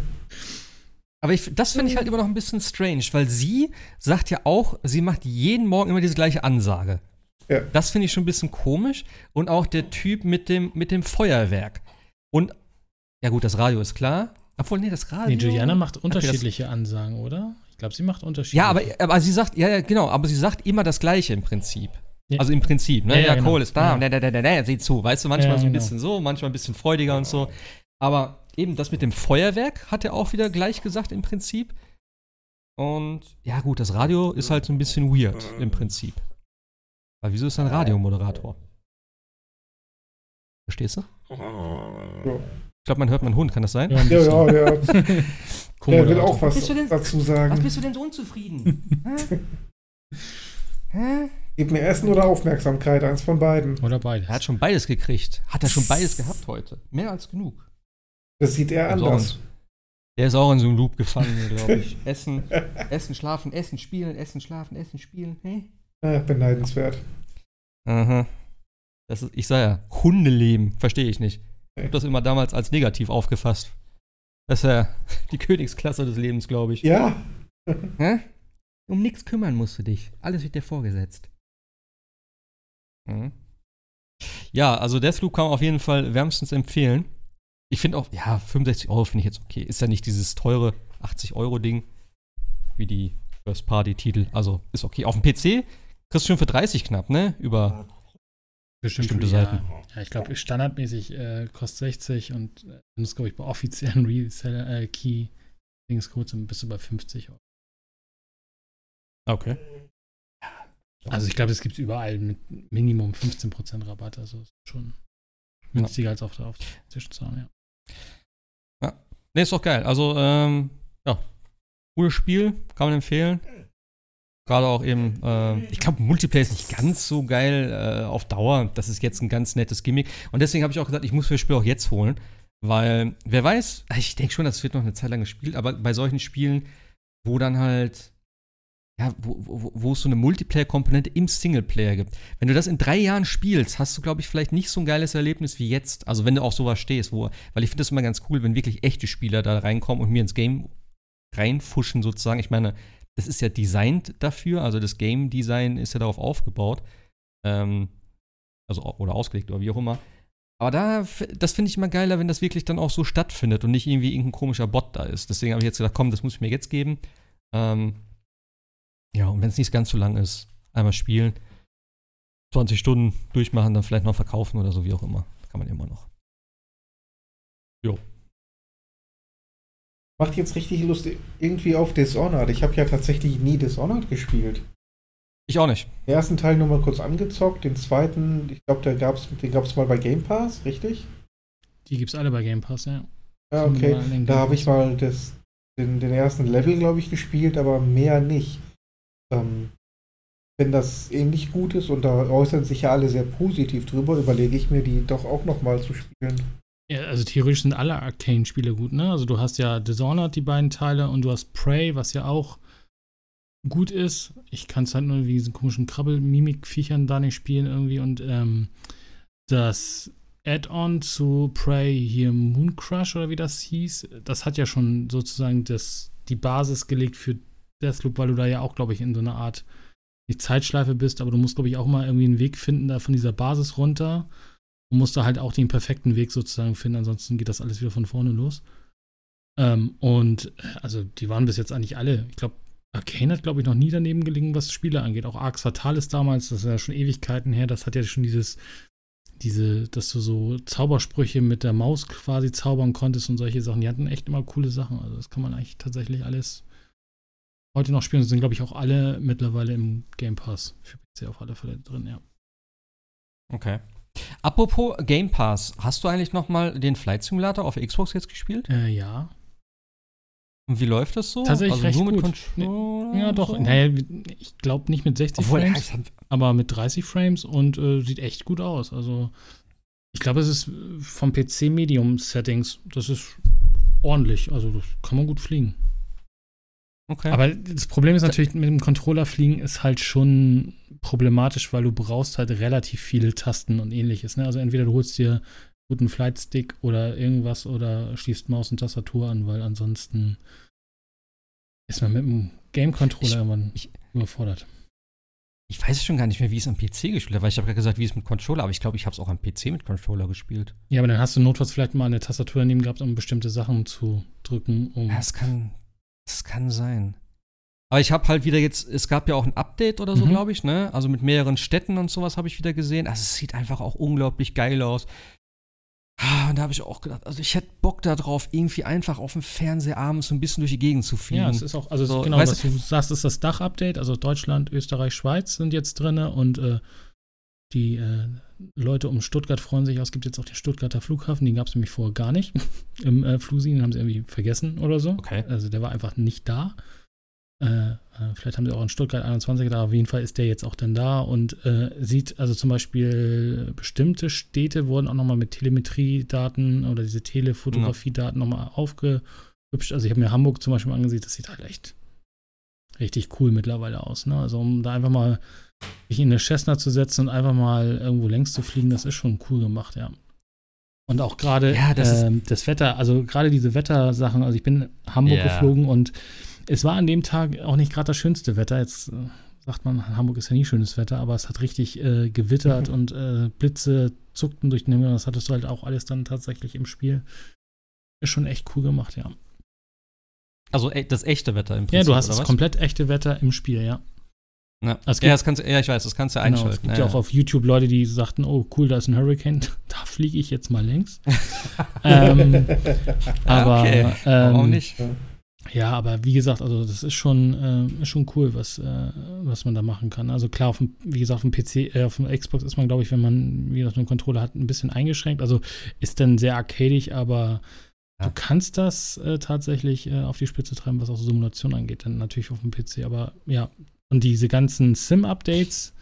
Aber ich, das finde ich halt immer noch ein bisschen strange, weil sie sagt ja auch, sie macht jeden Morgen immer diese gleiche Ansage. Ja. Das finde ich schon ein bisschen komisch. Und auch der Typ mit dem, mit dem Feuerwerk. Und, ja gut, das Radio ist klar. Obwohl, nee, das Radio. Nee, Juliana macht das- unterschiedliche Ansagen, oder? Ich glaube, sie macht unterschiedliche. Ja, aber, aber sie sagt, ja, ja, genau, aber sie sagt immer das Gleiche im Prinzip. Ja. Also im Prinzip, ne? Ja, Ja, ja, genau. Cole ist da, Ja. und da, da, da, da, da, sieh zu, weißt du, manchmal Ja, so ein genau. bisschen so, manchmal ein bisschen freudiger und so. Aber eben das mit dem Feuerwerk hat er auch wieder gleich gesagt im Prinzip. Und ja, gut, das Radio ist halt so ein bisschen weird im Prinzip. Aber wieso ist er ein Radiomoderator? Verstehst du? Ja, Ich glaube, man hört meinen Hund, kann das sein? Ja, ja, ja. ja. Der will auch was Bist du denn- dazu sagen. bist du denn so unzufrieden? Hä? Gib mir Essen oder Aufmerksamkeit, eins von beiden. Oder beides. Er hat schon beides gekriegt. Hat er schon beides gehabt heute? Mehr als genug. Das sieht er Also anders. Der ist auch in so einem Loop gefangen, glaube ich. Essen, essen, schlafen, essen, spielen, essen, schlafen, essen, spielen. Hey. Äh, beneidenswert. Aha. Das ist, ich sag ja, Hundeleben, verstehe ich nicht. Ich habe das immer damals als negativ aufgefasst. Das ist ja die Königsklasse des Lebens, glaube ich. Ja, Hä? Um nichts kümmern musst du dich. Alles wird dir vorgesetzt. Mhm. Ja, also Deathloop kann man auf jeden Fall wärmstens empfehlen. Ich finde auch, ja, 65 Euro finde ich jetzt okay. Ist ja nicht dieses teure. 80-Euro-Ding, wie die First-Party-Titel. Also ist okay. Auf dem PC kriegst du schon für 30 knapp, ne? Über bestimmte Seiten. Ja, ja ich glaube, standardmäßig äh, kostet 60 und äh, das glaube ich bei offiziellen Reseller äh, Key Dings kurz bist du bei 50 Euro. Okay. Also ich glaube, es gibt überall mit Minimum 15% Rabatt. Also schon günstiger ja. als auf der, auf der Tischzahn, ja. Ja. Ne, ist doch geil. Also, ähm, ja. Cooles Spiel, kann man empfehlen. Gerade auch eben, äh, ich glaube, Multiplayer ist nicht ganz so geil äh, auf Dauer. Das ist jetzt ein ganz nettes Gimmick. Und deswegen habe ich auch gesagt, ich muss mir das Spiel auch jetzt holen. Weil, wer weiß, ich denke schon, das wird noch eine Zeit lang gespielt, aber bei solchen Spielen, wo dann halt, ja, wo, wo, wo es so eine Multiplayer-Komponente im Singleplayer gibt. Wenn du das in drei Jahren spielst, hast du, glaube ich, vielleicht nicht so ein geiles Erlebnis wie jetzt. Also, wenn du auf sowas stehst, wo, weil ich finde das immer ganz cool, wenn wirklich echte Spieler da reinkommen und mir ins Game reinfuschen, sozusagen. Ich meine, das ist ja designt dafür, also das Game Design ist ja darauf aufgebaut. Ähm, also, oder ausgelegt oder wie auch immer. Aber da, das finde ich immer geiler, wenn das wirklich dann auch so stattfindet und nicht irgendwie irgendein komischer Bot da ist. Deswegen habe ich jetzt gedacht, komm, das muss ich mir jetzt geben. Ähm, ja, und wenn es nicht ganz so lang ist, einmal spielen, 20 Stunden durchmachen, dann vielleicht noch verkaufen oder so, wie auch immer. Kann man immer noch. Jo. Macht jetzt richtig Lust irgendwie auf Dishonored. Ich habe ja tatsächlich nie Dishonored gespielt. Ich auch nicht. Den ersten Teil nur mal kurz angezockt, den zweiten, ich glaube, den gab es mal bei Game Pass, richtig? Die gibt es alle bei Game Pass, ja. Ja, okay. Da habe ich mal das, den, den ersten Level, glaube ich, gespielt, aber mehr nicht. Ähm, wenn das ähnlich gut ist und da äußern sich ja alle sehr positiv drüber, überlege ich mir, die doch auch nochmal zu spielen. Ja, also theoretisch sind alle Arcane-Spiele gut, ne? Also du hast ja Dishonored, die beiden Teile, und du hast Prey, was ja auch gut ist. Ich kann es halt nur wie diesen komischen Krabbel-Mimik-Viechern da nicht spielen irgendwie. Und ähm, das Add-on zu Prey hier Moon Crush oder wie das hieß, das hat ja schon sozusagen das, die Basis gelegt für Deathloop, weil du da ja auch, glaube ich, in so einer Art nicht Zeitschleife bist, aber du musst, glaube ich, auch mal irgendwie einen Weg finden, da von dieser Basis runter. Und musst da halt auch den perfekten Weg sozusagen finden, ansonsten geht das alles wieder von vorne los. Ähm, und äh, also die waren bis jetzt eigentlich alle, ich glaube, Arcane hat, glaube ich, noch nie daneben gelegen, was Spiele angeht. Auch Arx Fatalis damals, das ist ja schon Ewigkeiten her, das hat ja schon dieses, diese, dass du so Zaubersprüche mit der Maus quasi zaubern konntest und solche Sachen. Die hatten echt immer coole Sachen. Also das kann man eigentlich tatsächlich alles heute noch spielen. Sind, glaube ich, auch alle mittlerweile im Game Pass für PC auf alle Fälle drin, ja. Okay. Apropos Game Pass, hast du eigentlich noch mal den Flight Simulator auf Xbox jetzt gespielt? Äh, ja. Und wie läuft das so? Tatsächlich also recht gut. Nee, ja, doch. So? Naja, ich glaube nicht mit 60 Obwohl, Frames, aber mit 30 Frames und äh, sieht echt gut aus. Also, ich glaube, es ist vom PC Medium Settings. Das ist ordentlich. Also, das kann man gut fliegen. Okay. Aber das Problem ist natürlich, mit dem Controller fliegen ist halt schon problematisch, weil du brauchst halt relativ viele Tasten und ähnliches. Ne? Also, entweder du holst dir guten Flight Stick oder irgendwas oder schließt Maus und Tastatur an, weil ansonsten ist man mit dem Game Controller irgendwann ich, überfordert. Ich weiß schon gar nicht mehr, wie es am PC gespielt hat, weil ich habe gerade gesagt, wie es mit Controller, aber ich glaube, ich habe es auch am PC mit Controller gespielt. Ja, aber dann hast du notfalls vielleicht mal eine Tastatur daneben gehabt, um bestimmte Sachen zu drücken. Um ja, das kann, das kann sein. Aber ich habe halt wieder jetzt, es gab ja auch ein Update oder so, mhm. glaube ich, ne? Also mit mehreren Städten und sowas habe ich wieder gesehen. Also es sieht einfach auch unglaublich geil aus. Ah, und da habe ich auch gedacht, also ich hätte Bock darauf, irgendwie einfach auf dem Fernseher abends so ein bisschen durch die Gegend zu fliegen. Ja, es ist auch, also so, genau, was du sagst, ist das Dach-Update. Also Deutschland, Österreich, Schweiz sind jetzt drin und äh, die äh, Leute um Stuttgart freuen sich auch. Es gibt jetzt auch den Stuttgarter Flughafen, den gab es nämlich vorher gar nicht. Im äh, Flusi, den haben sie irgendwie vergessen oder so. Okay. Also der war einfach nicht da. Äh, äh, vielleicht haben sie auch in Stuttgart 21 da, auf jeden Fall ist der jetzt auch dann da und äh, sieht also zum Beispiel bestimmte Städte wurden auch nochmal mit Telemetriedaten oder diese Telefotografiedaten ja. nochmal aufgehübscht. Also ich habe mir Hamburg zum Beispiel angesehen, das sieht halt echt richtig cool mittlerweile aus. Ne? Also um da einfach mal sich in eine Cessna zu setzen und einfach mal irgendwo längs zu fliegen, das ist schon cool gemacht, ja. Und auch gerade ja, das, äh, das, Wetter, also gerade diese Wettersachen, also ich bin in Hamburg yeah. geflogen und es war an dem Tag auch nicht gerade das schönste Wetter. Jetzt äh, sagt man, Hamburg ist ja nie schönes Wetter, aber es hat richtig äh, gewittert mhm. und äh, Blitze zuckten durch den Himmel. Das hattest du halt auch alles dann tatsächlich im Spiel. Ist schon echt cool gemacht, ja. Also e das echte Wetter im Prinzip. Ja, du hast das was? komplett echte Wetter im Spiel, ja. Ja, gibt- ja, das kannst, ja, ich weiß, das kannst du Genau, einschalten. es gibt ja, ja auch auf YouTube Leute, die sagten, oh cool, da ist ein Hurricane, da fliege ich jetzt mal längs. ähm, aber okay. Warum ähm, nicht? Ja, aber wie gesagt, also das ist schon, äh, ist schon cool, was, äh, was man da machen kann. Also klar, auf dem, wie gesagt, auf dem PC, äh, auf dem Xbox ist man, glaube ich, wenn man, wie gesagt, einen Controller hat, ein bisschen eingeschränkt. Also ist dann sehr arcadig, aber du kannst das äh, tatsächlich äh, auf die Spitze treiben, was auch Simulation angeht, dann natürlich auf dem PC. Aber ja, und diese ganzen Sim-Updates,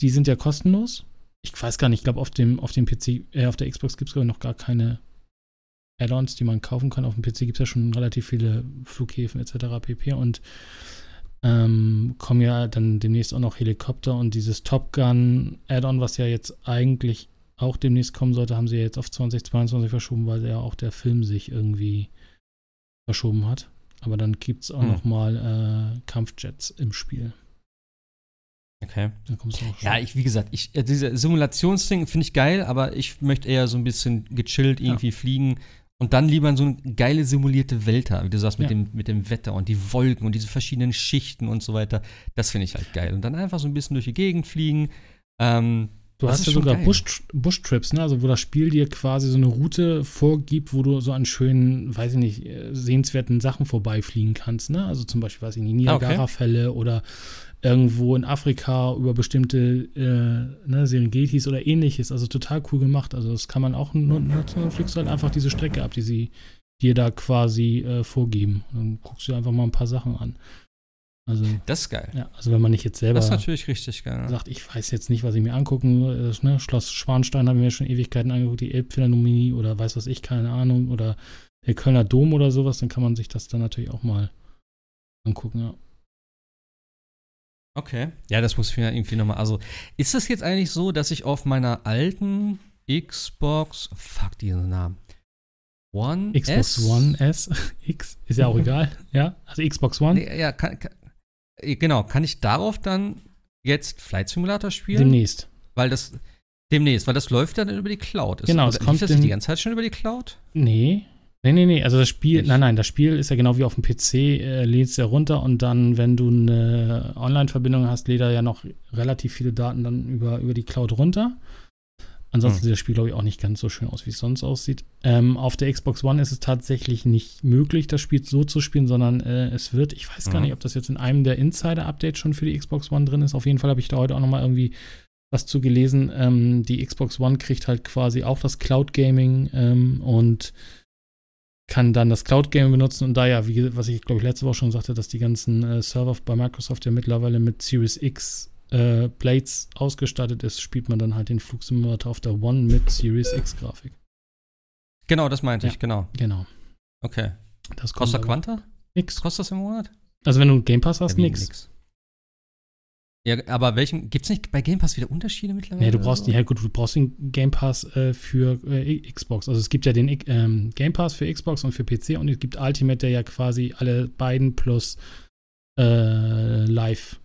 die sind ja kostenlos. Ich weiß gar nicht, ich glaube, auf dem, auf dem PC, äh, auf der Xbox gibt es, noch gar keine Add-ons, die man kaufen kann. Auf dem PC gibt es ja schon relativ viele Flughäfen etc. pp. Und ähm, kommen ja dann demnächst auch noch Helikopter und dieses Top Gun Add-on, was ja jetzt eigentlich auch demnächst kommen sollte, haben sie ja jetzt auf 2022 verschoben, weil ja auch der Film sich irgendwie verschoben hat. Aber dann gibt es auch Hm. noch mal äh, Kampfjets im Spiel. Okay. Da kommst du auch schon. Ja, ich, wie gesagt, ich, äh, diese Simulationsding finde ich geil, aber ich möchte eher so ein bisschen gechillt irgendwie fliegen und dann lieber so eine geile simulierte Welt haben, wie du sagst, mit, Ja. dem, mit dem Wetter und die Wolken und diese verschiedenen Schichten und so weiter. Das finde ich halt geil. Und dann einfach so ein bisschen durch die Gegend fliegen. Ähm, Du Das hast ja sogar geil. Bush, Bush-Trips, ne? Also wo das Spiel dir quasi so eine Route vorgibt, wo du so an schönen, weiß ich nicht, sehenswerten Sachen vorbeifliegen kannst, ne? Also zum Beispiel, weiß ich nicht, Ah, okay. Niagara-Fälle oder irgendwo in Afrika über bestimmte äh, ne, Serengetis oder ähnliches. Also total cool gemacht. Also das kann man auch nu- nutzen. Dann fliegst du halt einfach diese Strecke ab, die sie dir da quasi äh, vorgeben. Und dann guckst du einfach mal ein paar Sachen an. Also, das ist geil. ja, also wenn man nicht jetzt selber Das ist natürlich richtig geil. sagt, ich weiß jetzt nicht, was ich mir angucken will. Das, ne? Schloss Schwanstein habe ich mir schon Ewigkeiten angeguckt, die Elbphilharmonie oder weiß was ich, keine Ahnung, oder der Kölner Dom oder sowas, dann kann man sich das dann natürlich auch mal angucken, ja. Okay. Ja, das muss ich mir irgendwie nochmal. Also, ist es jetzt eigentlich so, dass ich auf meiner alten Xbox. Fuck diesen Namen. One Xbox S? One S, X, ist ja auch egal, ja. Also Xbox One, Nee, ja, kann, kann, äh, genau. Kann ich darauf dann jetzt Flight Simulator spielen? demnächst. Weil das. Demnächst, weil das läuft dann über die Cloud. Ist, Genau, lief kommt das nicht in- die ganze Zeit schon über die Cloud? Nee. Nee, nee, nee. Also das Spiel, Nicht? nein, nein, das Spiel ist ja genau wie auf dem PC, äh, lädst ja runter und dann, wenn du eine Online-Verbindung hast, lädt er ja noch relativ viele Daten dann über, über die Cloud runter. Ansonsten Hm. sieht das Spiel, glaube ich, auch nicht ganz so schön aus, wie es sonst aussieht. Ähm, auf der Xbox One ist es tatsächlich nicht möglich, das Spiel so zu spielen, sondern äh, es wird, ich weiß gar Mhm. nicht, ob das jetzt in einem der Insider-Updates schon für die Xbox One drin ist. Auf jeden Fall habe ich da heute auch noch mal irgendwie was zu gelesen. Ähm, die Xbox One kriegt halt quasi auch das Cloud Gaming ähm, und kann dann das Cloud Gaming benutzen und da ja, wie, was ich glaube ich letzte Woche schon sagte, dass die ganzen äh, Server bei Microsoft ja mittlerweile mit Series X äh, Blades ausgestattet ist, spielt man dann halt den Flugsimulator auf der One mit Series X Grafik. Genau, das meinte Ja. ich, genau. Genau. Okay. Das Kostet Quanta? nix. Kostet das im Monat? Also wenn du Game Pass hast, Ja, wie nix. Ja, aber welchen. Gibt es nicht bei Game Pass wieder Unterschiede mittlerweile? Nee, du brauchst so? ja gut, du brauchst den Game Pass äh, für äh, Xbox. Also es gibt ja den ähm, Game Pass für Xbox und für PC und es gibt Ultimate, der ja quasi alle beiden plus äh, Live.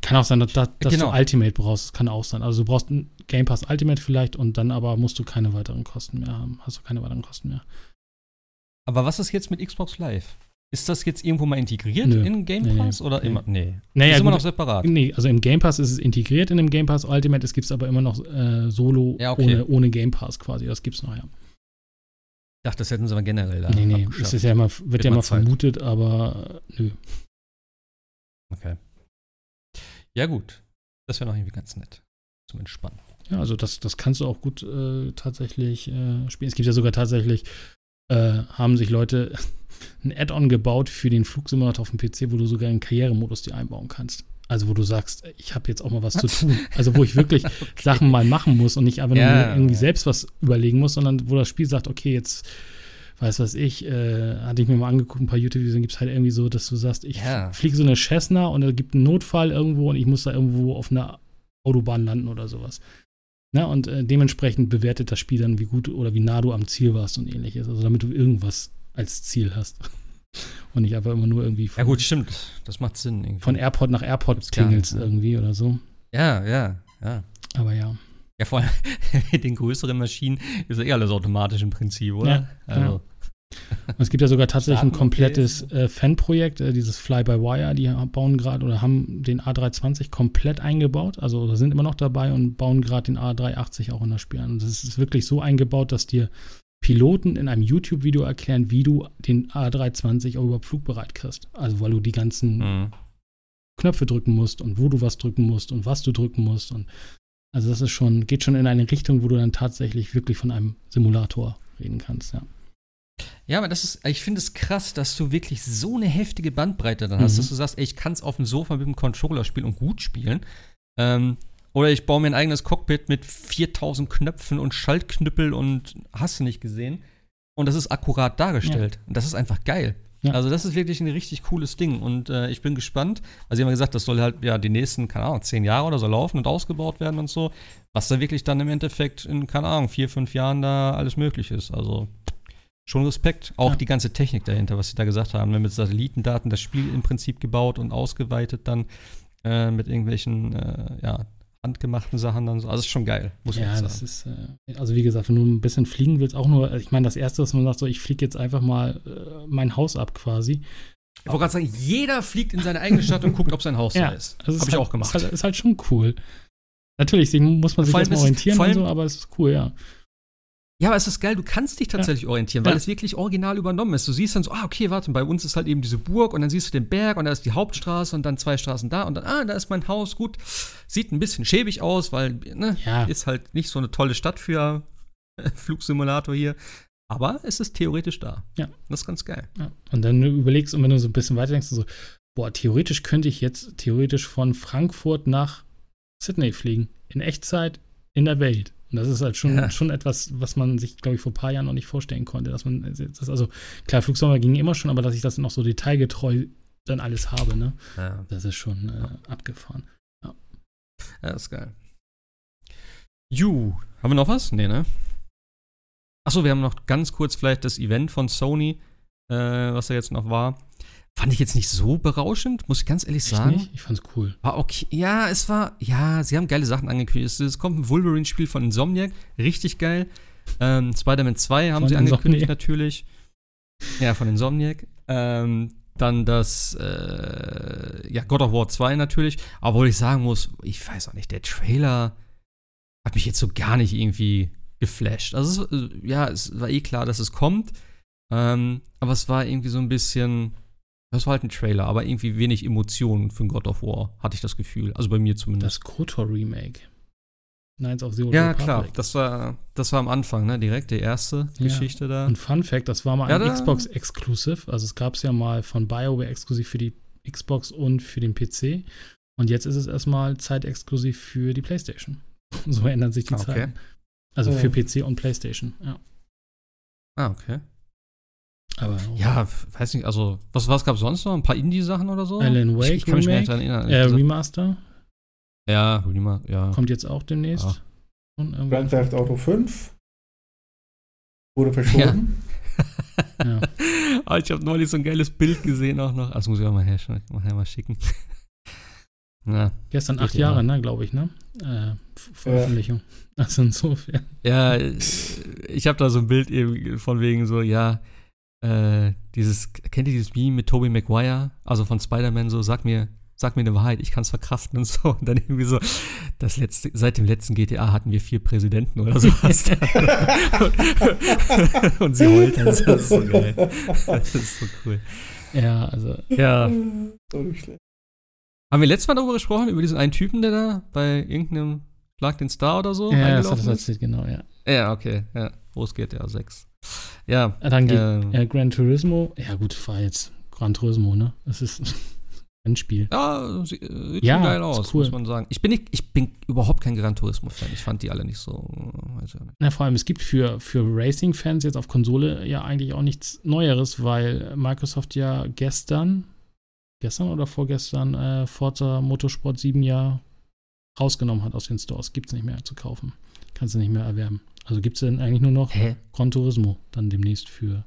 Kann auch sein, dass, dass Genau. du Ultimate brauchst. Das kann auch sein. Also du brauchst einen Game Pass Ultimate vielleicht und dann aber musst du keine weiteren Kosten mehr haben. Hast du keine weiteren Kosten mehr. Aber was ist jetzt mit Xbox Live? Ist das jetzt irgendwo mal integriert Nö. in Game Nee, nee. Pass oder Nee. immer? Nee. Naja, ist immer gut, noch separat. Nee, also im Game Pass ist es integriert in dem Game Pass Ultimate. Es gibt es aber immer noch äh, solo Ja, okay. ohne, ohne Game Pass quasi. Das gibt es noch, ja. Ich dachte, das hätten sie aber generell da. nee, nee. Es ist ja immer, wird, Wird ja mal immer vermutet, aber äh, nö. Okay. Ja, gut. Das wäre noch irgendwie ganz nett. Zum Entspannen. Ja, also das, das kannst du auch gut äh, tatsächlich äh, spielen. Es gibt ja sogar tatsächlich, äh, haben sich Leute ein Add-on gebaut für den Flugsimulator auf dem PC, wo du sogar einen Karrieremodus dir einbauen kannst. Also wo du sagst, ich habe jetzt auch mal was zu tun. Also wo ich wirklich Sachen mal machen muss und nicht einfach nur Ja. irgendwie selbst was überlegen muss, sondern wo das Spiel sagt, okay, jetzt weiß was ich, äh, hatte ich mir mal angeguckt, ein paar YouTube-Videos, dann gibt es halt irgendwie so, dass du sagst, ich Ja. fliege so eine Cessna und es gibt einen Notfall irgendwo und ich muss da irgendwo auf einer Autobahn landen oder sowas. Na, und äh, dementsprechend bewertet das Spiel dann, wie gut oder wie nah du am Ziel warst und ähnliches. Also damit du irgendwas als Ziel hast. Und nicht einfach immer nur irgendwie Ja, von, gut, stimmt. Das macht Sinn. Irgendwie. von Airport nach Airport tingelst nicht, ne? irgendwie oder so. ja, ja, ja. Aber ja. Ja, vor allem mit den größeren Maschinen ist ja eh alles automatisch im Prinzip, oder? Ja, also, Und es gibt ja sogar tatsächlich ein komplettes äh, Fanprojekt, äh, dieses Fly-by-Wire, die bauen gerade oder haben den A320 komplett eingebaut, also sind immer noch dabei und bauen gerade den A380 auch in das Spiel an. Und das ist wirklich so eingebaut, dass dir Piloten in einem YouTube-Video erklären, wie du den A320 auch überhaupt flugbereit kriegst. Also weil du die ganzen mhm. Knöpfe drücken musst und wo du was drücken musst und was du drücken musst. Und also das ist schon, geht schon in eine Richtung, wo du dann tatsächlich wirklich von einem Simulator reden kannst, ja. Ja, aber das ist, ich finde es krass, dass du wirklich so eine heftige Bandbreite dann hast, mhm. dass du sagst, ey, ich kann es auf dem Sofa mit dem Controller spielen und gut spielen. Ähm, oder ich baue mir ein eigenes Cockpit mit 4000 Knöpfen und Schaltknüppel und hast du nicht gesehen. Und das ist akkurat dargestellt. Ja. Und das ist einfach geil. Ja. Also, das ist wirklich ein richtig cooles Ding. Und äh, ich bin gespannt. Also, sie haben gesagt, das soll halt ja die nächsten, keine Ahnung, zehn Jahre oder so laufen und ausgebaut werden und so. Was da wirklich dann im Endeffekt in, keine Ahnung, vier, fünf Jahren da alles möglich ist. Also, schon Respekt. Auch ja. die ganze Technik dahinter, was sie da gesagt haben. Ne, mit Satellitendaten das Spiel im Prinzip gebaut und ausgeweitet dann äh, mit irgendwelchen, äh, ja, handgemachten Sachen dann so. Also, ist schon geil, muss ja, man sagen. Ja, das ist, äh, also wie gesagt, wenn du ein bisschen fliegen willst, auch nur, ich meine, das Erste, was man sagt, so, ich fliege jetzt einfach mal äh, mein Haus ab quasi. Ich wollte gerade sagen, jeder fliegt in seine eigene Stadt und guckt, ob sein Haus ja, da ist. Also Habe ich halt, auch gemacht. Ist halt, ist halt, schon cool. Natürlich, muss man sich erstmal orientieren und so, aber es ist cool, ja. Ja, aber es ist geil, du kannst dich tatsächlich ja. orientieren, weil ja. es wirklich original übernommen ist. Du siehst dann so, ah, okay, warte, bei uns ist halt eben diese Burg und dann siehst du den Berg und da ist die Hauptstraße und dann zwei Straßen da und dann, ah, da ist mein Haus, gut. Sieht ein bisschen schäbig aus, weil, ne, ja. ist halt nicht so eine tolle Stadt für Flugsimulator hier. Aber es ist theoretisch da. Ja. Das ist ganz geil. Ja. Und dann überlegst und wenn du so ein bisschen weiter denkst, so, boah, theoretisch könnte ich jetzt theoretisch von Frankfurt nach Sydney fliegen. In Echtzeit in der Welt. Und das ist halt schon, ja. schon etwas, was man sich, glaube ich, vor ein paar Jahren noch nicht vorstellen konnte. Dass man, das also, klar, Flugsommer ging immer schon, aber dass ich das noch so detailgetreu dann alles habe, ne? Ja. Das ist schon äh, abgefahren. Ja. ja, ist geil. Ju, haben wir noch was? Nee, ne? Achso, wir haben noch ganz kurz vielleicht das Event von Sony, äh, was da jetzt noch war. Fand ich jetzt nicht so berauschend, muss ich ganz ehrlich Echt sagen. Nicht? Ich fand's cool. War okay. Ja, es war, ja, sie haben geile Sachen angekündigt. Es, kommt ein Wolverine-Spiel von Insomniac, richtig geil. Ähm, Spider-Man 2 haben von sie angekündigt, Insomniac. natürlich. Ja, von Insomniac. Ähm, dann das, äh, ja, God of War 2 natürlich. Obwohl ich sagen muss, ich weiß auch nicht, der Trailer hat mich jetzt so gar nicht irgendwie geflasht. Also, es, äh, ja, es war eh klar, dass es kommt. Ähm, aber es war irgendwie so ein bisschen das war halt ein Trailer, aber irgendwie wenig Emotionen für God of War, hatte ich das Gefühl. Also bei mir zumindest. Das KOTOR-Remake. Knights of the Old Ja, Republic. klar. Das war, das war am Anfang, ne? Direkt die erste ja. Geschichte da. Und Fun Fact: Das war mal ein ja, Xbox Exclusive. Also, es gab es ja mal von BioWare exklusiv für die Xbox und für den PC. Und jetzt ist es erstmal zeitexklusiv für die PlayStation. so ändern sich die okay. Zeiten. Also oh. für PC und PlayStation, ja. Ah, okay. Aber, ja, weiß nicht, also, was, was gab es sonst noch? Ein paar Indie-Sachen oder so? Alan Wake, ich, ich kann mich Remake, nicht erinnern. Äh, Remaster. Ja, Remaster, ja. Kommt jetzt auch demnächst. Ja. Grand Theft Auto 5 wurde verschoben. Ja. ja. Ah, ich habe neulich so ein geiles Bild gesehen auch noch. Also muss ich auch mal, her, mal, mal schicken. Ja, Gestern acht Jahre, ne, glaube ich, ne? Äh, Veröffentlichung. Ja. Also insofern. Ja, ich habe da so ein Bild eben von wegen so, ja, äh, dieses, kennt ihr dieses Meme mit Tobey Maguire, also von Spider-Man, so, sag mir, sag mir eine Wahrheit, ich kann es verkraften und so. Und dann irgendwie so, das letzte, seit dem letzten GTA hatten wir vier Präsidenten oder sowas. und, und sie heult, das ist so geil. Das ist so cool. Ja, also. Ja. So nicht schlecht. Haben wir letztes Mal darüber gesprochen, über diesen einen Typen, der da bei irgendeinem Schlag den Star oder so Ja, das hat das erzählt, genau, ja. Ja, okay, ja. Wo es geht, ja, 6. Ja. Dann geht äh, ja, Gran Turismo. Ja, gut, war jetzt Gran Turismo, ne? Das ist ein Spiel. Ja, sieht ja, geil aus, cool. muss man sagen. Ich bin, nicht, ich bin überhaupt kein Gran Turismo-Fan. Ich fand die alle nicht so. Weiß nicht. Na, vor allem, es gibt für, für Racing-Fans jetzt auf Konsole ja eigentlich auch nichts Neueres, weil Microsoft ja gestern gestern oder vorgestern äh, Forza Motorsport 7 ja rausgenommen hat aus den Stores. Gibt es nicht mehr zu kaufen. Kannst du nicht mehr erwerben. Also gibt es dann eigentlich nur noch Hä? Gran Turismo dann demnächst für.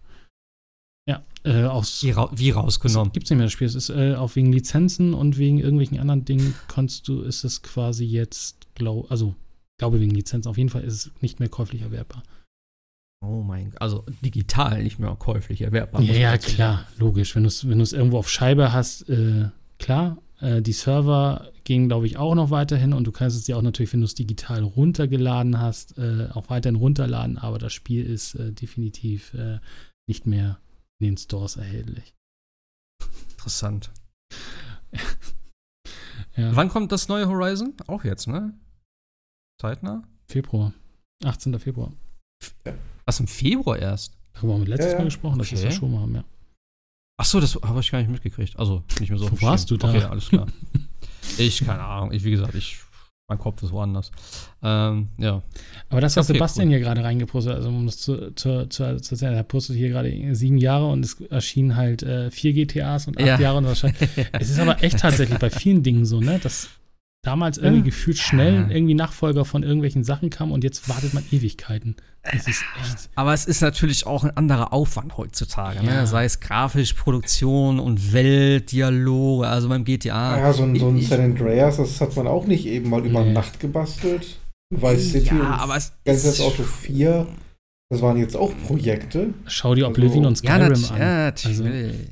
Ja, äh, aus. Wie, ra wie rausgenommen? Gibt es nicht mehr das Spiel. Es ist äh, auch wegen Lizenzen und wegen irgendwelchen anderen Dingen kannst du, ist es quasi jetzt, glaub, also glaube wegen Lizenzen, auf jeden Fall ist es nicht mehr käuflich erwerbbar. Oh mein Gott. Also digital, nicht mehr käuflich erwerbbar. Ja, ja, klar, logisch. Wenn du es wenn du's irgendwo auf Scheibe hast, äh, klar. Äh, die Server gehen, glaube ich, auch noch weiterhin und du kannst es dir auch natürlich, wenn du es digital runtergeladen hast, äh, auch weiterhin runterladen, aber das Spiel ist äh, definitiv nicht mehr in den Stores erhältlich. Interessant. Ja, Wann kommt das neue Horizon? Auch jetzt, ne? Zeitnah? Februar. 18. Februar. Was, im Februar erst? Darüber haben wir letztes Ja, ja. Mal gesprochen, dass wir es Okay. verschoben haben, ja. Ach so, das habe ich gar nicht mitgekriegt. Also nicht mehr so. Wo warst du da? Okay, alles klar. ich, keine Ahnung. Ich, wie gesagt, ich, mein Kopf ist woanders. Ähm, ja. Aber das, was Okay, Sebastian cool. hier gerade reingepostet hat, also um das zu, zu, zu, zu erzählen, er postet hier gerade sieben Jahre und es erschienen halt äh, vier GTAs und acht Ja. Jahre und wahrscheinlich. es ist aber echt tatsächlich bei vielen Dingen so, ne, dass damals irgendwie Ja. gefühlt schnell Ja. irgendwie Nachfolger von irgendwelchen Sachen kamen und jetzt wartet man Ewigkeiten. Das ist echt. Aber es ist natürlich auch ein anderer Aufwand heutzutage. Ja. Ne? Sei es grafisch, Produktion und Welt, Dialoge. Also beim GTA. Ja, so ein, so ein Ich- San Andreas, das hat man auch nicht eben mal über Nee. Nacht gebastelt. Vice City und ja, aber es Grand Auto 4, das waren jetzt auch Projekte. Schau dir Also- Oblivion und Ja, Skyrim nat an. ja, Also- natürlich. Ja,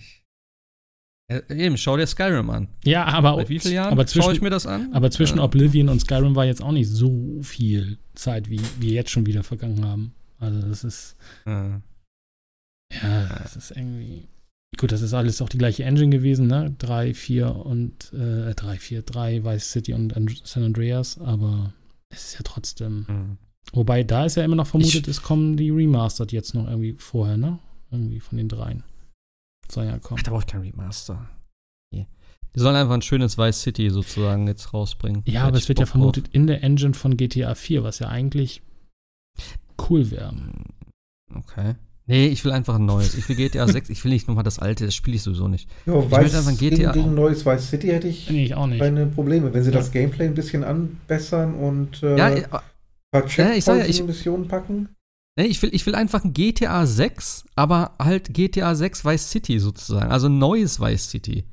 eben, schau dir Skyrim an. Ja, aber, Seit wie vielen Jahren aber schaue ich zwischen, mir das an? aber zwischen Ja. Oblivion und Skyrim war jetzt auch nicht so viel Zeit, wie wir jetzt schon wieder vergangen haben. Also das ist. Ja. Ja, das ist irgendwie. Gut, das ist alles auch die gleiche Engine gewesen, ne? 3, 4 und äh, 3, 4, 3, Vice City und San Andreas, aber es ist ja trotzdem. Mhm. Wobei da ist ja immer noch vermutet, es kommen die Remastered jetzt noch irgendwie vorher, ne? Irgendwie von den dreien. Soll ja kommen. Ach, da brauche ich kein Remaster. Nee. Die sollen einfach ein schönes Vice City sozusagen jetzt rausbringen. Ja, aber es ich wird ja Bock vermutet in der Engine von GTA 4, was ja eigentlich cool wäre. drauf. Okay. Nee, ich will einfach ein neues. Ich will GTA 6, ich will nicht nochmal das alte, das spiele ich sowieso nicht. Ja, möchte Vice, einfach ein gegen, GTA gegen auch. neues Vice City hätte ich Nee, ich auch nicht. keine Probleme. Wenn sie Ja. das Gameplay ein bisschen anbessern und äh, Ja, ein ja, paar Ja, Checkpoints ich sag ja, in ich- die Missionen packen. Nee, ich, will, ich will einfach ein GTA 6, aber halt GTA 6 Vice City sozusagen. Also ein neues Vice City.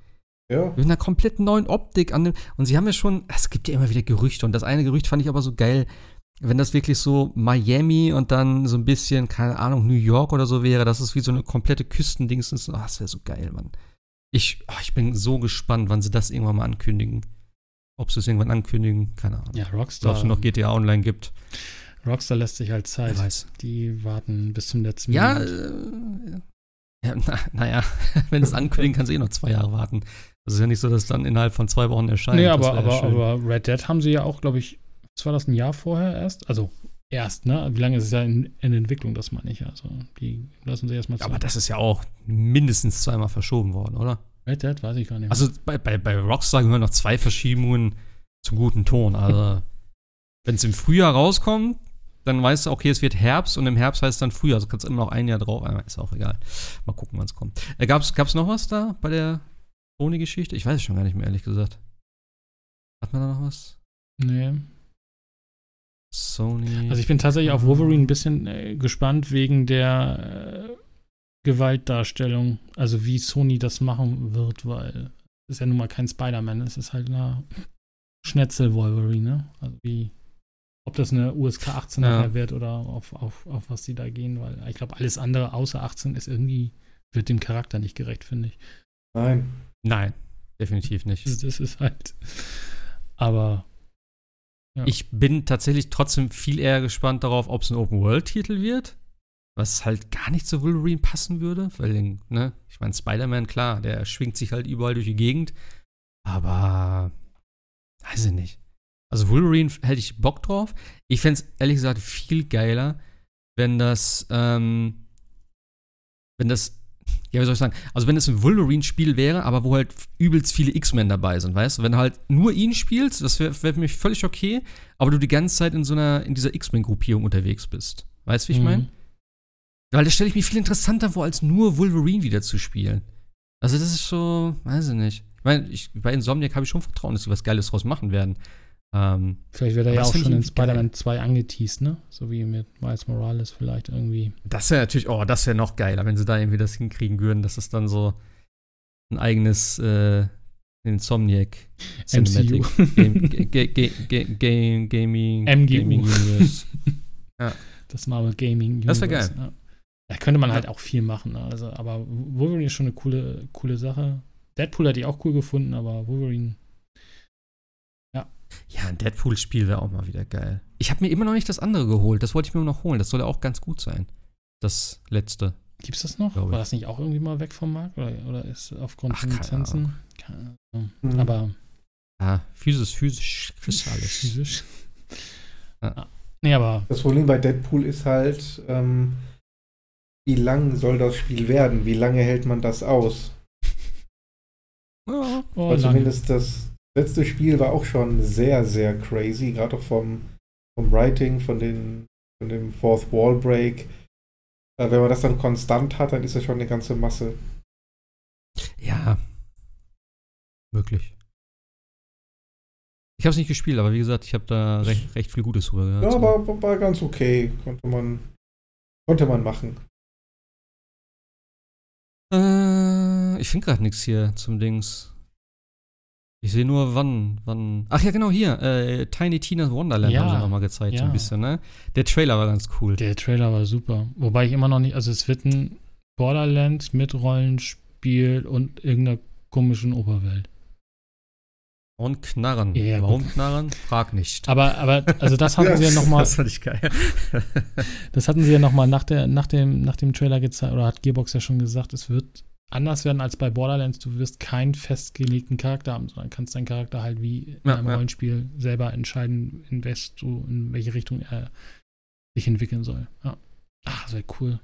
Ja. Mit einer komplett neuen Optik an dem. Und sie haben ja schon, es gibt ja immer wieder Gerüchte. Und das eine Gerücht fand ich aber so geil, wenn das wirklich so Miami und dann so ein bisschen, keine Ahnung, New York oder so wäre, dass es wie so eine komplette Küstendings ist. Ah, das wäre so geil, Mann. Ich, oh, ich bin so gespannt, wann sie das irgendwann mal ankündigen. Ob sie es irgendwann ankündigen, keine Ahnung. Ja, Ob Rockstar. es noch GTA Online gibt. Rockstar lässt sich halt Zeit. Die warten bis zum letzten Ja, äh, ja na, naja, wenn es ankündigen, kann sie eh noch zwei Jahre warten. Das ist ja nicht so, dass es dann innerhalb von zwei Wochen erscheint. Nee, aber, ja aber, schön. aber Red Dead haben sie ja auch, glaube ich, was war das ein Jahr vorher erst? Also erst, ne? Wie lange ist es ja in, in Entwicklung, das meine ich. Also die lassen sie erstmal Aber das ist ja auch mindestens zweimal verschoben worden, oder? Red Dead weiß ich gar nicht. mehr. Also bei, bei, bei Rockstar gehören noch zwei Verschiebungen zum guten Ton. Also, wenn es im Frühjahr rauskommt, dann weißt du, okay, es wird Herbst und im Herbst heißt es dann Frühjahr. Also kannst du immer noch ein Jahr drauf. Ah, Ist auch egal. Mal gucken, wann es kommt. Äh, gab's, gab's noch was da bei der Sony-Geschichte? Ich weiß es schon gar nicht mehr, ehrlich gesagt. Hat man da noch was? nee. Sony. Also ich bin tatsächlich auf Wolverine ein bisschen äh, gespannt wegen der äh, Gewaltdarstellung. Also wie Sony das machen wird, weil es ist ja nun mal kein Spider-Man, es ist halt eine Schnetzel-Wolverine, ne? Also wie, ob das eine USK 18 Ja. nachher wird oder auf, auf, auf was die da gehen, weil ich glaube, alles andere außer 18 ist irgendwie, wird dem Charakter nicht gerecht, finde ich. Nein. Nein, definitiv nicht. Das, das ist halt, aber Ja. Ich bin tatsächlich trotzdem viel eher gespannt darauf, ob es ein Open-World-Titel wird, was halt gar nicht zu Wolverine passen würde, weil, ne, ich meine, Spider-Man, klar, der schwingt sich halt überall durch die Gegend, aber weiß ich nicht. Also Wolverine hätte ich Bock drauf. Ich fände es ehrlich gesagt viel geiler, wenn das, ähm, wenn das, ja, wie soll ich sagen, also wenn es ein Wolverine-Spiel wäre, aber wo halt übelst viele X-Men dabei sind, weißt du? Wenn du halt nur ihn spielst, das wäre wär für mich völlig okay, aber du die ganze Zeit in so einer, in dieser X-Men-Gruppierung unterwegs bist. Weißt du, wie ich Mhm. meine? Weil das stelle ich mir viel interessanter vor, als nur Wolverine wieder zu spielen. Also das ist so, weiß ich nicht. Ich meine, ich, bei Insomniac habe ich schon Vertrauen, dass sie was Geiles draus machen werden. Ähm, Vielleicht wird er ja auch schon in. Spider-Man 2 angeteased, ne? So wie mit Miles Morales vielleicht irgendwie. Das wäre natürlich, oh, das wäre noch geiler, wenn sie da irgendwie das hinkriegen würden, dass es dann so ein eigenes äh, Insomniac MCU. Game, Ga- Ga- Ga- Ga- Game, Gaming, MGU. Gaming Universe. Das Marvel Gaming Das wäre geil. Ja. Da könnte man Ja. halt auch viel machen. Also, aber Wolverine ist schon eine coole, coole Sache. Deadpool hätte ich auch cool gefunden, aber Wolverine. Ja, ein Deadpool-Spiel wäre auch mal wieder geil. Ich habe mir immer noch nicht das andere geholt. Das wollte ich mir noch holen. Das soll ja auch ganz gut sein. Das letzte. Gibt's das noch? War das nicht auch irgendwie mal weg vom Markt? Oder, oder ist aufgrund Ach, von keine Lizenzen? Keine Ahnung. Hm. Aber Ah, physisch, physisch, alles. physisch. Ja. Ja. Nee, aber Das Problem bei Deadpool ist halt, ähm, wie lang soll das Spiel werden? Wie lange hält man das aus? Ja. oh, Weil lange. zumindest das letzte Spiel war auch schon sehr, sehr crazy, gerade auch vom, vom Writing, von, den, von dem Fourth Wall Break. Äh, wenn man das dann konstant hat, dann ist das schon eine ganze Masse. ja. Möglich. Ich habe es nicht gespielt, aber wie gesagt, ich habe da recht, recht viel Gutes drüber gehört. Ja, so. war- war ganz okay. Konnte man, konnte man machen. Äh, ich finde gerade nichts hier zum Dings. Ich sehe nur wann, wann. Ach ja, genau hier. Äh, Tiny Tina's Wonderland Ja, haben sie nochmal gezeigt, so ja. ein bisschen, ne? Der Trailer war ganz cool. Der Trailer war super. Wobei ich immer noch nicht, also es wird ein Borderlands mit Rollenspiel und irgendeiner komischen Oberwelt. Und Knarren. Ja, Warum gut. Knarren? Frag nicht. Aber, aber, also das hatten sie ja nochmal, das fand ich geil. das hatten sie ja nochmal nach, der, nach, dem, nach dem Trailer gezeigt, oder hat Gearbox ja schon gesagt, es wird anders werden als bei Borderlands. Du wirst keinen festgelegten Charakter haben, sondern kannst deinen Charakter halt wie in Ja, einem ja. Rollenspiel selber entscheiden, in, du, in welche Richtung er sich entwickeln soll. Ja. Ach, das wäre cool.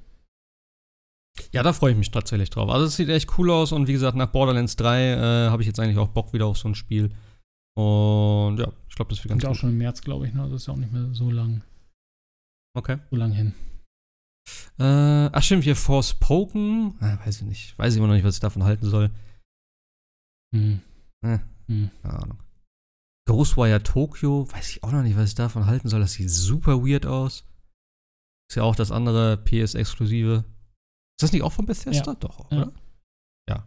Ja, da freue ich mich tatsächlich drauf. Also es sieht echt cool aus und wie gesagt, nach Borderlands 3 äh, habe ich jetzt eigentlich auch Bock wieder auf so ein Spiel. Und ja, ich glaube, das wird ganz Kommt ja auch gut. schon im März, glaube ich, ne? Also ist ja auch nicht mehr so lang, Okay. so lang hin. Äh, ach stimmt, hier Forspoken. Ah, weiß ich nicht. Weiß ich immer noch nicht, was ich davon halten soll. Hm. Äh. Hm. Keine Ahnung. Ghostwire Tokyo, weiß ich auch noch nicht, was ich davon halten soll. Das sieht super weird aus. Ist ja auch das andere PS-Exklusive. Ist das nicht auch von Bethesda? Ja. Doch, Ja. oder? Ja.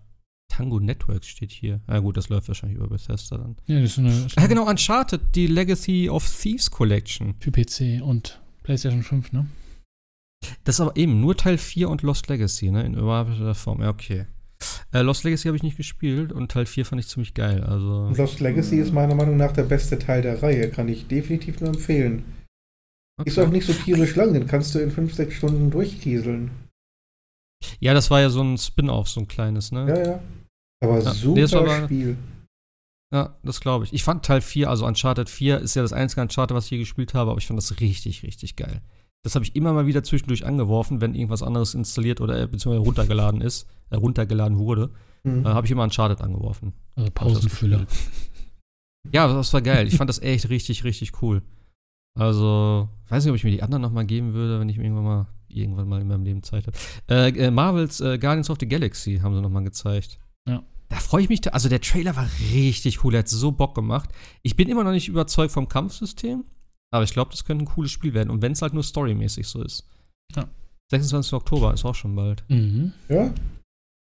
Tango Networks steht hier. Na gut, das läuft wahrscheinlich über Bethesda dann. Ja, das ist eine, ist Ah, genau, Uncharted, die Legacy of Thieves Collection. für PC und PlayStation 5, ne? Das ist aber eben nur Teil 4 und Lost Legacy, ne? In überarbeiteter Form. Ja, okay. Äh, Lost Legacy habe ich nicht gespielt und Teil 4 fand ich ziemlich geil. Also. Lost Legacy ist meiner Meinung nach der beste Teil der Reihe. Kann ich definitiv nur empfehlen. Ist okay. auch nicht so tierisch lang, den kannst du in 5, 6 Stunden durchkieseln. Ja, das war ja so ein Spin-off, so ein kleines, ne? Ja, ja. Aber Ja, super nee, aber- Spiel. Ja, das glaube ich. Ich fand Teil 4, also Uncharted 4, ist ja das einzige Uncharted, was ich je gespielt habe, aber ich fand das richtig, richtig geil. Das habe ich immer mal wieder zwischendurch angeworfen, wenn irgendwas anderes installiert oder äh, beziehungsweise runtergeladen ist, äh, runtergeladen wurde, Hm. äh, habe ich immer Uncharted angeworfen. Also Pausenfüller. Ja, das war geil. Ich fand das echt richtig, richtig cool. Also, weiß nicht, ob ich mir die anderen noch mal geben würde, wenn ich irgendwann mal, irgendwann mal in meinem Leben Zeit habe. Äh, äh, Marvels äh, Guardians of the Galaxy haben sie noch mal gezeigt. Ja. Da freue ich mich, da, also der Trailer war richtig cool, der hat so Bock gemacht. Ich bin immer noch nicht überzeugt vom Kampfsystem, aber ich glaube, das könnte ein cooles Spiel werden. Und wenn es halt nur storymäßig so ist. Ja. 26. Oktober ist auch schon bald. Mhm. Ja,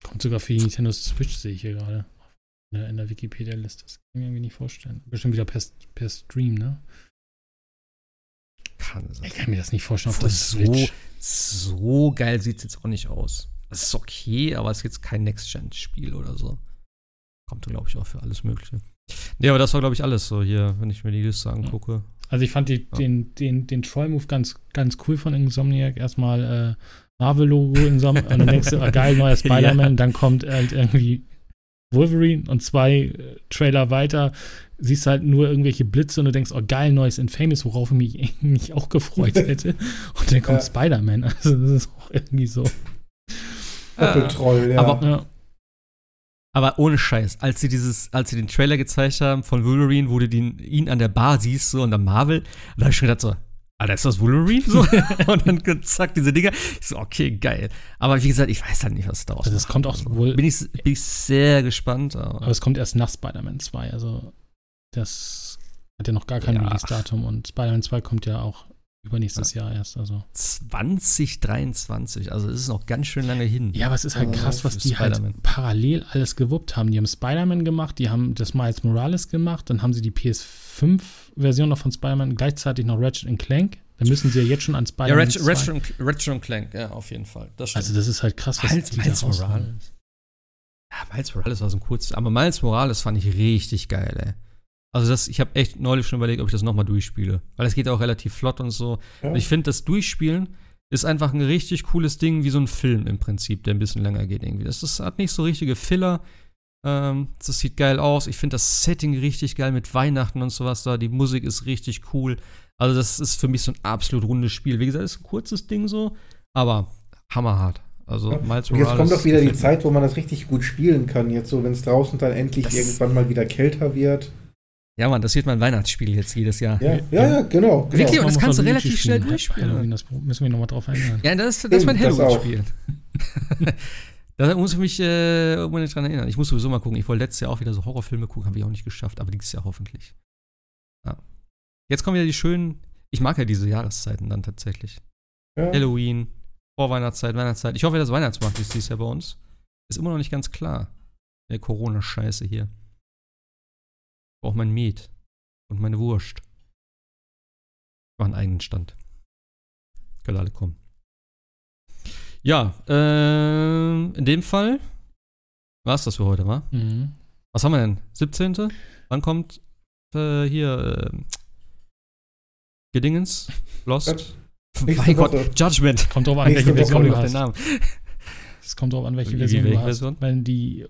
Kommt sogar für die Nintendo Switch, sehe ich hier gerade. In der, Wikipedia-Liste. Das kann ich mir irgendwie nicht vorstellen. Bestimmt wieder per, per Stream, ne? Kann sein. Ich kann mir das nicht vorstellen auf der so, Switch. so geil sieht es jetzt auch nicht aus. Es ist okay, aber es ist jetzt kein Next-Gen-Spiel oder so. Kommt, glaube ich, auch für alles Mögliche. Nee, aber das war, glaube ich, alles so hier, wenn ich mir die Liste angucke. Also ich fand die, Ja. den, den, den Troll-Move ganz, ganz cool von Insomniac. Erstmal äh, Marvel-Logo Insomniac und dann denkst du, ah, geil, neuer Spider-Man. Dann kommt halt irgendwie Wolverine und zwei äh, Trailer weiter siehst halt nur irgendwelche Blitze und du denkst, oh geil, neues Infamous, worauf ich mich, mich auch gefreut hätte. Und dann kommt Ja. Spider-Man. Also das ist auch irgendwie so. Doppeltroll, ja. aber- Ja. Aber ohne Scheiß, als sie dieses, als sie den Trailer gezeigt haben von Wolverine, wo du den, ihn an der Bar siehst, so und dann Marvel, da habe ich schon gedacht so, Alter, ist das Wolverine? So? und dann zack, diese Dinger. Ich so, okay, geil. Aber wie gesagt, ich weiß halt nicht, was daraus Also es kommt auch wohl- Bin ich, bin ich sehr gespannt. Aber, Aber es kommt erst nach Spider-Man 2. Also das hat ja noch gar kein Ja. Release-Datum und Spider-Man 2 kommt ja auch übernächstes Jahr erst. Also. 2023, also es ist noch ganz schön lange hin. Ja, aber es ist halt Ja, krass, was die halt parallel alles gewuppt haben. Die haben Spider-Man gemacht, die haben das Miles Morales gemacht, dann haben sie die PS5-Version noch von Spider-Man, gleichzeitig noch Ratchet Clank Da müssen sie ja jetzt schon Ja, Spider-Man Ratchet, 2 Ratchet, und- Ratchet und Clank, ja, auf jeden Fall. Das. Also das ist halt krass, was Miles, die Miles. Morales. Ja, Miles Morales war so ein kurzes. Aber Miles Morales fand ich richtig geil, ey. Also das, ich habe echt neulich schon überlegt, ob ich das nochmal durchspiele. Weil es geht auch relativ flott und so. Ja. Und ich finde, das Durchspielen ist einfach ein richtig cooles Ding, wie so ein Film im Prinzip, der ein bisschen länger geht irgendwie. Das, das hat nicht so richtige Filler. Ähm, das sieht geil aus. Ich finde das Setting richtig geil mit Weihnachten und sowas da. Die Musik ist richtig cool. Also das ist für mich so ein absolut rundes Spiel. Wie gesagt, ist ein kurzes Ding so, aber hammerhart. Also Ja. Miles Und jetzt Morales kommt doch wieder die. Zeit, wo man das richtig gut spielen kann. Jetzt so, wenn es draußen dann endlich Das- irgendwann mal wieder kälter wird. Ja, Mann, das wird mein Weihnachtsspiel jetzt jedes Jahr. Ja, ja, ja, genau. genau. Wirklich? Und das kannst du relativ schnell spielen. durchspielen. Halloween, das müssen wir nochmal drauf erinnern. Ja, das, das ist mein Halloween-Spiel. da muss ich mich äh, unbedingt dran erinnern. Ich muss sowieso mal gucken. Ich wollte letztes Jahr auch wieder so Horrorfilme gucken, habe ich auch nicht geschafft, aber dieses Jahr hoffentlich. Ja. Jetzt kommen wieder die schönen. Ich mag ja diese Jahreszeiten dann tatsächlich. Ja. Halloween, Vorweihnachtszeit, Weihnachtszeit. Ich hoffe, das Weihnachtsmarkt ist dieses Jahr bei uns. Ist immer noch nicht ganz klar. Der Corona-Scheiße hier. Ich brauche mein Met und meine Wurst. Ich mache einen eigenen Stand. Können alle kommen. Ja, ähm, in dem Fall war es das für heute, wa? Mhm. Was haben wir denn? 17. Wann kommt äh, hier äh, Gedingens? Lost? Mein Gott, Woche. Judgment. Kommt drauf an, welche Version du den hast. Namen. Es kommt drauf an, welche Version du hast. Version? Weil die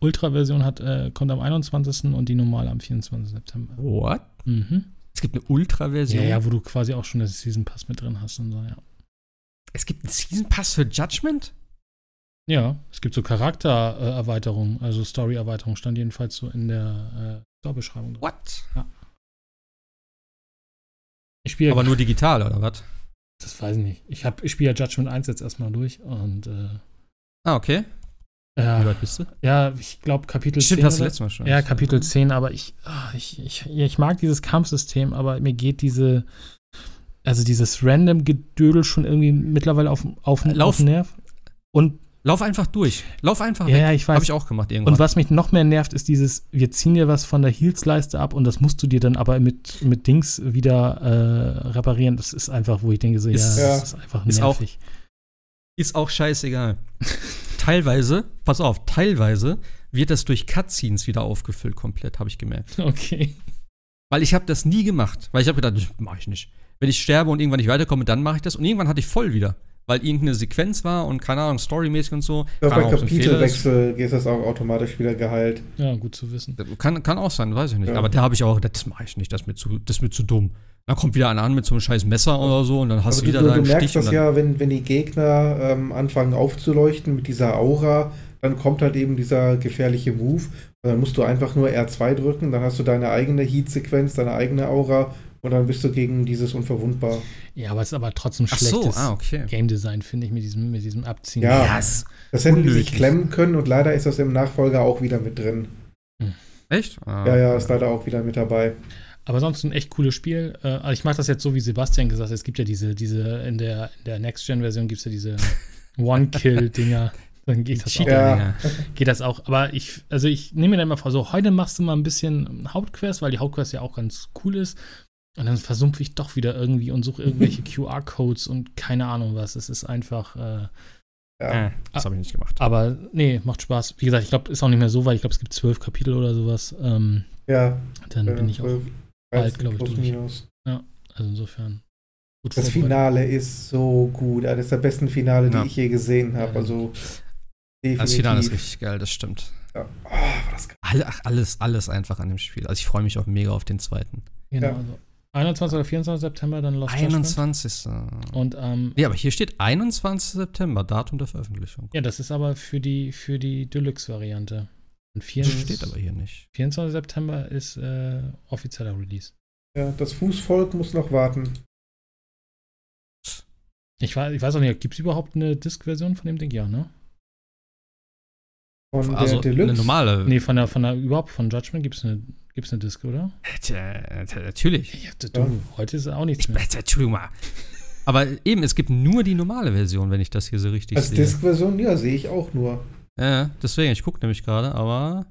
Ultra-Version hat, äh, kommt am 21. und die normale am 24. September. What? Mhm. Es gibt eine Ultra-Version. Ja, ja, wo du quasi auch schon das Season Pass mit drin hast und so, ja. Es gibt einen Season Pass für Judgment? Ja, es gibt so Charaktererweiterungen, also Story-Erweiterungen, stand jedenfalls so in der äh, Store-Beschreibung. drin. What? Ich spiele Aber nur digital, oder was? Das weiß ich nicht. Ich, hab- ich spiele ja Judgment 1 jetzt erstmal durch und äh, Ah, okay. Wie ja, weit bist du? ja, ich glaube Kapitel Stimmt, 10. hast du letztes Mal schon. ja, Kapitel 10, aber ich, ah, ich, ich, ich mag dieses Kampfsystem, aber mir geht diese, also dieses Random-Gedödel schon irgendwie mittlerweile auf, auf, Lauf. auf den Nerv. Und Lauf einfach durch. Lauf einfach ja, weg. ja, ich weiß. Hab ich auch gemacht irgendwann. Und was mich noch mehr nervt, ist dieses, wir ziehen dir was von der Heals-Leiste ab und das musst du dir dann aber mit, mit Dings wieder äh, reparieren. Das ist einfach, wo ich denke, so, Ist- ja, Ja. das ist einfach Ist auch- nervig. Ist auch scheißegal. teilweise, pass auf, teilweise wird das durch Cutscenes wieder aufgefüllt komplett, habe ich gemerkt. Okay. Weil ich habe das nie gemacht. Weil ich habe gedacht, das mache ich nicht. Wenn ich sterbe und irgendwann nicht weiterkomme, dann mache ich das. Und irgendwann hatte ich voll wieder. Weil irgendeine Sequenz war und keine Ahnung, storymäßig und so. Ja, bei ist. Kapitelwechsel geht das auch automatisch wieder geheilt. Ja, gut zu wissen. Kann, kann auch sein, weiß ich nicht. Ja. Aber da habe ich auch, das mache ich nicht, das ist mir zu, das ist mir zu dumm. Dann kommt wieder einer an mit so einem scheiß Messer oder so und dann hast Aber du du, wieder du, du deinen merkst Stich. das ja, wenn, wenn die Gegner ähm, anfangen aufzuleuchten mit dieser Aura, dann kommt halt eben dieser gefährliche Move. Und dann musst du einfach nur R2 drücken, dann hast du deine eigene Heat-Sequenz, deine eigene Aura und dann bist du gegen dieses unverwundbar. Ja, aber es ist aber trotzdem Ach so, schlechtes ah, okay. Game Design, finde ich, mit diesem, mit diesem Abziehen. Ja. Ja, es- Das hätten die sich Unnötig. klemmen können und leider ist das im Nachfolger auch wieder mit drin. Echt? Ah, Ja, ja, ist leider auch wieder mit dabei. Aber sonst ein echt cooles Spiel. Äh, also ich mache das jetzt so, wie Sebastian gesagt hat. Es gibt ja diese, diese, in der, in der Next-Gen-Version gibt es ja diese One-Kill-Dinger. Dann geht das, auch, Ja. Ja. geht das auch. Aber ich, also ich nehme mir dann mal vor, so heute machst du mal ein bisschen Hauptquest, weil die Hauptquest ja auch ganz cool ist. Und dann versumpfe ich doch wieder irgendwie und suche irgendwelche QR-Codes und keine Ahnung was. Es ist einfach. Äh, Ja. Äh, das habe ich nicht gemacht. aber nee, macht Spaß. Wie gesagt, ich glaube, ist auch nicht mehr so weit. Ich glaube, es gibt zwölf Kapitel oder sowas. Ähm, ja dann bin ich auch. 12, bald, 13 glaub ich, durch. minus. Also insofern. Gut Das. Finale ist so gut. Eines der besten Finale, die Ja. ich je gesehen habe. Also definitiv. Das Finale ist richtig geil, das stimmt. Ja. Oh, war das geil. Alle, ach, alles, alles einfach an dem Spiel. Also ich freue mich auch mega auf den zweiten. Genau, Ja. also 21. oder 24. September dann Lost Judgment. 21. Und ähm, Nee, aber hier steht 21. September, Datum der Veröffentlichung. ja, das ist aber für die, für die Deluxe-Variante. Und Das 24, steht aber hier nicht. 24. September ist äh, offizieller Release. Ja, das Fußvolk muss noch warten. Ich, weiß- ich weiß auch nicht, gibt es überhaupt eine Disk-Version von dem Ding? Ja, ne? Von Also der eine Deluxe. normale. Nee, von der, von der, überhaupt von Judgment gibt es eine, gibt's eine Disc, oder? Tja, natürlich. Ja, du, Ja. heute ist auch nichts Ich, mehr. Entschuldigung mal. Aber eben, es gibt nur die normale Version, wenn ich das hier so richtig Als sehe. Disk-Version, ja, sehe ich auch nur. Ja, deswegen, ich gucke nämlich gerade, aber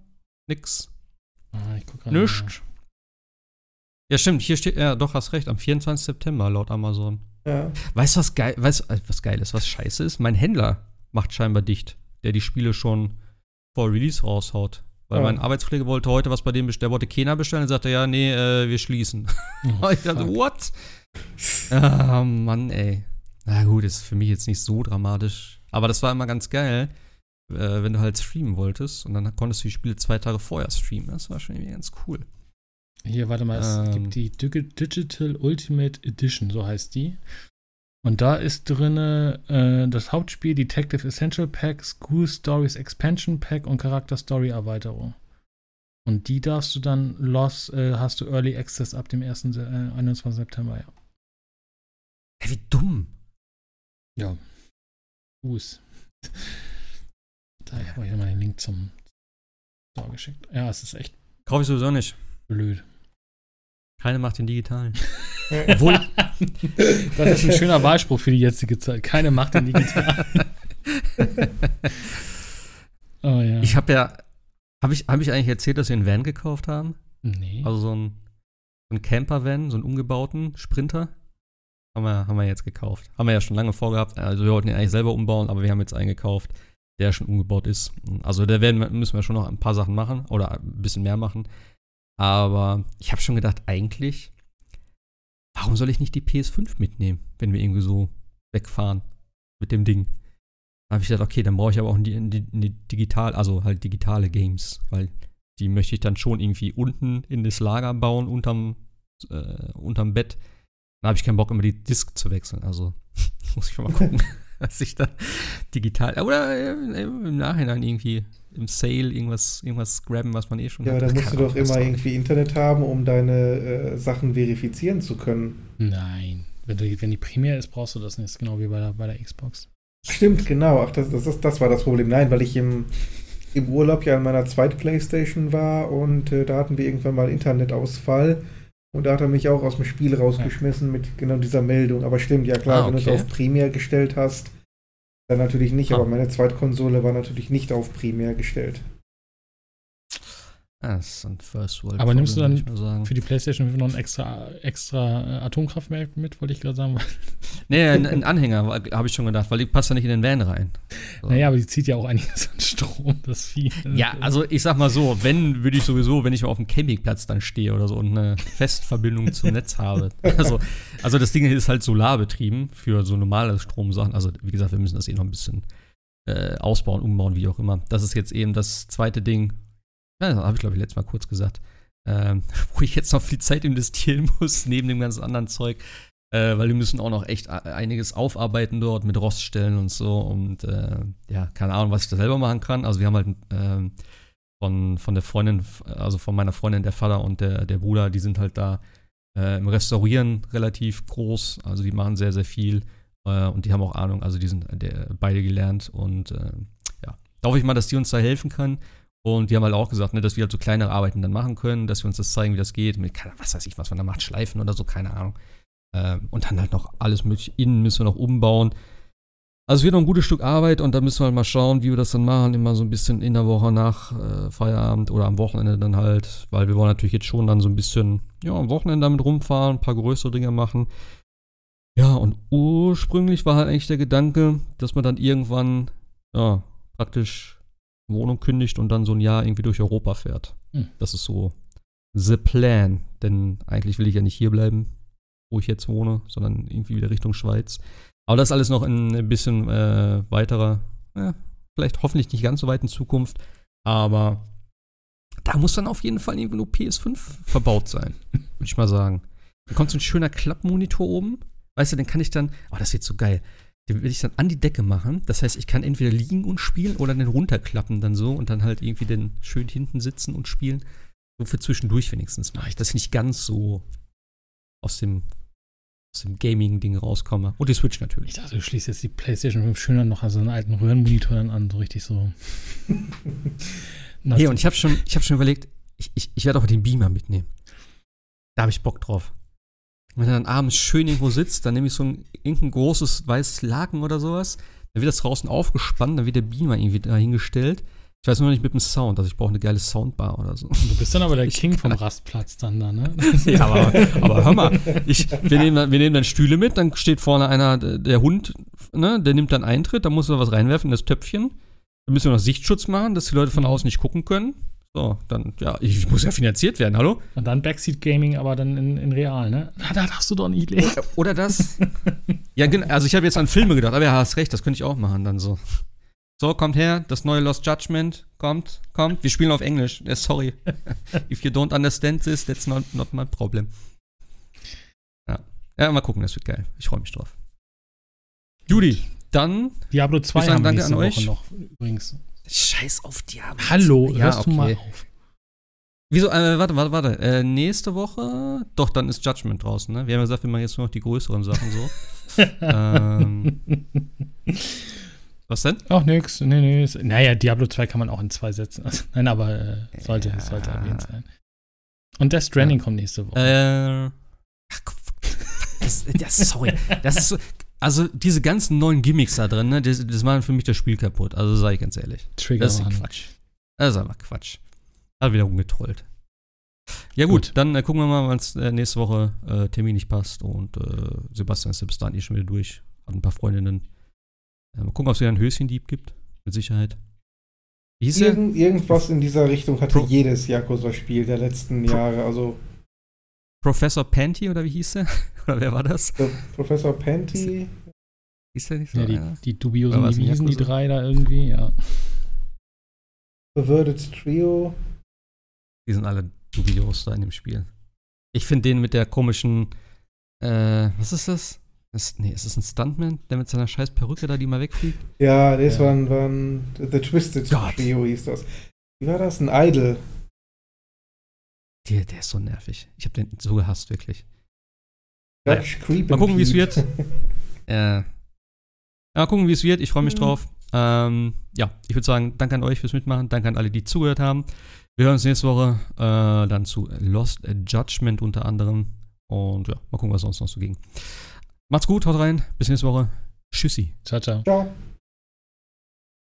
nix. Ah, ich guck gerade Nischt. mal. Ja, stimmt, hier steht, ja, doch, hast recht, am 24. September laut Amazon. Ja. Weißt du, was geil, weißt, du, was geil ist, was scheiße ist? Mein Händler macht scheinbar dicht, der die Spiele schon vor Release raushaut. Weil Ja. mein Arbeitskollege wollte heute was bei dem bestellen, der wollte Kena bestellen, und sagte, ja, nee, äh, wir schließen. Oh, ich dachte, fuck. what? Ah, Mann, ey. Na gut, ist für mich jetzt nicht so dramatisch. Aber das war immer ganz geil, äh, wenn du halt streamen wolltest und dann konntest du die Spiele zwei Tage vorher streamen. Das war schon irgendwie ganz cool. Hier, warte mal, es Ähm. gibt die Dig Digital Ultimate Edition, so heißt die. Und da ist drinne äh, das Hauptspiel, Detective Essential Pack, School Stories Expansion Pack und Charakter Story Erweiterung. Und die darfst du dann los, äh, hast du Early Access ab dem 1. Se- Äh, 21. September, ja. Ey, wie dumm. Ja. Fuß. Da habe ich mal den Link zum Store geschickt. Ja, es ist echt Kaufe ich sowieso nicht. blöd. Keine macht den digitalen. Obwohl, das ist ein schöner Wahlspruch für die jetzige Zeit. Keine Macht in digital. oh ja. Ich habe ja, habe ich, hab ich eigentlich erzählt, dass wir einen Van gekauft haben? nee. Also so ein, so ein Camper-Van, so einen umgebauten Sprinter. Haben wir, haben wir jetzt gekauft. Haben wir ja schon lange vorgehabt. Also wir wollten ihn eigentlich selber umbauen, aber wir haben jetzt einen gekauft, der schon umgebaut ist. Also da werden, müssen wir schon noch ein paar Sachen machen oder ein bisschen mehr machen. Aber ich habe schon gedacht, eigentlich, warum soll ich nicht die PS5 mitnehmen, wenn wir irgendwie so wegfahren mit dem Ding? Da habe ich gedacht, okay, dann brauche ich aber auch die, die, die digital, also halt digitale Games, weil die möchte ich dann schon irgendwie unten in das Lager bauen, unterm, äh, unterm Bett. Da habe ich keinen Bock, immer die Disk zu wechseln. Also muss ich mal gucken, dass ich da digital oder äh, im Nachhinein irgendwie im Sale irgendwas, irgendwas grabben, was man eh schon Ja, hat. aber da musst du doch immer irgendwie Internet haben, um deine äh, Sachen verifizieren zu können. Nein. Wenn, du, wenn die primär ist, brauchst du das nicht. Das ist genau wie bei der, bei der Xbox. Stimmt, genau. Ach, das, das, das, das war das Problem. Nein, weil ich im, im Urlaub ja an meiner zweiten Playstation war und äh, da hatten wir irgendwann mal Internetausfall. Und da hat er mich auch aus dem Spiel rausgeschmissen mit genau dieser Meldung. Aber stimmt, ja klar, Ah, wenn du es okay. auf Primär gestellt hast, dann natürlich nicht. Aber meine Zweitkonsole war natürlich nicht auf Primär gestellt. Ah, das ist ein First World. Aber nimmst du dann mal. Für die PlayStation 5 noch ein extra, extra äh, Atomkraftwerk mit, wollte ich gerade sagen. Nee, ein, ein Anhänger, habe ich schon gedacht, weil die passt ja nicht in den Van rein. So. Naja, aber die zieht ja auch einiges an Strom, das Vieh. Ja, also ich sag mal so, wenn, würde ich sowieso, wenn ich auf dem Campingplatz dann stehe oder so und eine Festverbindung zum Netz habe. Also, also das Ding hier ist halt solarbetrieben für so normale Stromsachen. Also wie gesagt, wir müssen das eh noch ein bisschen äh, ausbauen, umbauen, wie auch immer. Das ist jetzt eben das zweite Ding, ja, habe ich glaube ich letztes Mal kurz gesagt, ähm, wo ich jetzt noch viel Zeit investieren muss, neben dem ganzen anderen Zeug. Äh, weil wir müssen auch noch echt a- einiges aufarbeiten dort mit Roststellen und so. Und äh, ja, keine Ahnung, was ich da selber machen kann. Also wir haben halt ähm, von, von der Freundin, also von meiner Freundin, der Vater und der, der Bruder, die sind halt da äh, im Restaurieren relativ groß. Also die machen sehr, sehr viel. Äh, und die haben auch Ahnung, also die sind der, beide gelernt. Und äh, ja, da hoffe ich mal, dass die uns da helfen können. Und die haben halt auch gesagt, ne, dass wir halt so kleinere Arbeiten dann machen können, dass wir uns das zeigen, wie das geht. Mit, was weiß ich, was man da macht, Schleifen oder so, keine Ahnung. Ähm, und dann halt noch alles mögliche. Innen müssen wir noch umbauen. Also es wird noch ein gutes Stück Arbeit und da müssen wir halt mal schauen, wie wir das dann machen. Immer so ein bisschen in der Woche nach äh, Feierabend oder am Wochenende dann halt. Weil wir wollen natürlich jetzt schon dann so ein bisschen, ja, am Wochenende damit rumfahren, ein paar größere Dinge machen. Ja, und ursprünglich war halt eigentlich der Gedanke, dass man dann irgendwann, ja, praktisch Wohnung kündigt und dann so ein Jahr irgendwie durch Europa fährt. Hm. Das ist so the plan. Denn eigentlich will ich ja nicht hier bleiben, wo ich jetzt wohne, sondern irgendwie wieder Richtung Schweiz. Aber das alles noch in ein bisschen äh, weiterer, ja, vielleicht hoffentlich nicht ganz so weit in Zukunft, aber da muss dann auf jeden Fall irgendwo nur PS5 verbaut sein, würde ich mal sagen. Da kommt so ein schöner Klappmonitor oben, weißt du, den kann ich dann, oh, das wird so geil. Den will ich dann an die Decke machen. Das heißt, ich kann entweder liegen und spielen oder den runterklappen dann so und dann halt irgendwie den schön hinten sitzen und spielen. So für zwischendurch wenigstens mache ich, dass ich nicht ganz so aus dem, aus dem Gaming-Ding rauskomme. Und die Switch Ich natürlich. dachte, du schließt jetzt die PlayStation 5 schöner noch an so einen alten Röhrenmonitor dann an, so richtig so. Hey, und ich habe schon, ich hab schon überlegt, ich, ich, ich werde auch den Beamer mitnehmen. Da habe ich Bock drauf. Wenn er dann abends schön irgendwo sitzt, dann nehme ich so ein irgendein großes weißes Laken oder sowas. Dann wird das draußen aufgespannt, dann wird der Beamer irgendwie dahingestellt. Ich weiß nur nicht mit dem Sound, also ich brauche eine geile Soundbar oder so. Du bist dann aber der Ich King vom Rastplatz dann da, ne? Ja, aber, aber hör mal, ich, wir, nehmen, dann- wir nehmen dann Stühle mit, dann steht vorne einer, der Hund, ne, der nimmt dann Eintritt, da muss er was reinwerfen in das Töpfchen. Dann müssen wir noch Sichtschutz machen, dass die Leute von außen nicht gucken können. So, dann, ja, ich muss ja finanziert werden, hallo? Und dann Backseat Gaming, aber dann in, in real, ne? Na, da darfst du doch nicht lesen. Oder das? ja, genau, also ich habe jetzt an Filme gedacht, aber ja, hast recht, das könnte ich auch machen, dann so. So, kommt her, das neue Lost Judgment, kommt, kommt, wir spielen auf Englisch, äh, sorry. If you don't understand this, that's not, not my problem. Ja. ja, mal gucken, das wird geil. Ich freue mich drauf. Judy, dann Diablo 2 Ich sag haben wir danke nächste an Woche euch. noch übrigens. Scheiß auf Diablo. Hallo, ja, hörst okay. du mal auf. Wieso, äh, warte, warte, warte. Äh, nächste Woche, doch, dann ist Judgment draußen, ne? Wir haben ja gesagt, wir machen jetzt nur noch die größeren Sachen so. ähm, was denn? Ach, nix. Nee, nee. Naja, Diablo 2 kann man auch in zwei Sätzen. Also, nein, aber äh, sollte, Ja. sollte erwähnt sein. Und Death Stranding kommt nächste Woche. Äh, ach, das, das, sorry. Das ist so, also diese ganzen neuen Gimmicks da drin, ne, das, das machen für mich das Spiel kaputt. Also sage ich ganz ehrlich. Trigger. Das ist. Quatsch. Das ist einfach Quatsch. Hat wieder rumgetrollt. Ja gut, Gut. dann äh, gucken wir mal, wann es äh, nächste Woche äh, Termin nicht passt. Und äh, Sebastian ist ja bis dahin eh schon wieder durch. Hat ein paar Freundinnen. Äh, mal gucken, ob es wieder einen Höschendieb gibt. Mit Sicherheit. Hieß? Irgend, irgendwas in dieser Richtung hatte Pro- jedes Yakuza-Spiel der letzten Pro- Jahre. Also Professor Panty oder wie hieß der? oder wer war das? äh, Professor Panty, Hieß der nicht so Ja, die, die dubiosen, wie hießen die drei da irgendwie? Ja. Perverted Trio. Die sind alle dubios da in dem Spiel. Ich finde den mit der komischen, äh, was ist das? das nee, ist das ein Stuntman, der mit seiner scheiß Perücke da, die mal wegfliegt? Ja, das Ja. waren, waren The Twisted Gott. Trio hieß das. Wie war das? Ein Idol. Der, der ist so nervig. Ich habe den so gehasst, wirklich. Creep Mal gucken, wie es wird. Äh, ja, mal gucken, wie es wird. Ich freue mich Mhm. drauf. Ähm, ja, ich würde sagen, danke an euch fürs Mitmachen. Danke an alle, die zugehört haben. Wir hören uns nächste Woche äh, dann zu Lost Judgment unter anderem. Und ja, mal gucken, was sonst noch so ging. Macht's gut, haut rein. Bis nächste Woche. Tschüssi. Ciao, ciao. Ciao.